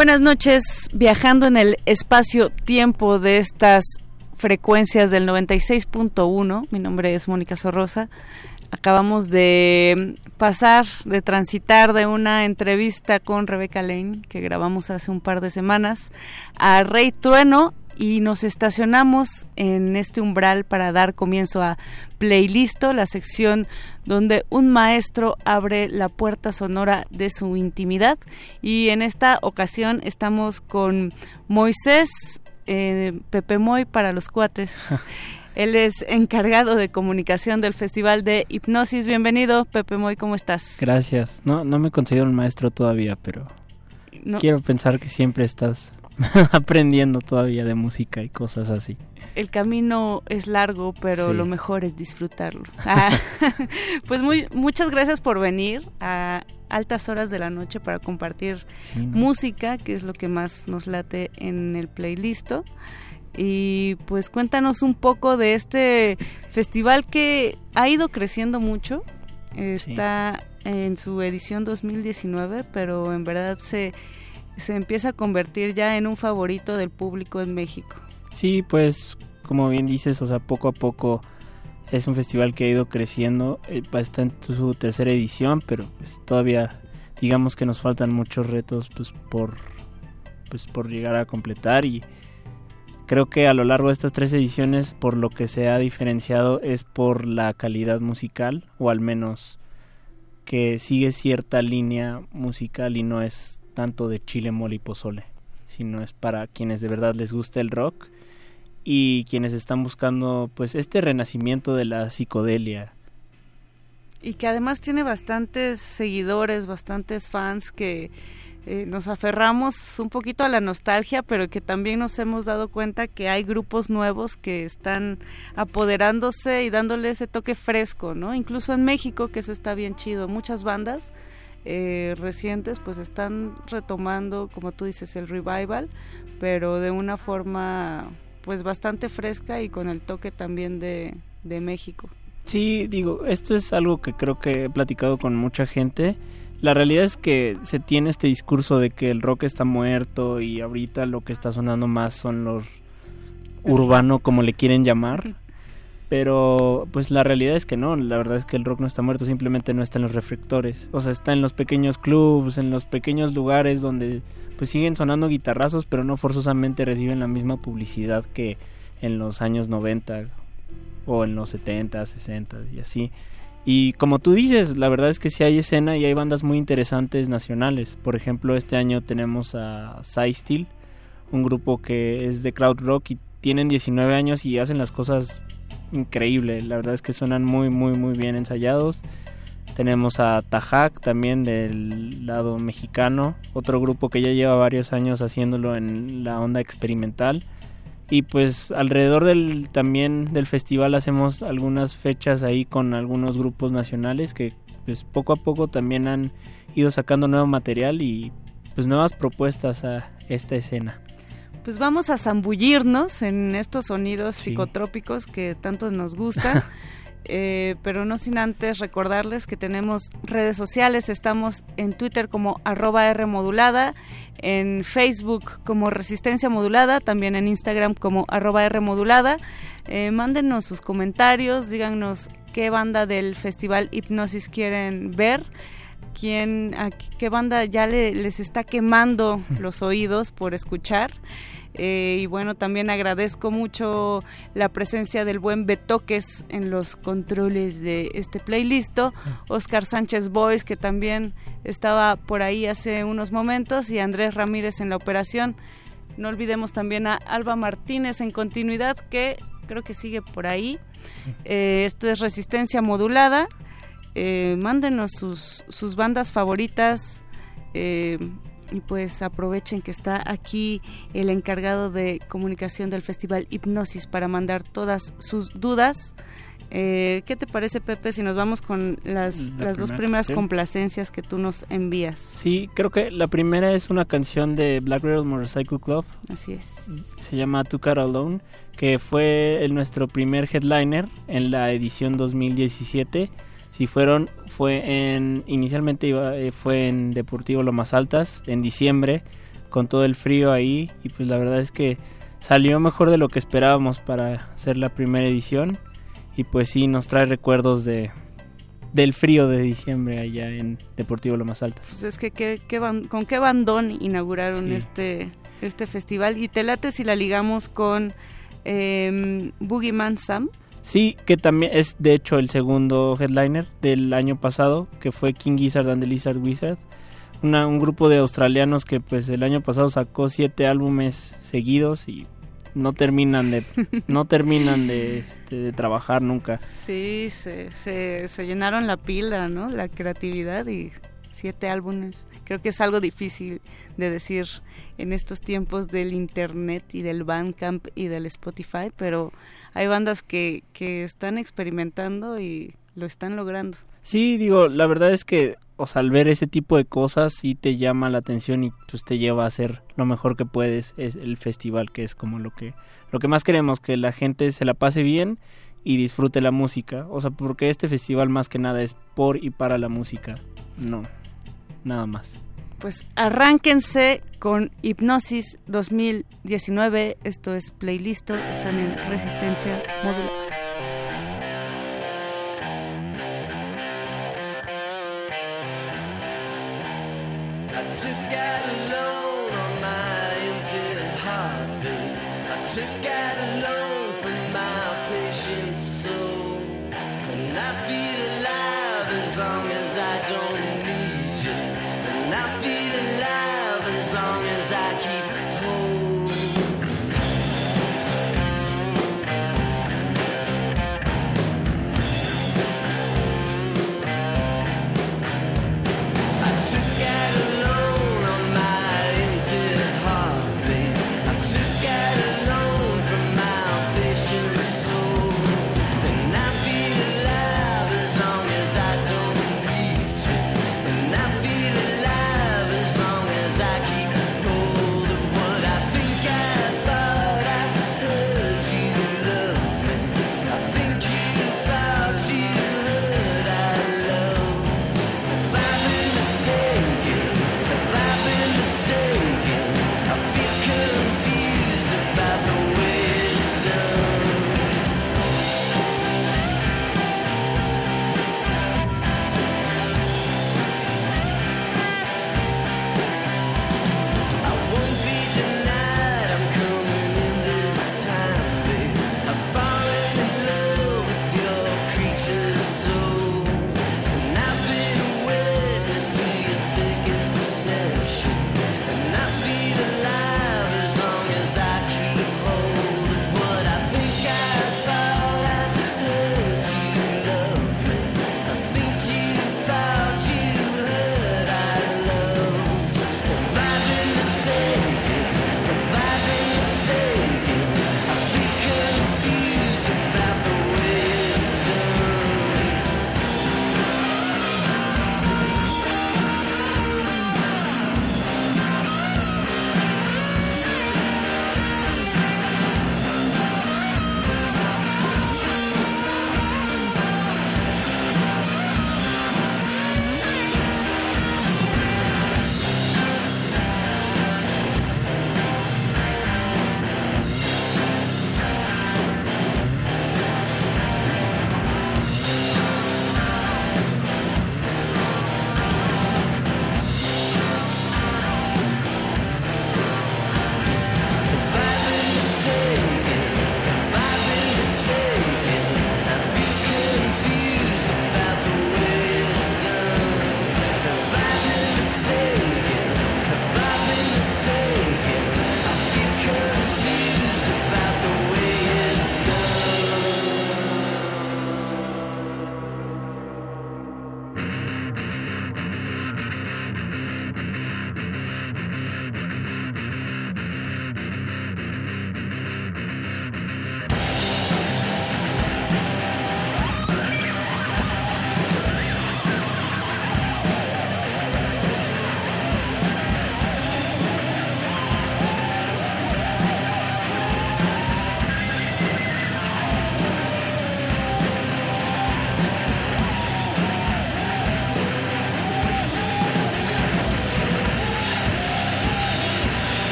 Buenas noches, viajando en el espacio-tiempo de estas frecuencias del 96.1. Mi nombre es Mónica Sorrosa. Acabamos de pasar, de transitar de una entrevista con Rebeca Lane, que grabamos hace un par de semanas, a Rey Trueno y nos estacionamos en este umbral para dar comienzo a Playlisto, la sección donde un maestro abre la puerta sonora de su intimidad. Y en esta ocasión estamos con Moisés eh, Pepe Moy para los cuates. <laughs> Él es encargado de comunicación del Festival de Hipnosis. Bienvenido, Pepe Moy, ¿cómo estás? Gracias. No, no me considero un maestro todavía, pero No. quiero pensar que siempre estás <laughs> aprendiendo todavía de música y cosas así. El camino es largo, pero Sí. lo mejor es disfrutarlo. Ah, <laughs> pues muy, muchas gracias por venir a altas horas de la noche para compartir ¿no? música, que es lo que más nos late en el playlist. Y pues cuéntanos un poco de este festival que ha ido creciendo mucho. Está en su edición 2019, pero en verdad se, se empieza a convertir ya en un favorito del público en México. Sí, pues como bien dices, o sea, poco a poco es un festival que ha ido creciendo, eh, está en su tercera edición, pero pues todavía digamos que nos faltan muchos retos pues por pues por llegar a completar y creo que a lo largo de estas tres ediciones por lo que se ha diferenciado es por la calidad musical o al menos que sigue cierta línea musical y no es tanto de chile mole y pozole sino es para quienes de verdad les gusta el rock y quienes están buscando pues este renacimiento de la psicodelia Y que además tiene bastantes seguidores, bastantes fans que eh, nos aferramos un poquito a la nostalgia, pero que también nos hemos dado cuenta que hay grupos nuevos que están apoderándose y dándole ese toque fresco, ¿no? Incluso en México, que eso está bien chido, muchas bandas eh, recientes pues están retomando, como tú dices, el revival, pero de una forma pues bastante fresca y con el toque también de, de México. Sí, digo, esto es algo que creo que he platicado con mucha gente. La realidad es que se tiene este discurso de que el rock está muerto y ahorita lo que está sonando más son los urbano, como le quieren llamar. Pero pues la realidad es que no, la verdad es que el rock no está muerto, simplemente no está en los reflectores. O sea, está en los pequeños clubs, en los pequeños lugares donde pues siguen sonando guitarrazos, pero no forzosamente reciben la misma publicidad que en los años 90 o en los 70, 60 y así. Y como tú dices, la verdad es que sí hay escena y hay bandas muy interesantes nacionales. Por ejemplo, este año tenemos a Steel, un grupo que es de crowd rock y tienen 19 años y hacen las cosas increíble. La verdad es que suenan muy, muy, muy bien ensayados. Tenemos a Tajac también del lado mexicano, otro grupo que ya lleva varios años haciéndolo en la onda experimental. Y pues alrededor del también del festival hacemos algunas fechas ahí con algunos grupos nacionales que pues poco a poco también han ido sacando nuevo material y pues nuevas propuestas a esta escena. Pues vamos a zambullirnos en estos sonidos psicotrópicos que tanto nos gustan. <laughs> Eh, pero no sin antes recordarles que tenemos redes sociales, estamos en Twitter como arroba R modulada, en Facebook como Resistencia Modulada, también en Instagram como arroba R modulada. Eh, mándenos sus comentarios, díganos qué banda del Festival Hipnosis quieren ver, quién, a qué banda ya le- les está quemando los oídos por escuchar. Eh, y bueno, también agradezco mucho la presencia del buen Betoques en los controles de este playlist. Oscar Sánchez Boys, que también estaba por ahí hace unos momentos, y Andrés Ramírez en la operación. No olvidemos también a Alba Martínez en continuidad, que creo que sigue por ahí. Eh, esto es Resistencia Modulada. Eh, mándenos sus, sus bandas favoritas. eh, y pues aprovechen que está aquí el encargado de comunicación del Festival Hipnosis para mandar todas sus dudas. Eh, ¿Qué te parece, Pepe, si nos vamos con las, La las dos primera, primeras sí. complacencias que tú nos envías? Sí, creo que la primera es una canción de Black Rebel Motorcycle Club. Así es. Se llama To Car Alone, que fue el, nuestro primer headliner en la edición 2017. Si fueron, fue en, inicialmente iba, eh, fue en Deportivo Lomas Altas, en diciembre, con todo el frío ahí, y pues la verdad es que salió mejor de lo que esperábamos para ser la primera edición, y pues sí, nos trae recuerdos de del frío de diciembre allá en Deportivo Lomas Altas. Pues es que ¿qué, con qué bandón inauguraron Sí. este, este festival. Y te late si la ligamos con eh, Boogeyman Sam. Sí, que también es de hecho el segundo headliner del año pasado, que fue King Gizzard and the Lizard Wizard. Una- un grupo de australianos que pues el año pasado sacó siete álbumes seguidos y no terminan de <laughs> no terminan de, este, de trabajar nunca. Sí, se, se, se llenaron la pila, ¿no? La creatividad y siete álbumes. Creo que es algo difícil de decir en estos tiempos del internet y del Bandcamp y del Spotify, pero hay bandas que, que están experimentando y lo están logrando. Sí, digo, la verdad es que, o sea, al ver ese tipo de cosas sí te llama la atención y pues te lleva a hacer lo mejor que puedes es el festival, que es como lo que lo que más queremos que la gente se la pase bien y disfrute la música, o sea, porque este festival más que nada es por y para la música. No. Nada más. Pues arránquense con Hipnosis 2019, esto es Playlisto, están en Resistencia Modular.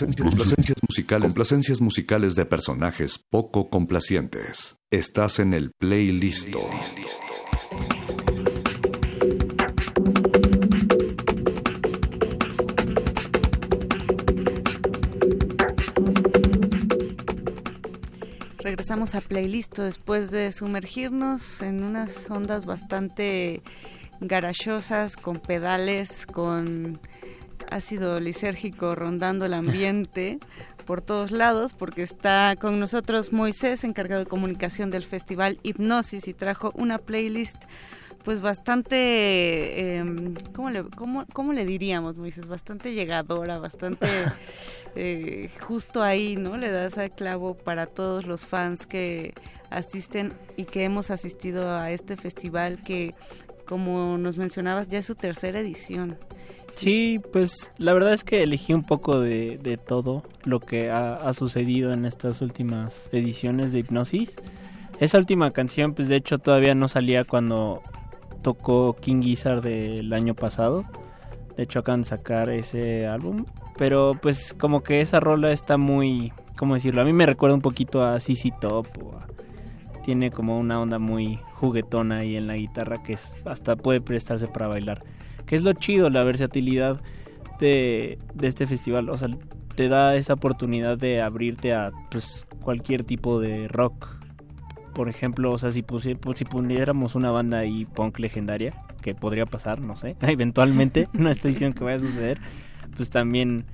Complacencias, complacencias musicales, complacencias musicales de personajes poco complacientes. Estás en el playlist. Regresamos a playlist después de sumergirnos en unas ondas bastante garachosas, con pedales, con ácido lisérgico rondando el ambiente <laughs> por todos lados, porque está con nosotros Moisés, encargado de comunicación del festival Hipnosis, y trajo una playlist pues bastante, eh, ¿cómo, le, cómo, cómo le diríamos, Moisés? Bastante llegadora, bastante <laughs> eh, justo ahí, ¿no? Le das al clavo para todos los fans que asisten y que hemos asistido a este festival que, como nos mencionabas, ya es su tercera edición. Sí, pues la verdad es que elegí un poco de, de todo lo que ha, ha, sucedido en estas últimas ediciones de Hipnosis. Esa última canción, pues de hecho todavía no salía cuando tocó King Gizzard del año pasado. De hecho acaban de sacar ese álbum. Pero pues como que esa rola está muy... ¿Cómo decirlo? A mí me recuerda un poquito a CC Top. O a, tiene como una onda muy juguetona ahí en la guitarra que es, hasta puede prestarse para bailar. Que es lo chido, la versatilidad de, de este festival. O sea, te da esa oportunidad de abrirte a pues, cualquier tipo de rock por ejemplo, o sea, si, pusi si pusiéramos una banda ahí punk legendaria, que podría pasar, no sé, <laughs> eventualmente, no estoy diciendo que vaya a suceder, pues también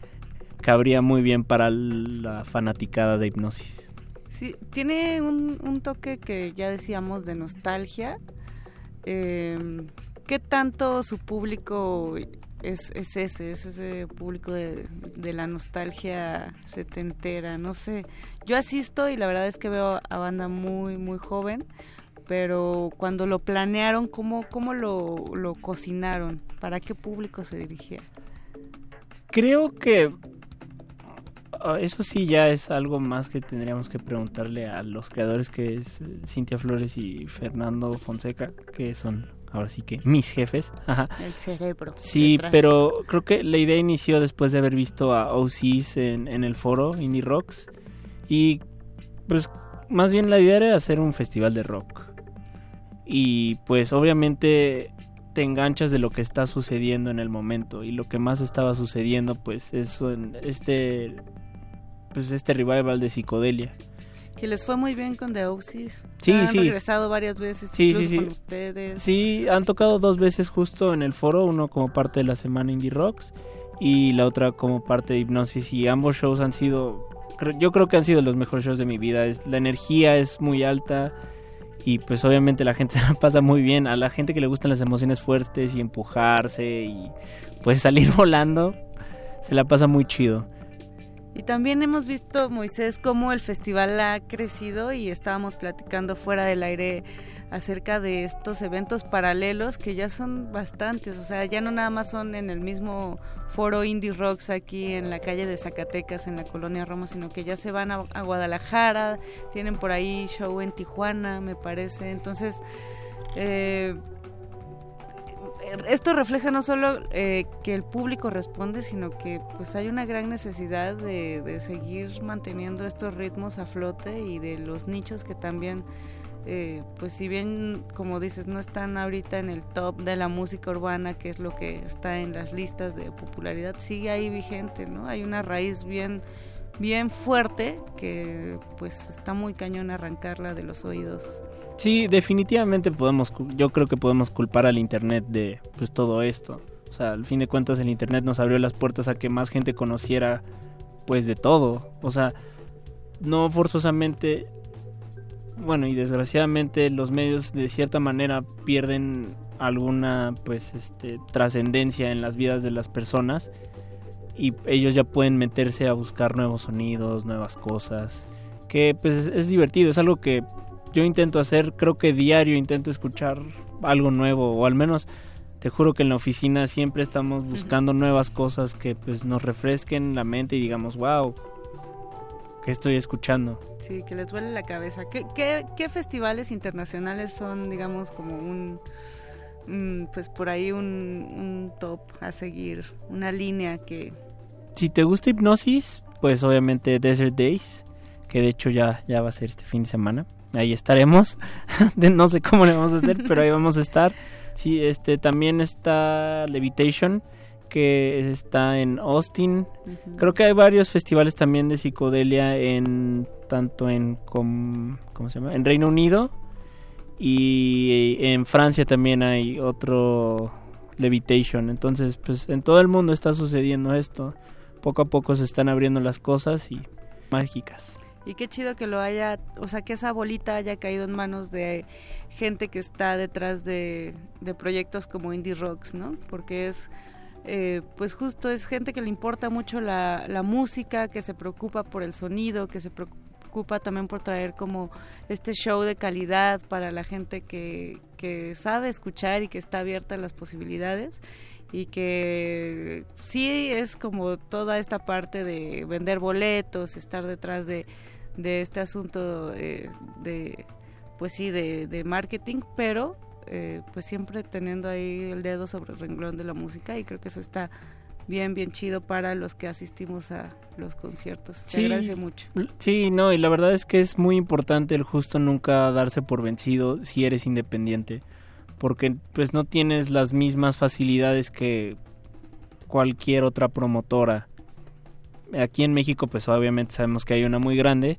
cabría muy bien para la fanaticada de hipnosis. Sí, tiene un, toque que ya decíamos de nostalgia. Eh, ¿Qué tanto su público es, es ese, es ese público de, la nostalgia setentera, no sé. Yo asisto y la verdad es que veo a banda muy, muy joven, pero cuando lo planearon, ¿cómo, cómo lo, lo cocinaron? ¿Para qué público se dirigía? Creo que eso sí ya es algo más que tendríamos que preguntarle a los creadores que es Cintia Flores y Fernando Fonseca, que son ahora sí que mis jefes. Ajá. El cerebro. Sí, detrás. pero creo que la idea inició después de haber visto a OCs en, en el foro Indie Rocks. Y pues más bien la idea era hacer un festival de rock. Y pues obviamente te enganchas de lo que está sucediendo en el momento. Y lo que más estaba sucediendo pues es este, pues este revival de psicodelia que les fue muy bien con The Oasis. Sí, han sí. regresado varias veces sí, sí, sí. con ustedes. Sí, han tocado dos veces justo en el foro, uno como parte de la semana Indie Rocks y la otra como parte de Hipnosis y ambos shows han sido yo creo que han sido los mejores shows de mi vida. Es, la energía es muy alta y pues obviamente la gente <laughs> se la pasa muy bien. A la gente que le gustan las emociones fuertes y empujarse y pues salir <laughs> volando, se la pasa muy chido. Y también hemos visto, Moisés, cómo el festival ha crecido y estábamos platicando fuera del aire acerca de estos eventos paralelos que ya son bastantes, o sea, ya no nada más son en el mismo foro Indie Rocks aquí en la calle de Zacatecas, en la colonia Roma, sino que ya se van a, Guadalajara, tienen por ahí show en Tijuana, me parece, entonces... Eh, esto refleja no solo eh, que el público responde, sino que pues hay una gran necesidad de, seguir manteniendo estos ritmos a flote y de los nichos que también, eh, pues si bien, como dices, no están ahorita en el top de la música urbana, que es lo que está en las listas de popularidad, sigue ahí vigente, ¿no? Hay una raíz bien bien fuerte que pues está muy cañón arrancarla de los oídos Sí, definitivamente podemos, yo creo que podemos culpar al Internet de pues todo esto. O sea, al fin de cuentas el Internet nos abrió las puertas a que más gente conociera pues de todo. O sea, no forzosamente, bueno y desgraciadamente los medios de cierta manera pierden alguna pues este trascendencia en las vidas de las personas y ellos ya pueden meterse a buscar nuevos sonidos, nuevas cosas, que pues es, es divertido, es algo que yo intento hacer, creo que diario intento escuchar algo nuevo, o al menos te juro que en la oficina siempre estamos buscando nuevas cosas que pues nos refresquen la mente y digamos, wow, ¿qué estoy escuchando? Sí, que les duele la cabeza. ¿Qué, qué, qué festivales internacionales son, digamos, como un, mm, pues por ahí un, un top a seguir, una línea que si te gusta hipnosis, pues obviamente Desert Days, que de hecho ya, ya va a ser este fin de semana. Ahí estaremos. <laughs> No sé cómo le vamos a hacer, pero ahí vamos a estar. Sí, este también está Levitation, que está en Austin. Creo que hay varios festivales también de psicodelia en tanto en com- ¿cómo se llama? En Reino Unido y en Francia también hay otro Levitation. Entonces, pues en todo el mundo está sucediendo esto. Poco a poco se están abriendo las cosas y mágicas. Y qué chido que lo haya, o sea, que esa bolita haya caído en manos de gente que está detrás de, proyectos como Indie Rocks, ¿no? Porque es, eh, pues justo es gente que le importa mucho la, la música, que se preocupa por el sonido, que se preocupa también por traer como este show de calidad para la gente que, que sabe escuchar y que está abierta a las posibilidades y que sí es como toda esta parte de vender boletos, estar detrás de, de este asunto eh, de, pues sí, de, de marketing, pero eh, pues siempre teniendo ahí el dedo sobre el renglón de la música y creo que eso está bien, bien chido para los que asistimos a los conciertos. Se agradece mucho. Sí, no, y la verdad es que es muy importante el justo nunca darse por vencido si eres independiente, porque pues no tienes las mismas facilidades que cualquier otra promotora. Aquí en México pues obviamente sabemos que hay una muy grande,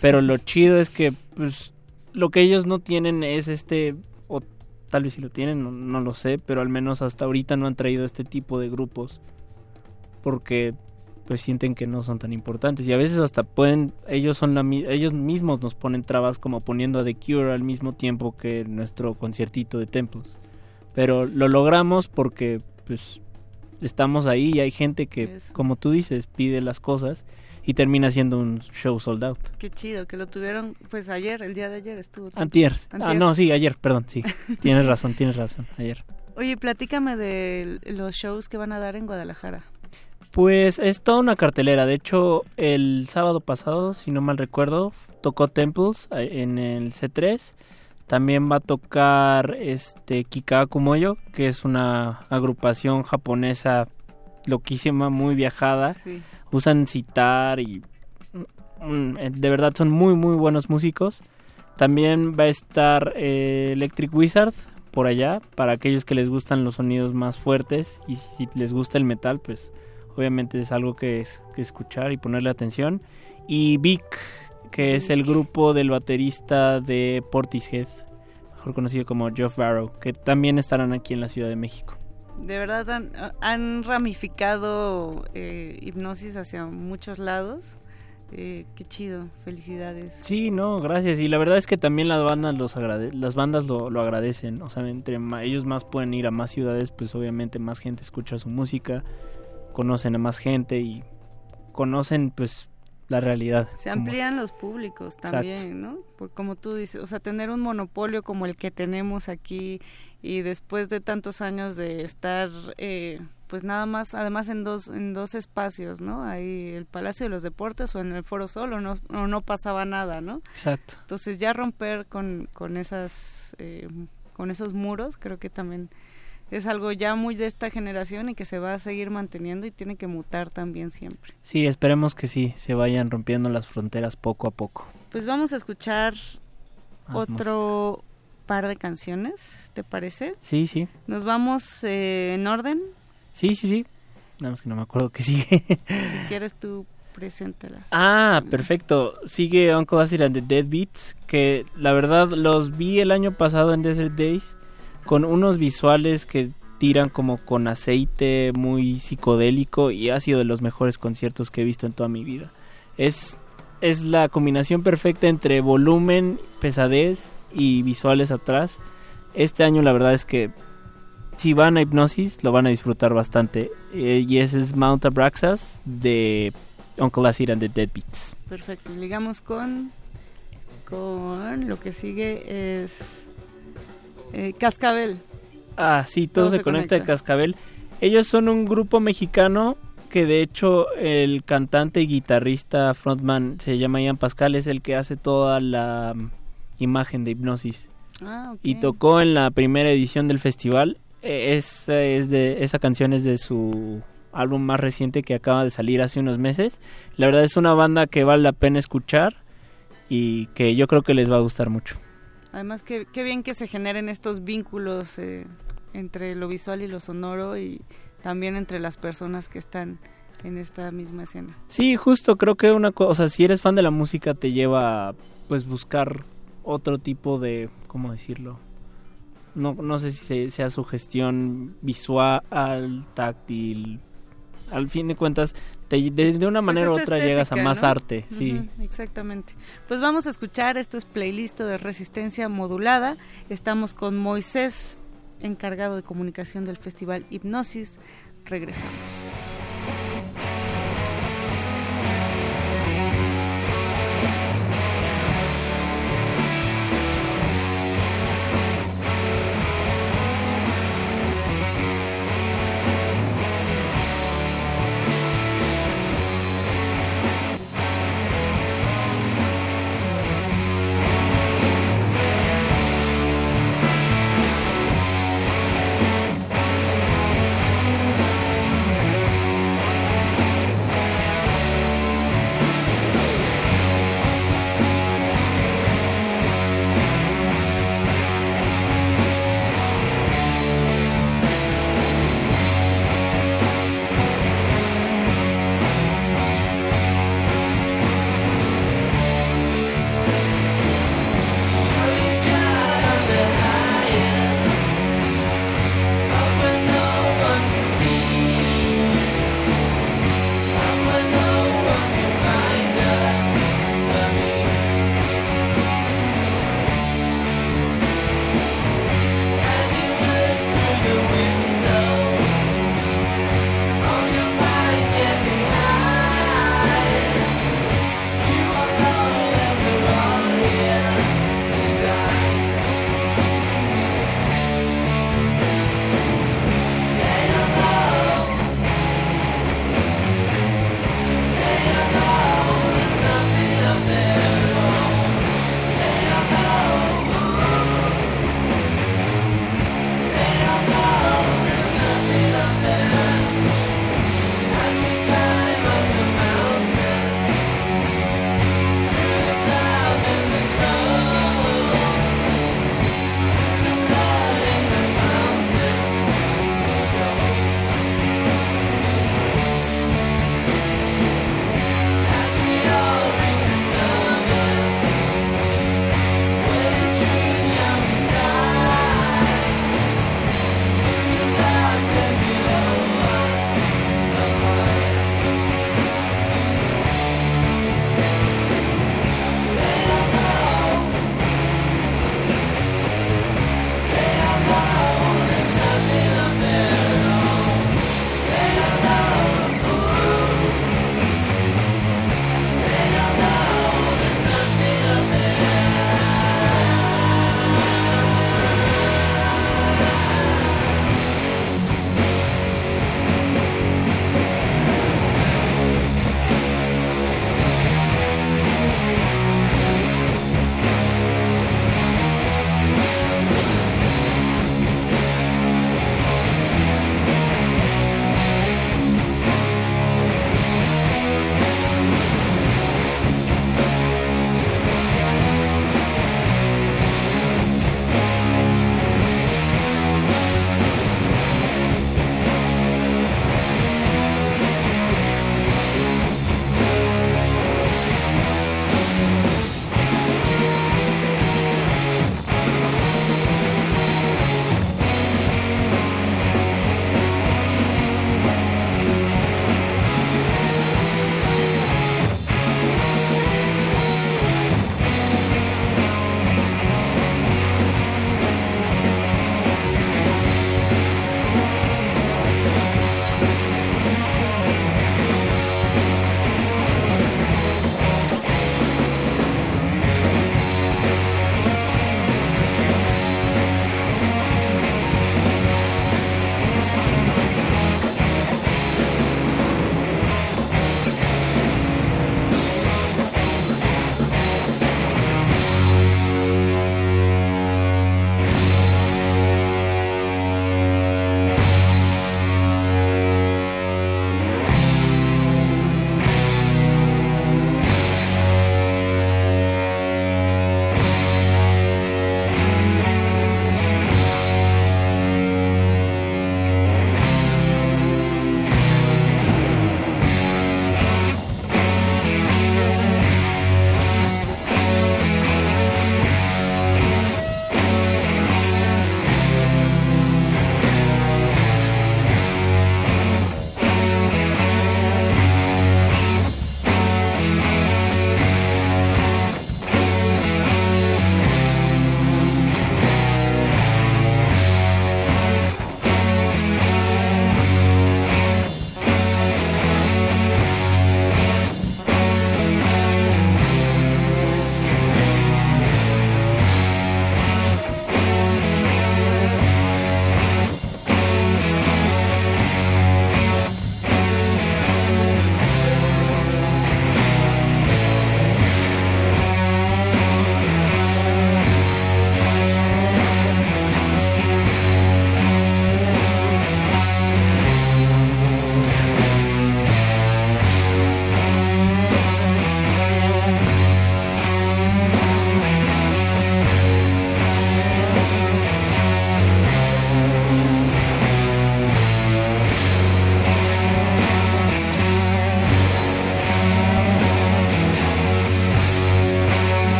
pero lo chido es que pues lo que ellos no tienen es este o tal vez si lo tienen, no, no lo sé, pero al menos hasta ahorita no han traído este tipo de grupos porque pues sienten que no son tan importantes. Y a veces hasta pueden ellos son la, ellos mismos nos ponen trabas como poniendo a The Cure al mismo tiempo que nuestro conciertito de Templos pero lo logramos porque pues estamos ahí y hay gente que como tú dices pide las cosas y termina siendo un show sold out Qué chido que lo tuvieron, pues ayer, el día de ayer estuvo. Antier. Ah, Antier. no, sí, ayer, perdón, sí. <laughs> Tienes razón, tienes razón, ayer. Oye, platícame de los shows que van a dar en Guadalajara. Pues es toda una cartelera. De hecho, el sábado pasado, si no mal recuerdo, tocó Temples en el C3. También va a tocar este Kika Kumoyo, que es una agrupación japonesa loquísima, muy viajada. Sí. Usan citar y mm, eh, de verdad son muy muy buenos músicos. También va a estar eh, Electric Wizard por allá para aquellos que les gustan los sonidos más fuertes y si les gusta el metal, pues obviamente es algo que, es, que escuchar y ponerle atención. Y Vic, que es el grupo del baterista de Portishead, mejor conocido como Geoff Barrow, que también estarán aquí en la Ciudad de México. De verdad han, han ramificado eh, hipnosis hacia muchos lados. Eh, qué chido, felicidades. Sí, no, gracias. Y la verdad es que también las bandas los agrade las bandas lo, lo agradecen. O sea, entre ellos más pueden ir a más ciudades, pues obviamente más gente escucha su música, conocen a más gente y conocen pues la realidad. Se como amplían los públicos Exacto. también, ¿no? Por, como tú dices, o sea, tener un monopolio como el que tenemos aquí y después de tantos años de estar, eh, pues nada más, además en dos en dos espacios, ¿no? Ahí el Palacio de los Deportes o en el Foro Sol o no, o no pasaba nada, ¿no? Exacto. Entonces ya romper con, con esas eh, con esos muros creo que también es algo ya muy de esta generación y que se va a seguir manteniendo y tiene que mutar también siempre. Sí, esperemos que sí, se vayan rompiendo las fronteras poco a poco. Pues vamos a escuchar otro par de canciones, ¿te parece? Sí, sí. Nos vamos eh, en orden. Sí, sí, sí. Nada más que no me acuerdo que sigue. Si quieres tú, preséntalas. Ah, perfecto. Sigue Uncle Acid and the Deadbeats, que la verdad los vi el año pasado en Desert Days con unos visuales que tiran como con aceite muy psicodélico y ha sido de los mejores conciertos que he visto en toda mi vida. Es es la combinación perfecta entre volumen, pesadez y visuales atrás. Este año la verdad es que si van a Hipnosis lo van a disfrutar bastante. Eh, y ese es Mount Abraxas de Uncle Acid and the Deadbeats. Perfecto. Ligamos con con lo que sigue es eh, Cascabel. Ah, sí, todo, se, conecta, de Cascabel. Ellos son un grupo mexicano que de hecho el cantante y guitarrista frontman se llama Ian Pascal, es el que hace toda la mm, imagen de hipnosis. Ah. Y tocó en la primera edición del festival. Esa, es de, esa canción es de su álbum más reciente que acaba de salir hace unos meses. La verdad es una banda que vale la pena escuchar y que yo creo que les va a gustar mucho. Además, qué, qué bien que se generen estos vínculos eh, entre lo visual y lo sonoro y también entre las personas que están en esta misma escena. Sí, justo creo que una cosa, si eres fan de la música te lleva a pues buscar otro tipo de, ¿cómo decirlo? No, no sé si se- sea su gestión visual, táctil. Al fin de cuentas, te- de, de una Pues manera u otra llegas a más ¿no? arte, sí. Exactamente. Pues vamos a escuchar, esto es playlist de resistencia modulada. Estamos con Moisés, encargado de comunicación del festival Hipnosis. Regresamos.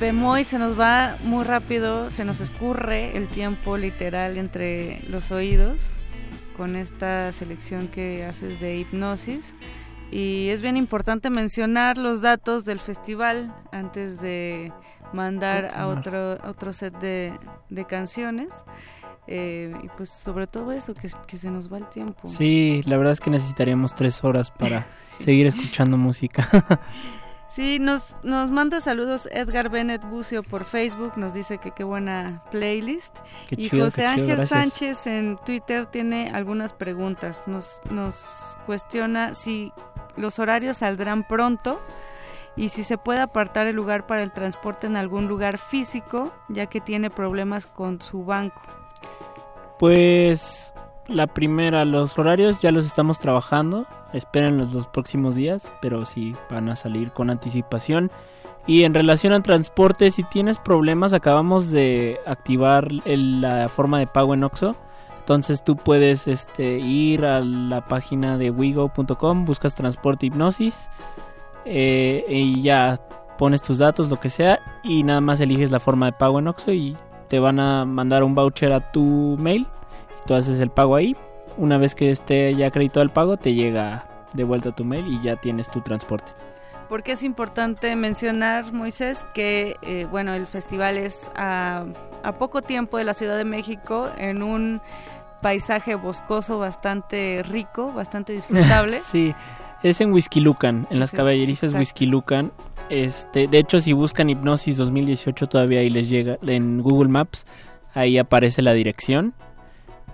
Y Pepe Moy se nos va muy rápido, se nos escurre el tiempo literal entre los oídos con esta selección que haces de hipnosis. Y es bien importante mencionar los datos del festival antes de mandar a otro, otro set de, de canciones. Eh, y pues sobre todo eso, que, que se nos va el tiempo. Sí, la verdad es que necesitaríamos tres horas para <laughs> seguir escuchando música. <laughs> Sí, nos, nos manda saludos Edgar Bennett Bucio por Facebook, nos dice que qué buena playlist. Qué y chido, José chido, Ángel. Sánchez en Twitter tiene algunas preguntas. Nos, nos cuestiona si los horarios saldrán pronto y si se puede apartar el lugar para el transporte en algún lugar físico, ya que tiene problemas con su banco. Pues la primera, los horarios ya los estamos trabajando. Espérenlos los próximos días, pero sí van a salir con anticipación. Y en relación al transporte, si tienes problemas, acabamos de activar la forma de pago en Oxo. Entonces tú puedes este, ir a la página de wigo.com, buscas transporte hipnosis eh, y ya pones tus datos, lo que sea, y nada más eliges la forma de pago en Oxxo y te van a mandar un voucher a tu mail. Y tú haces el pago ahí. Una vez que esté ya acreditado el pago, te llega de vuelta a tu mail y ya tienes tu transporte. Porque es importante mencionar, Moisés, que eh, bueno, el festival es a, a poco tiempo de la Ciudad de México en un paisaje boscoso bastante rico, bastante <laughs> disfrutable. sí, es en Whisky Lucan, en las Sí, caballerizas exacto. Whisky Lucan. Este, de hecho, si buscan Hipnosis 2018 todavía ahí les llega en Google Maps, ahí aparece la dirección.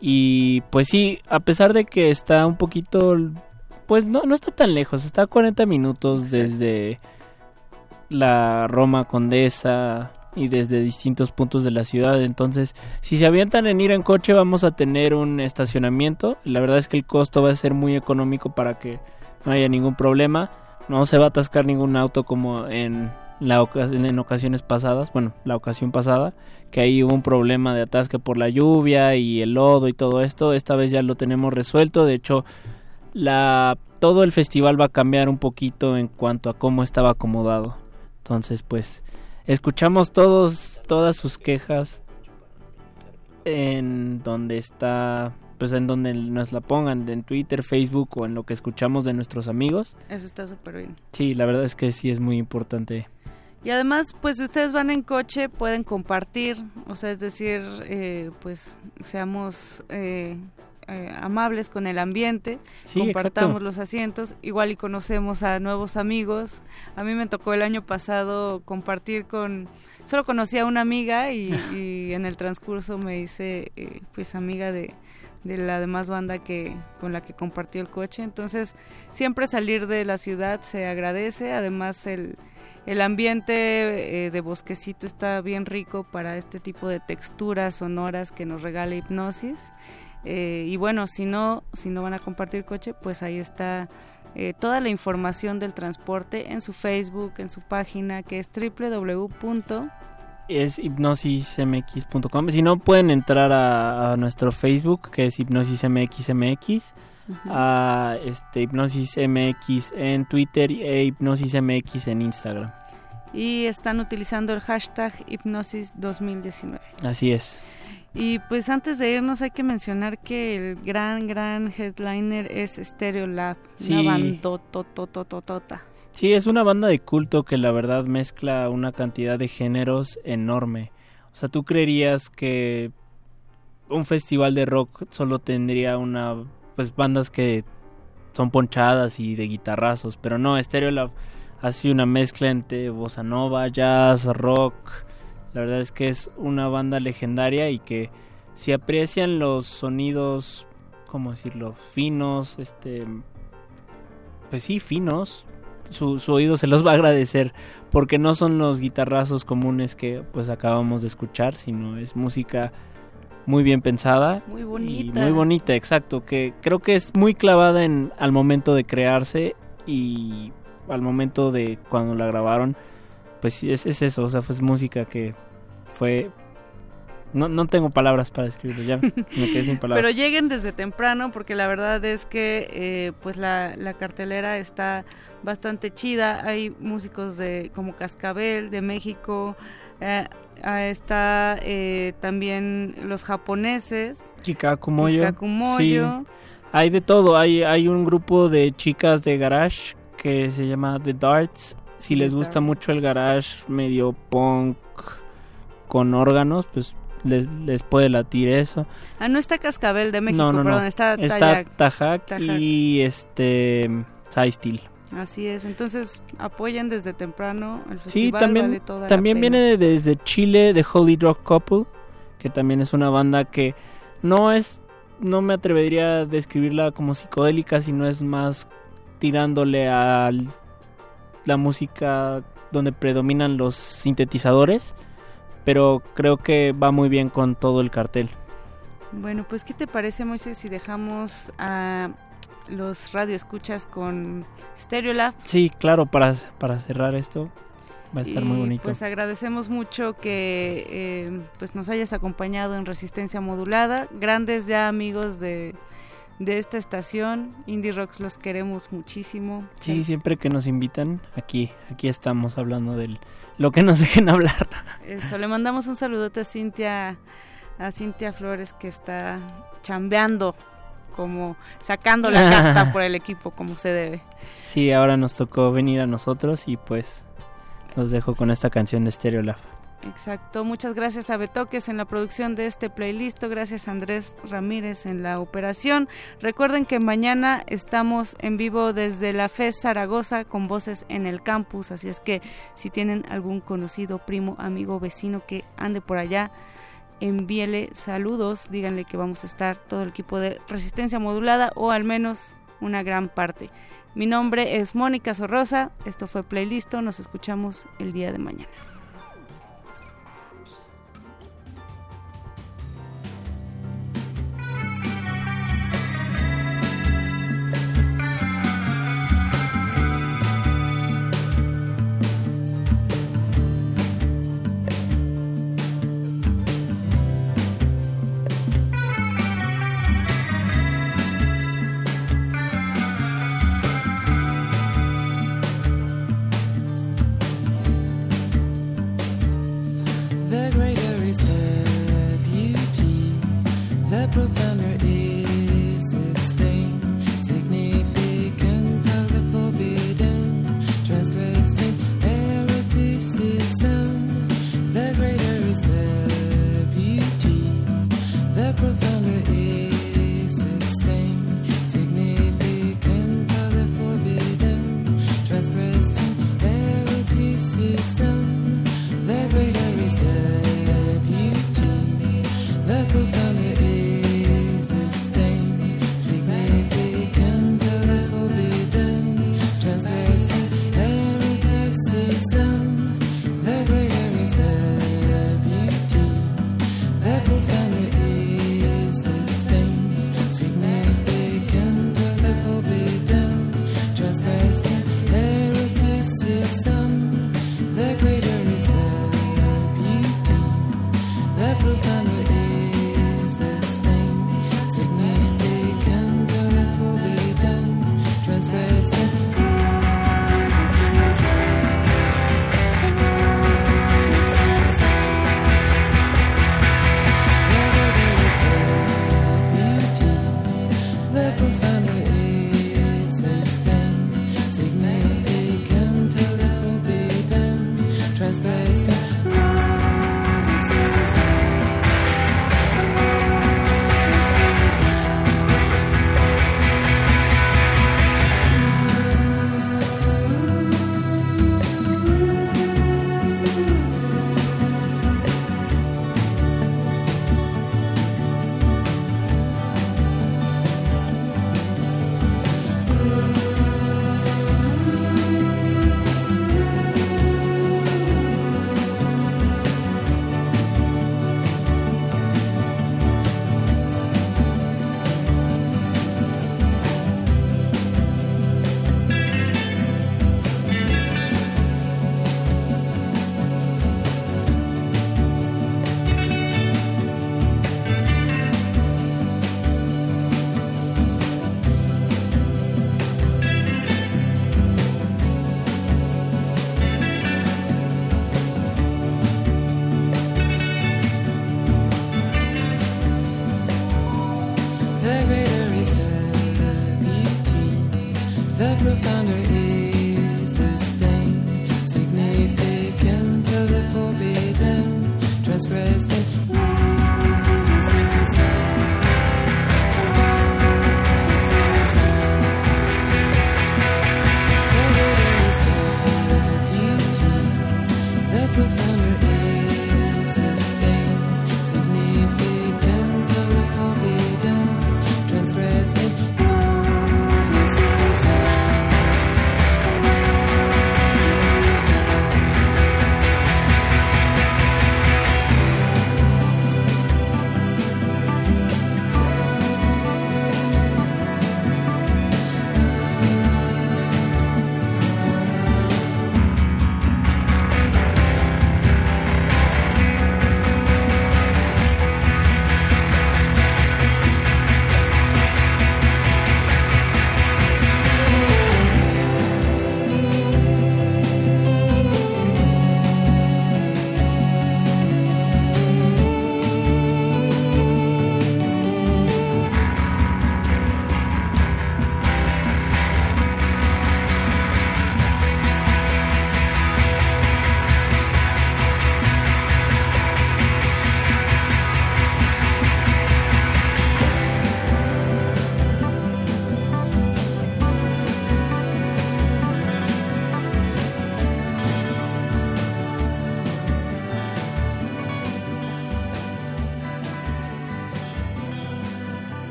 Y pues sí, a pesar de que está un poquito, pues no, no está tan lejos, está a 40 minutos desde la Roma Condesa y desde distintos puntos de la ciudad. Entonces, si se avientan en ir en coche, vamos a tener un estacionamiento. La verdad es que el costo va a ser muy económico para que no haya ningún problema. No se va a atascar ningún auto como en, la en ocasiones pasadas. Bueno, la ocasión pasada, que ahí hubo un problema de atasque por la lluvia y el lodo y todo esto. Esta vez ya lo tenemos resuelto. De hecho, la todo el festival va a cambiar un poquito en cuanto a cómo estaba acomodado. Entonces, pues escuchamos todos todas sus quejas en donde está pues en donde nos la pongan en Twitter, Facebook o en lo que escuchamos de nuestros amigos. Eso está súper bien. Sí, la verdad es que sí es muy importante. Y además, pues si ustedes van en coche, pueden compartir, o sea, es decir, eh, pues seamos eh, eh, amables con el ambiente, Sí, compartamos exacto. los asientos, igual y conocemos a nuevos amigos. A mí me tocó el año pasado compartir con, solo conocí a una amiga y, <laughs> y en el transcurso me hice, eh, pues, amiga de de la demás banda que con la que compartió el coche entonces siempre salir de la ciudad se agradece además el el ambiente eh, de bosquecito está bien rico para este tipo de texturas sonoras que nos regala hipnosis Eh, y bueno si no si no van a compartir coche pues ahí está eh, toda la información del transporte en su Facebook en su página que es www. Es hipnosismx.com. Si no, pueden entrar a, a nuestro Facebook, que es hipnosismxmx, a este, hipnosismx en Twitter e hipnosismx en Instagram. y están utilizando el hashtag hipnosis 2019 Así es. Y pues antes de irnos hay que mencionar que el gran, gran headliner es Stereo Lab, Sí. una bandototototota. Sí, es una banda de culto que la verdad mezcla una cantidad de géneros enorme. O sea, tú creerías que un festival de rock solo tendría una pues bandas que son ponchadas y de guitarrazos, pero no, Stereo Lab hace una mezcla entre bossa nova, jazz, rock. La verdad es que es una banda legendaria y que si aprecian los sonidos, ¿cómo decirlo? finos, este pues sí, finos, su, su oído se los va a agradecer porque no son los guitarrazos comunes que pues acabamos de escuchar, sino es música muy bien pensada Muy y bonita. muy bonita, exacto, que creo que es muy clavada en al momento de crearse y al momento de cuando la grabaron, pues sí, es, es eso, o sea, fue música que fue no, no tengo palabras para describirlo, ya me quedé sin <laughs> palabras. Pero lleguen desde temprano porque la verdad es que eh, pues la, la cartelera está bastante chida. Hay músicos de como Cascabel de México. Eh, está eh, también los japoneses. Kikakumoyo. Kikakumoyo. Sí. Hay de todo. Hay, hay un grupo de chicas de garage que se llama The Darts. Si les gusta mucho el garage medio punk con órganos, pues les, les puede latir eso. Ah, no está Cascabel de México, no, no, perdón, no. está Está. Tajak Tajak. y este Steel. Así es, entonces apoyen desde temprano el Sí, festival. también, vale toda la también pena. viene desde Chile de Holy Rock Couple, que también es una banda que no es, no me atrevería a describirla como psicodélica, sino es más tirándole a la música donde predominan los sintetizadores, pero creo que va muy bien con todo el cartel. Bueno, pues ¿qué te parece, Moisés, si dejamos a los radioescuchas con Stereolab? Sí, claro, para, para cerrar esto. Va a estar muy bonito. Pues agradecemos mucho que eh, pues nos hayas acompañado en Resistencia Modulada. Grandes ya amigos de, de esta estación. Indie Rocks los queremos muchísimo. Sí, siempre que nos invitan, aquí, aquí estamos hablando de lo que nos <laughs> dejen hablar. Eso, le mandamos un saludote a Cintia, a Cintia Flores que está chambeando, como sacando la casta por el equipo como se debe. Sí, ahora nos tocó venir a nosotros y pues los dejo con esta canción de Stereolab. Exacto, muchas gracias a Betoques en la producción de este playlist, gracias a Andrés Ramírez en la operación. Recuerden que mañana estamos en vivo desde la FES Zaragoza con voces en el campus, así es que si tienen algún conocido, primo, amigo, vecino que ande por allá, envíele saludos, díganle que vamos a estar todo el equipo de Resistencia Modulada o al menos una gran parte. Mi nombre es Mónica Sorrosa, esto fue Playlisto, nos escuchamos el día de mañana.